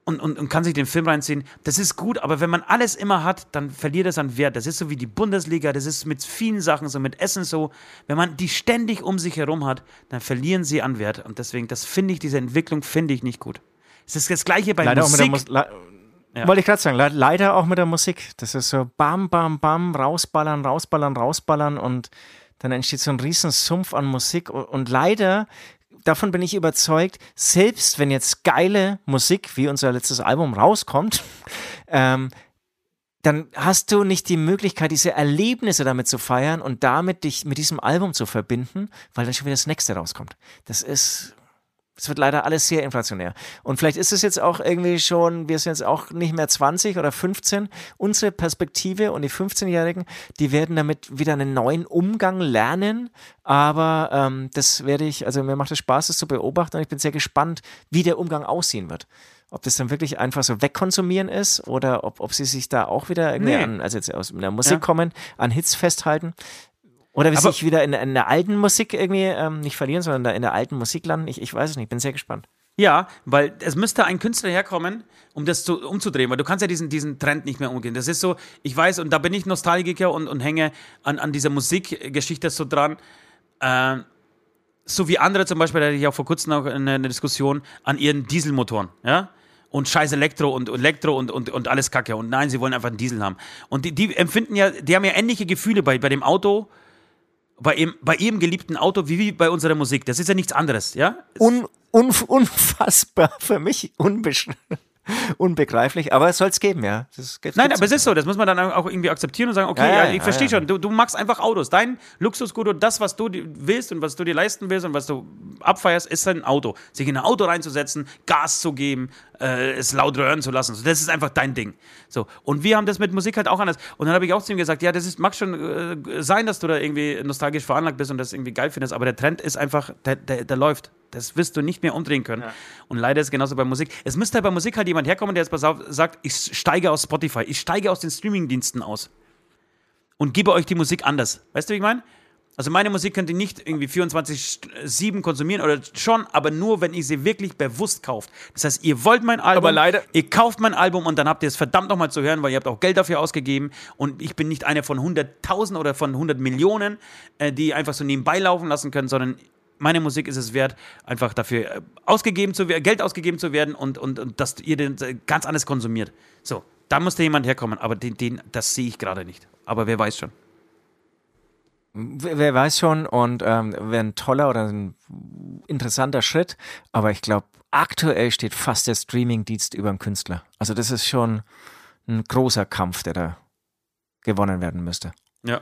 und, und, und kann sich den Film reinziehen. Das ist gut, aber wenn man alles immer hat, dann verliert es an Wert. Das ist so wie die Bundesliga, das ist mit vielen Sachen so, mit Essen so. Wenn man die ständig um sich herum hat, dann verlieren sie an Wert. Und deswegen, das finde ich, diese Entwicklung finde ich nicht gut. Es ist das Gleiche bei Leider auch mit der Musik. Mus Ja. Wollte ich gerade sagen, le leider auch mit der Musik. Das ist so bam, bam, bam, rausballern, rausballern, rausballern und dann entsteht so ein riesen Sumpf an Musik und, und leider, davon bin ich überzeugt, selbst wenn jetzt geile Musik, wie unser letztes Album rauskommt, ähm, dann hast du nicht die Möglichkeit, diese Erlebnisse damit zu feiern und damit dich mit diesem Album zu verbinden, weil dann schon wieder das nächste rauskommt. Das ist, es wird leider alles sehr inflationär. Und vielleicht ist es jetzt auch irgendwie schon, wir sind jetzt auch nicht mehr 20 oder 15. Unsere Perspektive und die 15-Jährigen, die werden damit wieder einen neuen Umgang lernen. Aber ähm, das werde ich, also mir macht es Spaß, das zu beobachten und ich bin sehr gespannt, wie der Umgang aussehen wird. ob das dann wirklich einfach so wegkonsumieren ist oder ob, ob sie sich da auch wieder irgendwie Nee. an, also jetzt aus der Musik Ja. kommen, an Hits festhalten. Oder wie Aber- sich wieder in, in der alten Musik irgendwie ähm, nicht verlieren, sondern da in der alten Musik landen. Ich, ich weiß es nicht, bin sehr gespannt. Ja, weil es müsste ein Künstler herkommen, um das zu, umzudrehen, weil du kannst ja diesen, diesen Trend nicht mehr umgehen. Das ist so, ich weiß, und da bin ich Nostalgiker und, und hänge an, an dieser Musikgeschichte so dran. Ähm, so wie andere zum Beispiel, da hatte ich auch vor kurzem noch eine, eine Diskussion an ihren Dieselmotoren, ja? Und scheiß Elektro und und Elektro und, und, und alles Kacke. Und nein, sie wollen einfach einen Diesel haben. Und die, die empfinden ja, die haben ja ähnliche Gefühle bei, bei dem Auto, bei ihrem, bei ihrem geliebten Auto, wie, wie bei unserer Musik. Das ist ja nichts anderes, ja? Un, un, unfassbar für mich, unbegreiflich, aber es soll es geben, ja. Nein, aber es ist so, das muss man dann auch irgendwie akzeptieren und sagen, okay, Ja, ja, ich ja, verstehe schon, du, du magst einfach Autos. Dein Luxusgut und das, was du willst und was du dir leisten willst und was du abfeierst, ist ein Auto. Sich in ein Auto reinzusetzen, Gas zu geben, äh, es laut röhren zu lassen. So, das ist einfach dein Ding. So. Und wir haben das mit Musik halt auch anders. Und dann habe ich auch zu ihm gesagt, ja, das ist, mag schon äh, sein, dass du da irgendwie nostalgisch veranlagt bist und das irgendwie geil findest, aber der Trend ist einfach, der, der, der läuft. Das wirst du nicht mehr umdrehen können. Und leider ist es genauso bei Musik. Es müsste halt bei Musik halt jemand herkommen, der jetzt pass auf, sagt, ich steige aus Spotify, ich steige aus den Streamingdiensten aus und gebe euch die Musik anders. Weißt du, wie ich meine? Also meine Musik könnt ihr nicht irgendwie 24-7 konsumieren oder schon, aber nur, wenn ihr sie wirklich bewusst kauft. Das heißt, ihr wollt mein Album, Aber leider- ihr kauft mein Album und dann habt ihr es verdammt nochmal zu hören, weil ihr habt auch Geld dafür ausgegeben und ich bin nicht einer von 100.000 oder von 100 Millionen, äh, die einfach so nebenbei laufen lassen können, sondern meine Musik ist es wert, einfach dafür äh, ausgegeben zu werden, Geld ausgegeben zu werden und, und, und dass ihr den äh, ganz anders konsumiert. So, da musste jemand herkommen, aber den, den, das sehe ich gerade nicht. Aber wer weiß schon. Wer weiß schon und ähm, wäre ein toller oder ein interessanter Schritt, aber ich glaube, aktuell steht fast der Streaming-Dienst über dem Künstler. Also das ist schon ein großer Kampf, der da gewonnen werden müsste. Ja.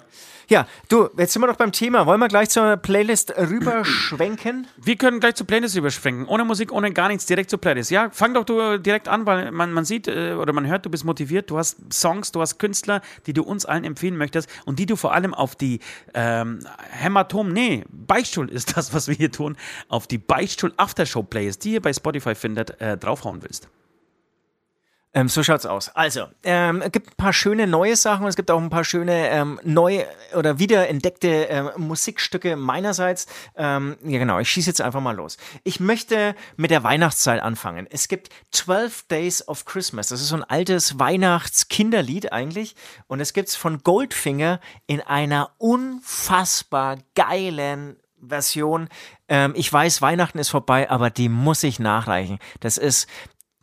Ja, du, jetzt sind wir doch beim Thema. Wollen wir gleich zur Playlist rüberschwenken? Wir können gleich zur Playlist überspringen. Ohne Musik, ohne gar nichts, direkt zur Playlist. Ja, fang doch du direkt an, weil man, man sieht äh, oder man hört, du bist motiviert, du hast Songs, du hast Künstler, die du uns allen empfehlen möchtest und die du vor allem auf die ähm, Hämatom, nee, Beichtstuhl ist das, was wir hier tun, auf die Beichtstuhl Aftershow Playlist, die ihr bei Spotify findet, äh, draufhauen willst. Ähm, so schaut's aus. Also, ähm, es gibt ein paar schöne neue Sachen und es gibt auch ein paar schöne ähm, neu oder wiederentdeckte ähm, Musikstücke meinerseits. Ähm, ja, genau, ich schieße jetzt einfach mal los. Ich möchte mit der Weihnachtszeit anfangen. Es gibt 12 Days of Christmas. Das ist so ein altes Weihnachtskinderlied eigentlich. Und es gibt's von Goldfinger in einer unfassbar geilen Version. Ähm, ich weiß, Weihnachten ist vorbei, aber die muss ich nachreichen. Das ist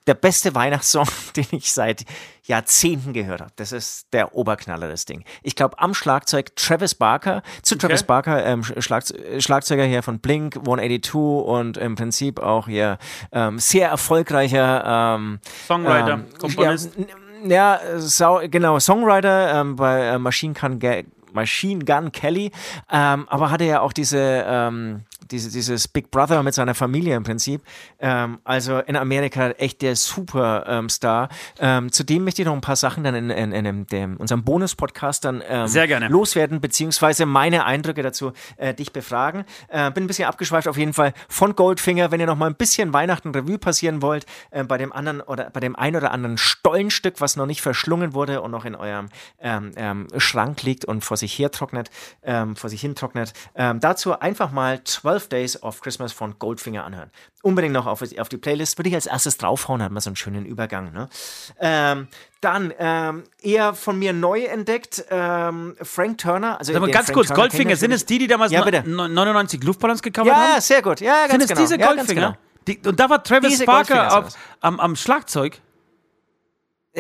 der beste Weihnachtssong, den ich seit Jahrzehnten gehört habe. Das ist der Oberknaller, das Ding. Ich glaube, am Schlagzeug Travis Barker, zu Travis Barker, ähm, Schlag, Schlagzeuger hier von Blink 182 und im Prinzip auch hier ähm, sehr erfolgreicher ähm, Songwriter, ähm, Komponist. Ja, ja sau, genau, Songwriter ähm, bei äh, Machine Gun, Machine Gun Kelly, ähm, aber hatte ja auch diese, ähm, diese, dieses Big Brother mit seiner Familie im Prinzip. Ähm, also in Amerika echt der Superstar. Ähm, zudem möchte ich noch ein paar Sachen dann in, in, in, dem- unserem Bonus-Podcast dann ähm, Sehr gerne. loswerden, beziehungsweise meine Eindrücke dazu äh, dich befragen. Äh, bin ein bisschen abgeschweift auf jeden Fall von Goldfinger. Wenn ihr noch mal ein bisschen Weihnachten Revue passieren wollt, äh, bei dem anderen oder bei dem ein oder anderen Stollenstück, was noch nicht verschlungen wurde und noch in eurem ähm, ähm, Schrank liegt und vor sich her trocknet, ähm, vor sich hin trocknet, ähm, dazu einfach mal 12 Days of Christmas von Goldfinger anhören. Unbedingt noch auf, auf die Playlist. Würde ich als erstes draufhauen, hat man so einen schönen Übergang. Ne? Ähm, dann ähm, eher von mir neu entdeckt, ähm, Frank Turner. Also Sag mal ganz Frank kurz, Turner Goldfinger, sind es die, die damals Ja, no- bitte. no- 99 Luftballons gecovert Ja, haben? ja, sehr gut. Ja, ganz Sind es genau. diese ja, ganz Goldfinger? genau. Die, und da war Travis Diese sind auf, am, am Schlagzeug.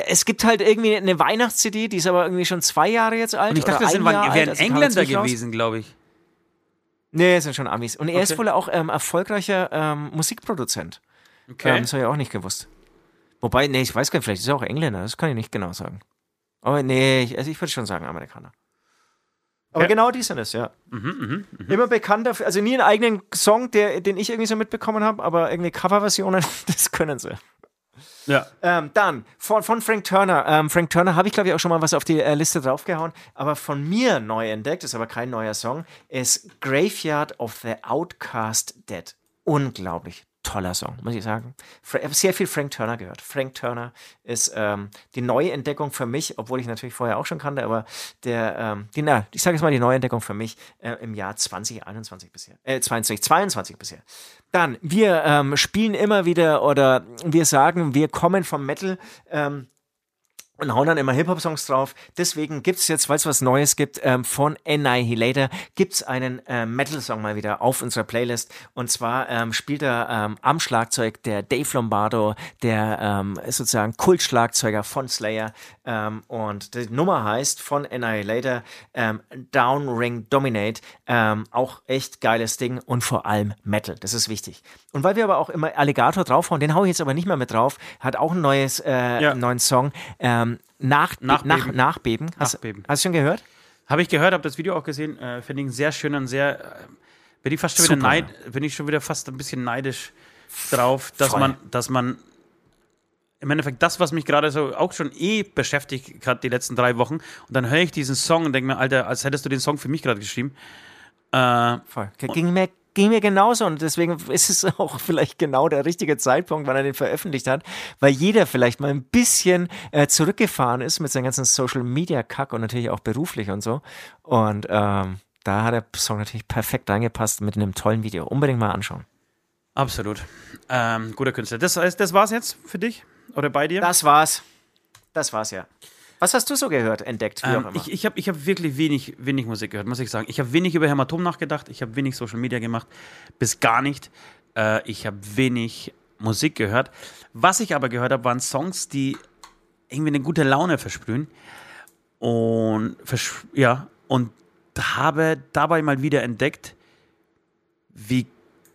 Es gibt halt irgendwie eine Weihnachts-CD, die ist aber irgendwie schon zwei Jahre jetzt alt. Und ich dachte, das sind, Jahr wären alt, also Engländer gewesen, glaube ich. Nee, es sind schon Amis. Und er ist Okay. wohl auch ähm, erfolgreicher ähm, Musikproduzent. Okay. Ähm, das habe ich auch nicht gewusst. Wobei, nee, ich weiß gar nicht, vielleicht ist er auch Engländer, das kann ich nicht genau sagen. Aber nee, ich, also ich würde schon sagen Amerikaner. Aber Okay. genau die sind es, ja. Mhm, Immer bekannt dafür, also nie einen eigenen Song, der, den ich irgendwie so mitbekommen habe, aber irgendwie Coverversionen, das können sie. Ja. Ähm, dann von, von Frank Turner. Ähm, Frank Turner habe ich, glaube ich, auch schon mal was auf die äh, Liste draufgehauen. Aber von mir neu entdeckt, ist aber kein neuer Song, ist Graveyard of the Outcast Dead. Unglaublich. Toller Song, muss ich sagen. Ich habe sehr viel Frank Turner gehört. Frank Turner ist ähm, die neue Entdeckung für mich, obwohl ich natürlich vorher auch schon kannte, aber der, ähm, die, na, ich sage jetzt mal die neue Entdeckung für mich äh, im Jahr 2021 bisher, äh, 2022 bisher. Dann, wir ähm, spielen immer wieder oder wir sagen, wir kommen vom Metal. Ähm, und hauen dann immer Hip-Hop-Songs drauf. Deswegen gibt's jetzt, weil es was Neues gibt, ähm, von Annihilator, gibt's einen äh, Metal-Song mal wieder auf unserer Playlist. Und zwar ähm, spielt er ähm, am Schlagzeug der Dave Lombardo, der ähm, sozusagen Kultschlagzeuger von Slayer. Ähm, und die Nummer heißt von Annihilator ähm, Down Ring Dominate. Ähm, auch echt geiles Ding und vor allem Metal. Das ist wichtig. Und weil wir aber auch immer Alligator draufhauen, den hau ich jetzt aber nicht mehr mit drauf, hat auch ein neues, äh, ja. einen neuen Song. Ähm, nach, Nachbeben. Nach, Nachbeben. Hast, Nachbeben. Hast du schon gehört? Habe ich gehört, habe das Video auch gesehen. Äh, Finde ich sehr schön und sehr. Äh, bin ich fast schon Super. wieder neid, bin ich schon wieder fast ein bisschen neidisch drauf, dass Voll. man, dass man im Endeffekt das, was mich gerade so auch schon eh beschäftigt hat die letzten drei Wochen. Und dann höre ich diesen Song und denke mir, Alter, als hättest du den Song für mich gerade geschrieben. Äh, Voll. Ging mir ging mir genauso und deswegen ist es auch vielleicht genau der richtige Zeitpunkt, wann er den veröffentlicht hat, weil jeder vielleicht mal ein bisschen äh, zurückgefahren ist mit seinem ganzen Social Media Kack und natürlich auch beruflich und so. Und ähm, da hat der Song natürlich perfekt reingepasst mit einem tollen Video. Unbedingt mal anschauen. Absolut. Ähm, guter Künstler. Das, das war's jetzt für dich oder bei dir? Das war's. Das war's ja. Was hast du so gehört, entdeckt? Ähm, ich ich habe ich hab wirklich wenig, wenig Musik gehört, muss ich sagen. Ich habe wenig über Hämatom nachgedacht, ich habe wenig Social Media gemacht, bis gar nicht. Äh, ich habe wenig Musik gehört. Was ich aber gehört habe, waren Songs, die irgendwie eine gute Laune versprühen. Und, ja, und habe dabei mal wieder entdeckt, wie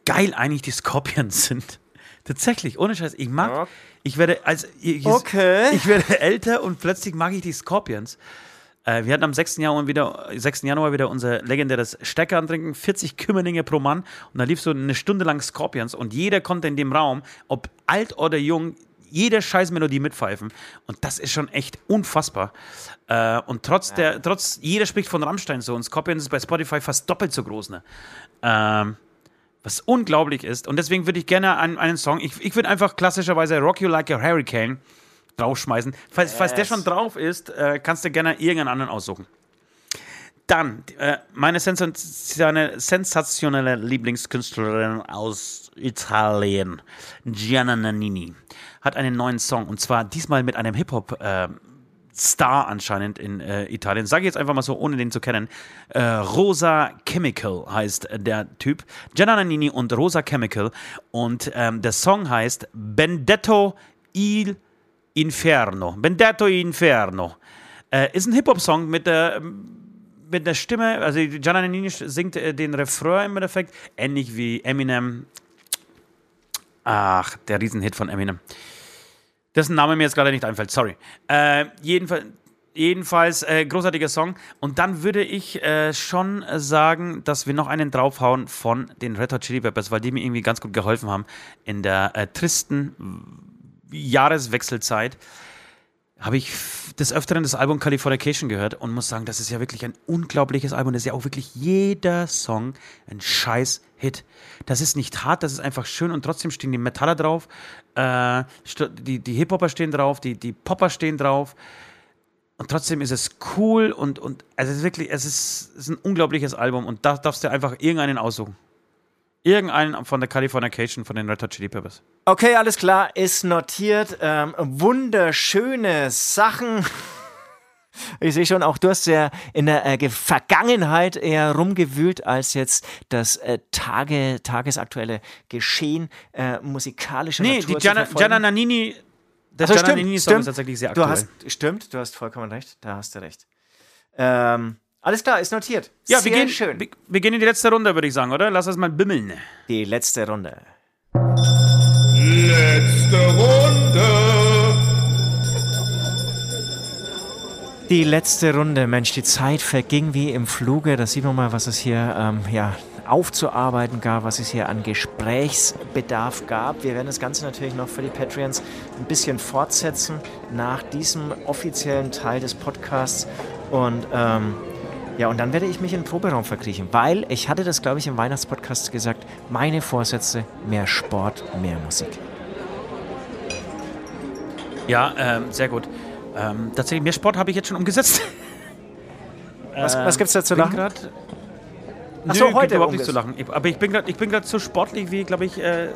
geil eigentlich die Scorpions sind. Tatsächlich, ohne Scheiß. Ich mag. Ich werde, als, ich, okay. ich werde älter und plötzlich mag ich die Scorpions. Äh, wir hatten am 6. Januar, wieder, 6. Januar wieder unser legendäres Stecker antrinken, 40 Kümmerlinge pro Mann. Und da lief so eine Stunde lang Scorpions und jeder konnte in dem Raum, ob alt oder jung, jede Scheißmelodie mitpfeifen. Und das ist schon echt unfassbar. Äh, und trotz der, trotz, jeder spricht von Rammstein so und Scorpions ist bei Spotify fast doppelt so groß. Ne? Ähm, was unglaublich ist. Und deswegen würde ich gerne einen, einen Song, ich, ich würde einfach klassischerweise Rock You Like a Hurricane draufschmeißen. Falls, yes. falls der schon drauf ist, äh, kannst du gerne irgendeinen anderen aussuchen. Dann, äh, meine sensationelle, Lieblingskünstlerin aus Italien, Gianna Nannini, hat einen neuen Song und zwar diesmal mit einem Hip-Hop- äh, Star anscheinend in äh, Italien. Sage ich jetzt einfach mal so, ohne den zu kennen. Äh, Rosa Chemical heißt der Typ. Gianna Nannini und Rosa Chemical. Und ähm, der Song heißt Bendetto il Inferno. Bendetto Inferno. Äh, ist ein Hip-Hop-Song mit der mit der Stimme, also Gianna Nannini singt äh, den Refrain im Endeffekt, ähnlich wie Eminem. Ach, der Riesenhit von Eminem dessen Name mir jetzt gerade nicht einfällt, sorry. Äh, jedenfalls, jedenfalls äh, großartiger Song. Und dann würde ich äh, schon sagen, dass wir noch einen draufhauen von den Red Hot Chili Peppers, weil die mir irgendwie ganz gut geholfen haben in der äh, tristen Jahreswechselzeit. Habe ich des Öfteren das Album Californication gehört und muss sagen, das ist ja wirklich ein unglaubliches Album. Das ist ja auch wirklich jeder Song ein scheiß Hit. Das ist nicht hart, das ist einfach schön und trotzdem stehen die Metaller drauf, äh, die, die Hip-Hopper stehen drauf, die, die Popper stehen drauf. Und trotzdem ist es cool und, und es ist wirklich, es ist, es ist ein unglaubliches Album und da darfst du einfach irgendeinen aussuchen. Irgendeinen von der Californication von den Red Hot Chili Peppers. Okay, alles klar, ist notiert. Ähm, wunderschöne Sachen. Ich sehe schon, auch du hast ja in der äh, Vergangenheit eher rumgewühlt, als jetzt das äh, Tage, tagesaktuelle Geschehen äh, musikalischer nee, Natur die Gianna, Gianna Nannini, der also, Gianna Nannini-Song ist tatsächlich sehr aktuell. Du hast, stimmt, du hast vollkommen recht, da hast du recht. Ähm, alles klar, ist notiert. Ja, sehr wir gehen, schön. Wir, wir gehen in die letzte Runde, würde ich sagen, oder? Lass uns mal bimmeln. Die letzte Runde. Letzte Runde. Die letzte Runde, Mensch, die Zeit verging wie im Fluge. Da sieht man mal, was es hier ähm, ja, aufzuarbeiten gab, was es hier an Gesprächsbedarf gab. Wir werden das Ganze natürlich noch für die Patreons ein bisschen fortsetzen nach diesem offiziellen Teil des Podcasts. Und ähm, Ja, und dann werde ich mich in den Proberaum verkriechen, weil ich hatte das, glaube ich, im Weihnachtspodcast gesagt, meine Vorsätze, mehr Sport, mehr Musik. Ja, ähm, sehr gut. Ähm, tatsächlich, mehr Sport habe ich jetzt schon umgesetzt. Was, was gibt es da zu bin lachen? grad- Ach so, Nö, heute überhaupt nichts zu lachen. Aber ich bin gerade ich bin grad so sportlich wie, glaube ich, äh,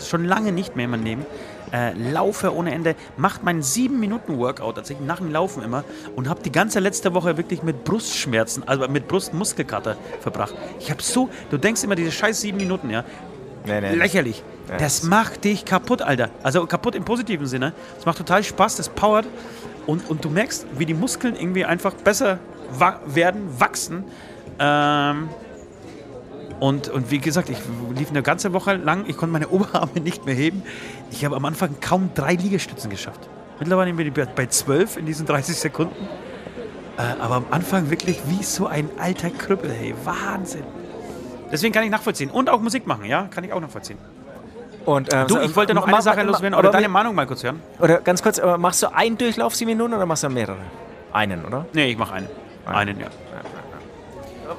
schon lange nicht mehr in meinem Leben. Äh, laufe ohne Ende, macht meinen 7-Minuten-Workout tatsächlich nach dem Laufen immer und habe die ganze letzte Woche wirklich mit Brustschmerzen, also mit Brustmuskelkater verbracht. Ich habe so, du denkst immer, diese scheiß 7 Minuten, ja, Nee, nee. lächerlich. Ja, das das- macht dich kaputt, Alter. Also kaputt im positiven Sinne. Es macht total Spaß, das powert. Und, und du merkst, wie die Muskeln irgendwie einfach besser wa werden, wachsen. Ähm, und, und wie gesagt, ich lief eine ganze Woche lang, ich konnte meine Oberarme nicht mehr heben. Ich habe am Anfang kaum drei Liegestützen geschafft. Mittlerweile bin ich bei- bei 12 in diesen 30 Sekunden. Äh, aber am Anfang wirklich wie so ein alter Krüppel, hey. Wahnsinn. Deswegen kann ich nachvollziehen. Und auch Musik machen, ja? Kann ich auch nachvollziehen. Und, ähm, Du, ich wollte noch eine Sache loswerden, aber oder deine Meinung mal kurz hören. Oder ganz kurz, machst du einen Durchlauf sieben Minuten oder machst du mehrere? Einen, oder? Nee, ich mache einen. Einen, ja.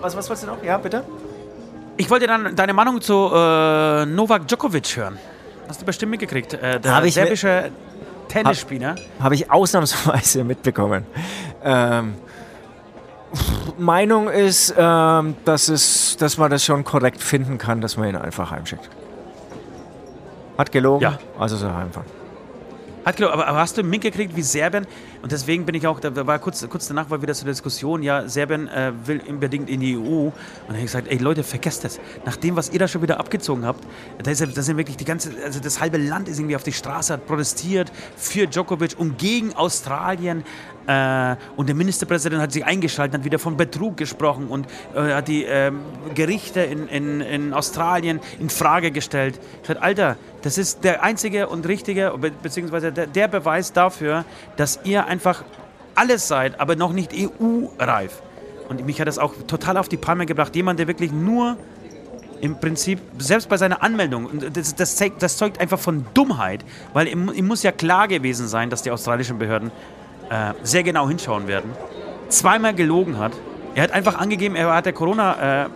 Was, was wolltest du noch? Ja, bitte? Ich wollte dann deine Meinung zu äh, Novak Djokovic hören. Hast du bestimmt mitgekriegt. Äh, der Hab serbische Tennisspieler. Habe ich ausnahmsweise mitbekommen. Ähm, Meinung ist, ähm, dass, es, dass man das schon korrekt finden kann, dass man ihn einfach heimschickt. Hat gelogen, Ja. also soll er heimfahren. Hat geglaubt, aber, aber hast du mitgekriegt, wie Serbien, und deswegen bin ich auch, da war kurz, kurz danach war wieder so eine Diskussion, ja, Serbien äh, will unbedingt in die EU. Und dann habe ich gesagt, ey Leute, vergesst das. Nach dem, was ihr da schon wieder abgezogen habt, da, ist, da sind wirklich die ganze, also das halbe Land ist irgendwie auf die Straße, hat protestiert für Djokovic und gegen Australien. Äh, und der Ministerpräsident hat sich eingeschaltet, hat wieder von Betrug gesprochen und äh, hat die ähm, Gerichte in, in, in Australien in Frage gestellt. Ich sagte, Alter, das ist der einzige und richtige, be beziehungsweise der, der Beweis dafür, dass ihr einfach alles seid, aber noch nicht EU-reif. Und mich hat das auch total auf die Palme gebracht. Jemand, der wirklich nur im Prinzip, selbst bei seiner Anmeldung, das, das, das zeugt einfach von Dummheit, weil ihm, ihm muss ja klar gewesen sein, dass die australischen Behörden äh, sehr genau hinschauen werden. Zweimal gelogen hat. Er hat einfach angegeben, er hatte Corona, äh,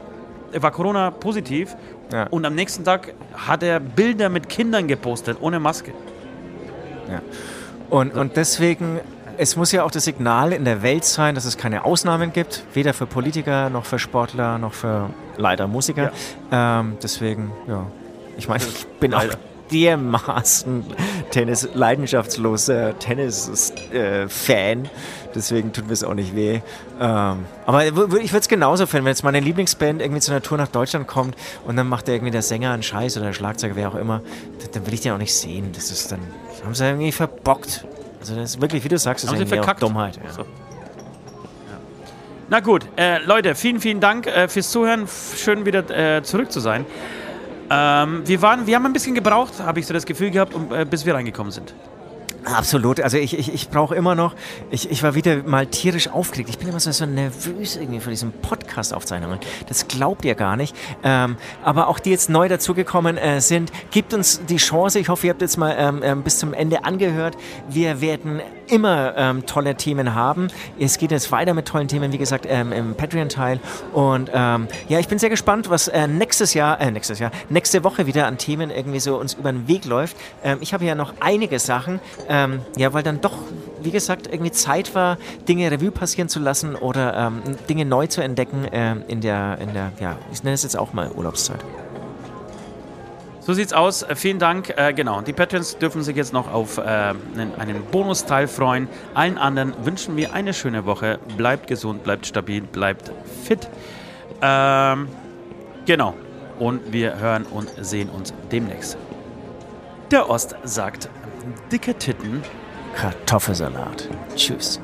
er war Corona positiv Ja. und am nächsten Tag hat er Bilder mit Kindern gepostet, ohne Maske. Ja. Und, und deswegen, es muss ja auch das Signal in der Welt sein, dass es keine Ausnahmen gibt, weder für Politiker noch für Sportler noch für leider Musiker. Ähm, deswegen, ja, ich meine, ich bin auch Leider. dermaßen Tennis, leidenschaftsloser Tennis-Fan. Deswegen tut mir es auch nicht weh. Ähm, aber ich würde es genauso finden, wenn jetzt meine Lieblingsband irgendwie zu einer Tour nach Deutschland kommt und dann macht der irgendwie der Sänger einen Scheiß oder der Schlagzeuger, wer auch immer, dann, dann will ich den auch nicht sehen. Das ist dann, haben sie irgendwie verbockt. Also das ist wirklich, wie du sagst, das ist irgendwie verkackt. Dummheit. Ja. So. Na gut, äh, Leute, vielen, vielen Dank äh, fürs Zuhören. Schön wieder äh, zurück zu sein. Ähm, wir, waren, wir haben ein bisschen gebraucht, habe ich so das Gefühl gehabt, um, äh, bis wir reingekommen sind. Absolut. Also ich, ich, ich brauche immer noch, ich, ich war wieder mal tierisch aufgeregt. Ich bin immer so, so nervös irgendwie vor diesen Podcast-Aufzeichnungen. Das glaubt ihr gar nicht. Ähm, aber auch die jetzt neu dazugekommen äh, sind, gibt uns die Chance. Ich hoffe, ihr habt jetzt mal ähm, ähm, bis zum Ende angehört. Wir werden immer ähm, tolle Themen haben. Es geht jetzt weiter mit tollen Themen, wie gesagt, ähm, im Patreon-Teil. Und ähm, ja, ich bin sehr gespannt, was äh, nächstes Jahr, äh, nächstes Jahr, nächste Woche wieder an Themen irgendwie so uns über den Weg läuft. Ich habe ja noch einige Sachen, ähm, ja, weil dann doch, wie gesagt, irgendwie Zeit war, Dinge Revue passieren zu lassen oder ähm, Dinge neu zu entdecken ähm, in der, in der, ja, ich nenne es jetzt auch mal Urlaubszeit. So sieht's aus. Äh, vielen Dank. Äh, genau, die Patrons dürfen sich jetzt noch auf äh, einen, einen Bonusteil freuen. Allen anderen wünschen wir eine schöne Woche. Bleibt gesund, bleibt stabil, bleibt fit. Ähm, genau. Und wir hören und sehen uns demnächst. Der Ost sagt dicke Titten. Kartoffelsalat. Tschüss.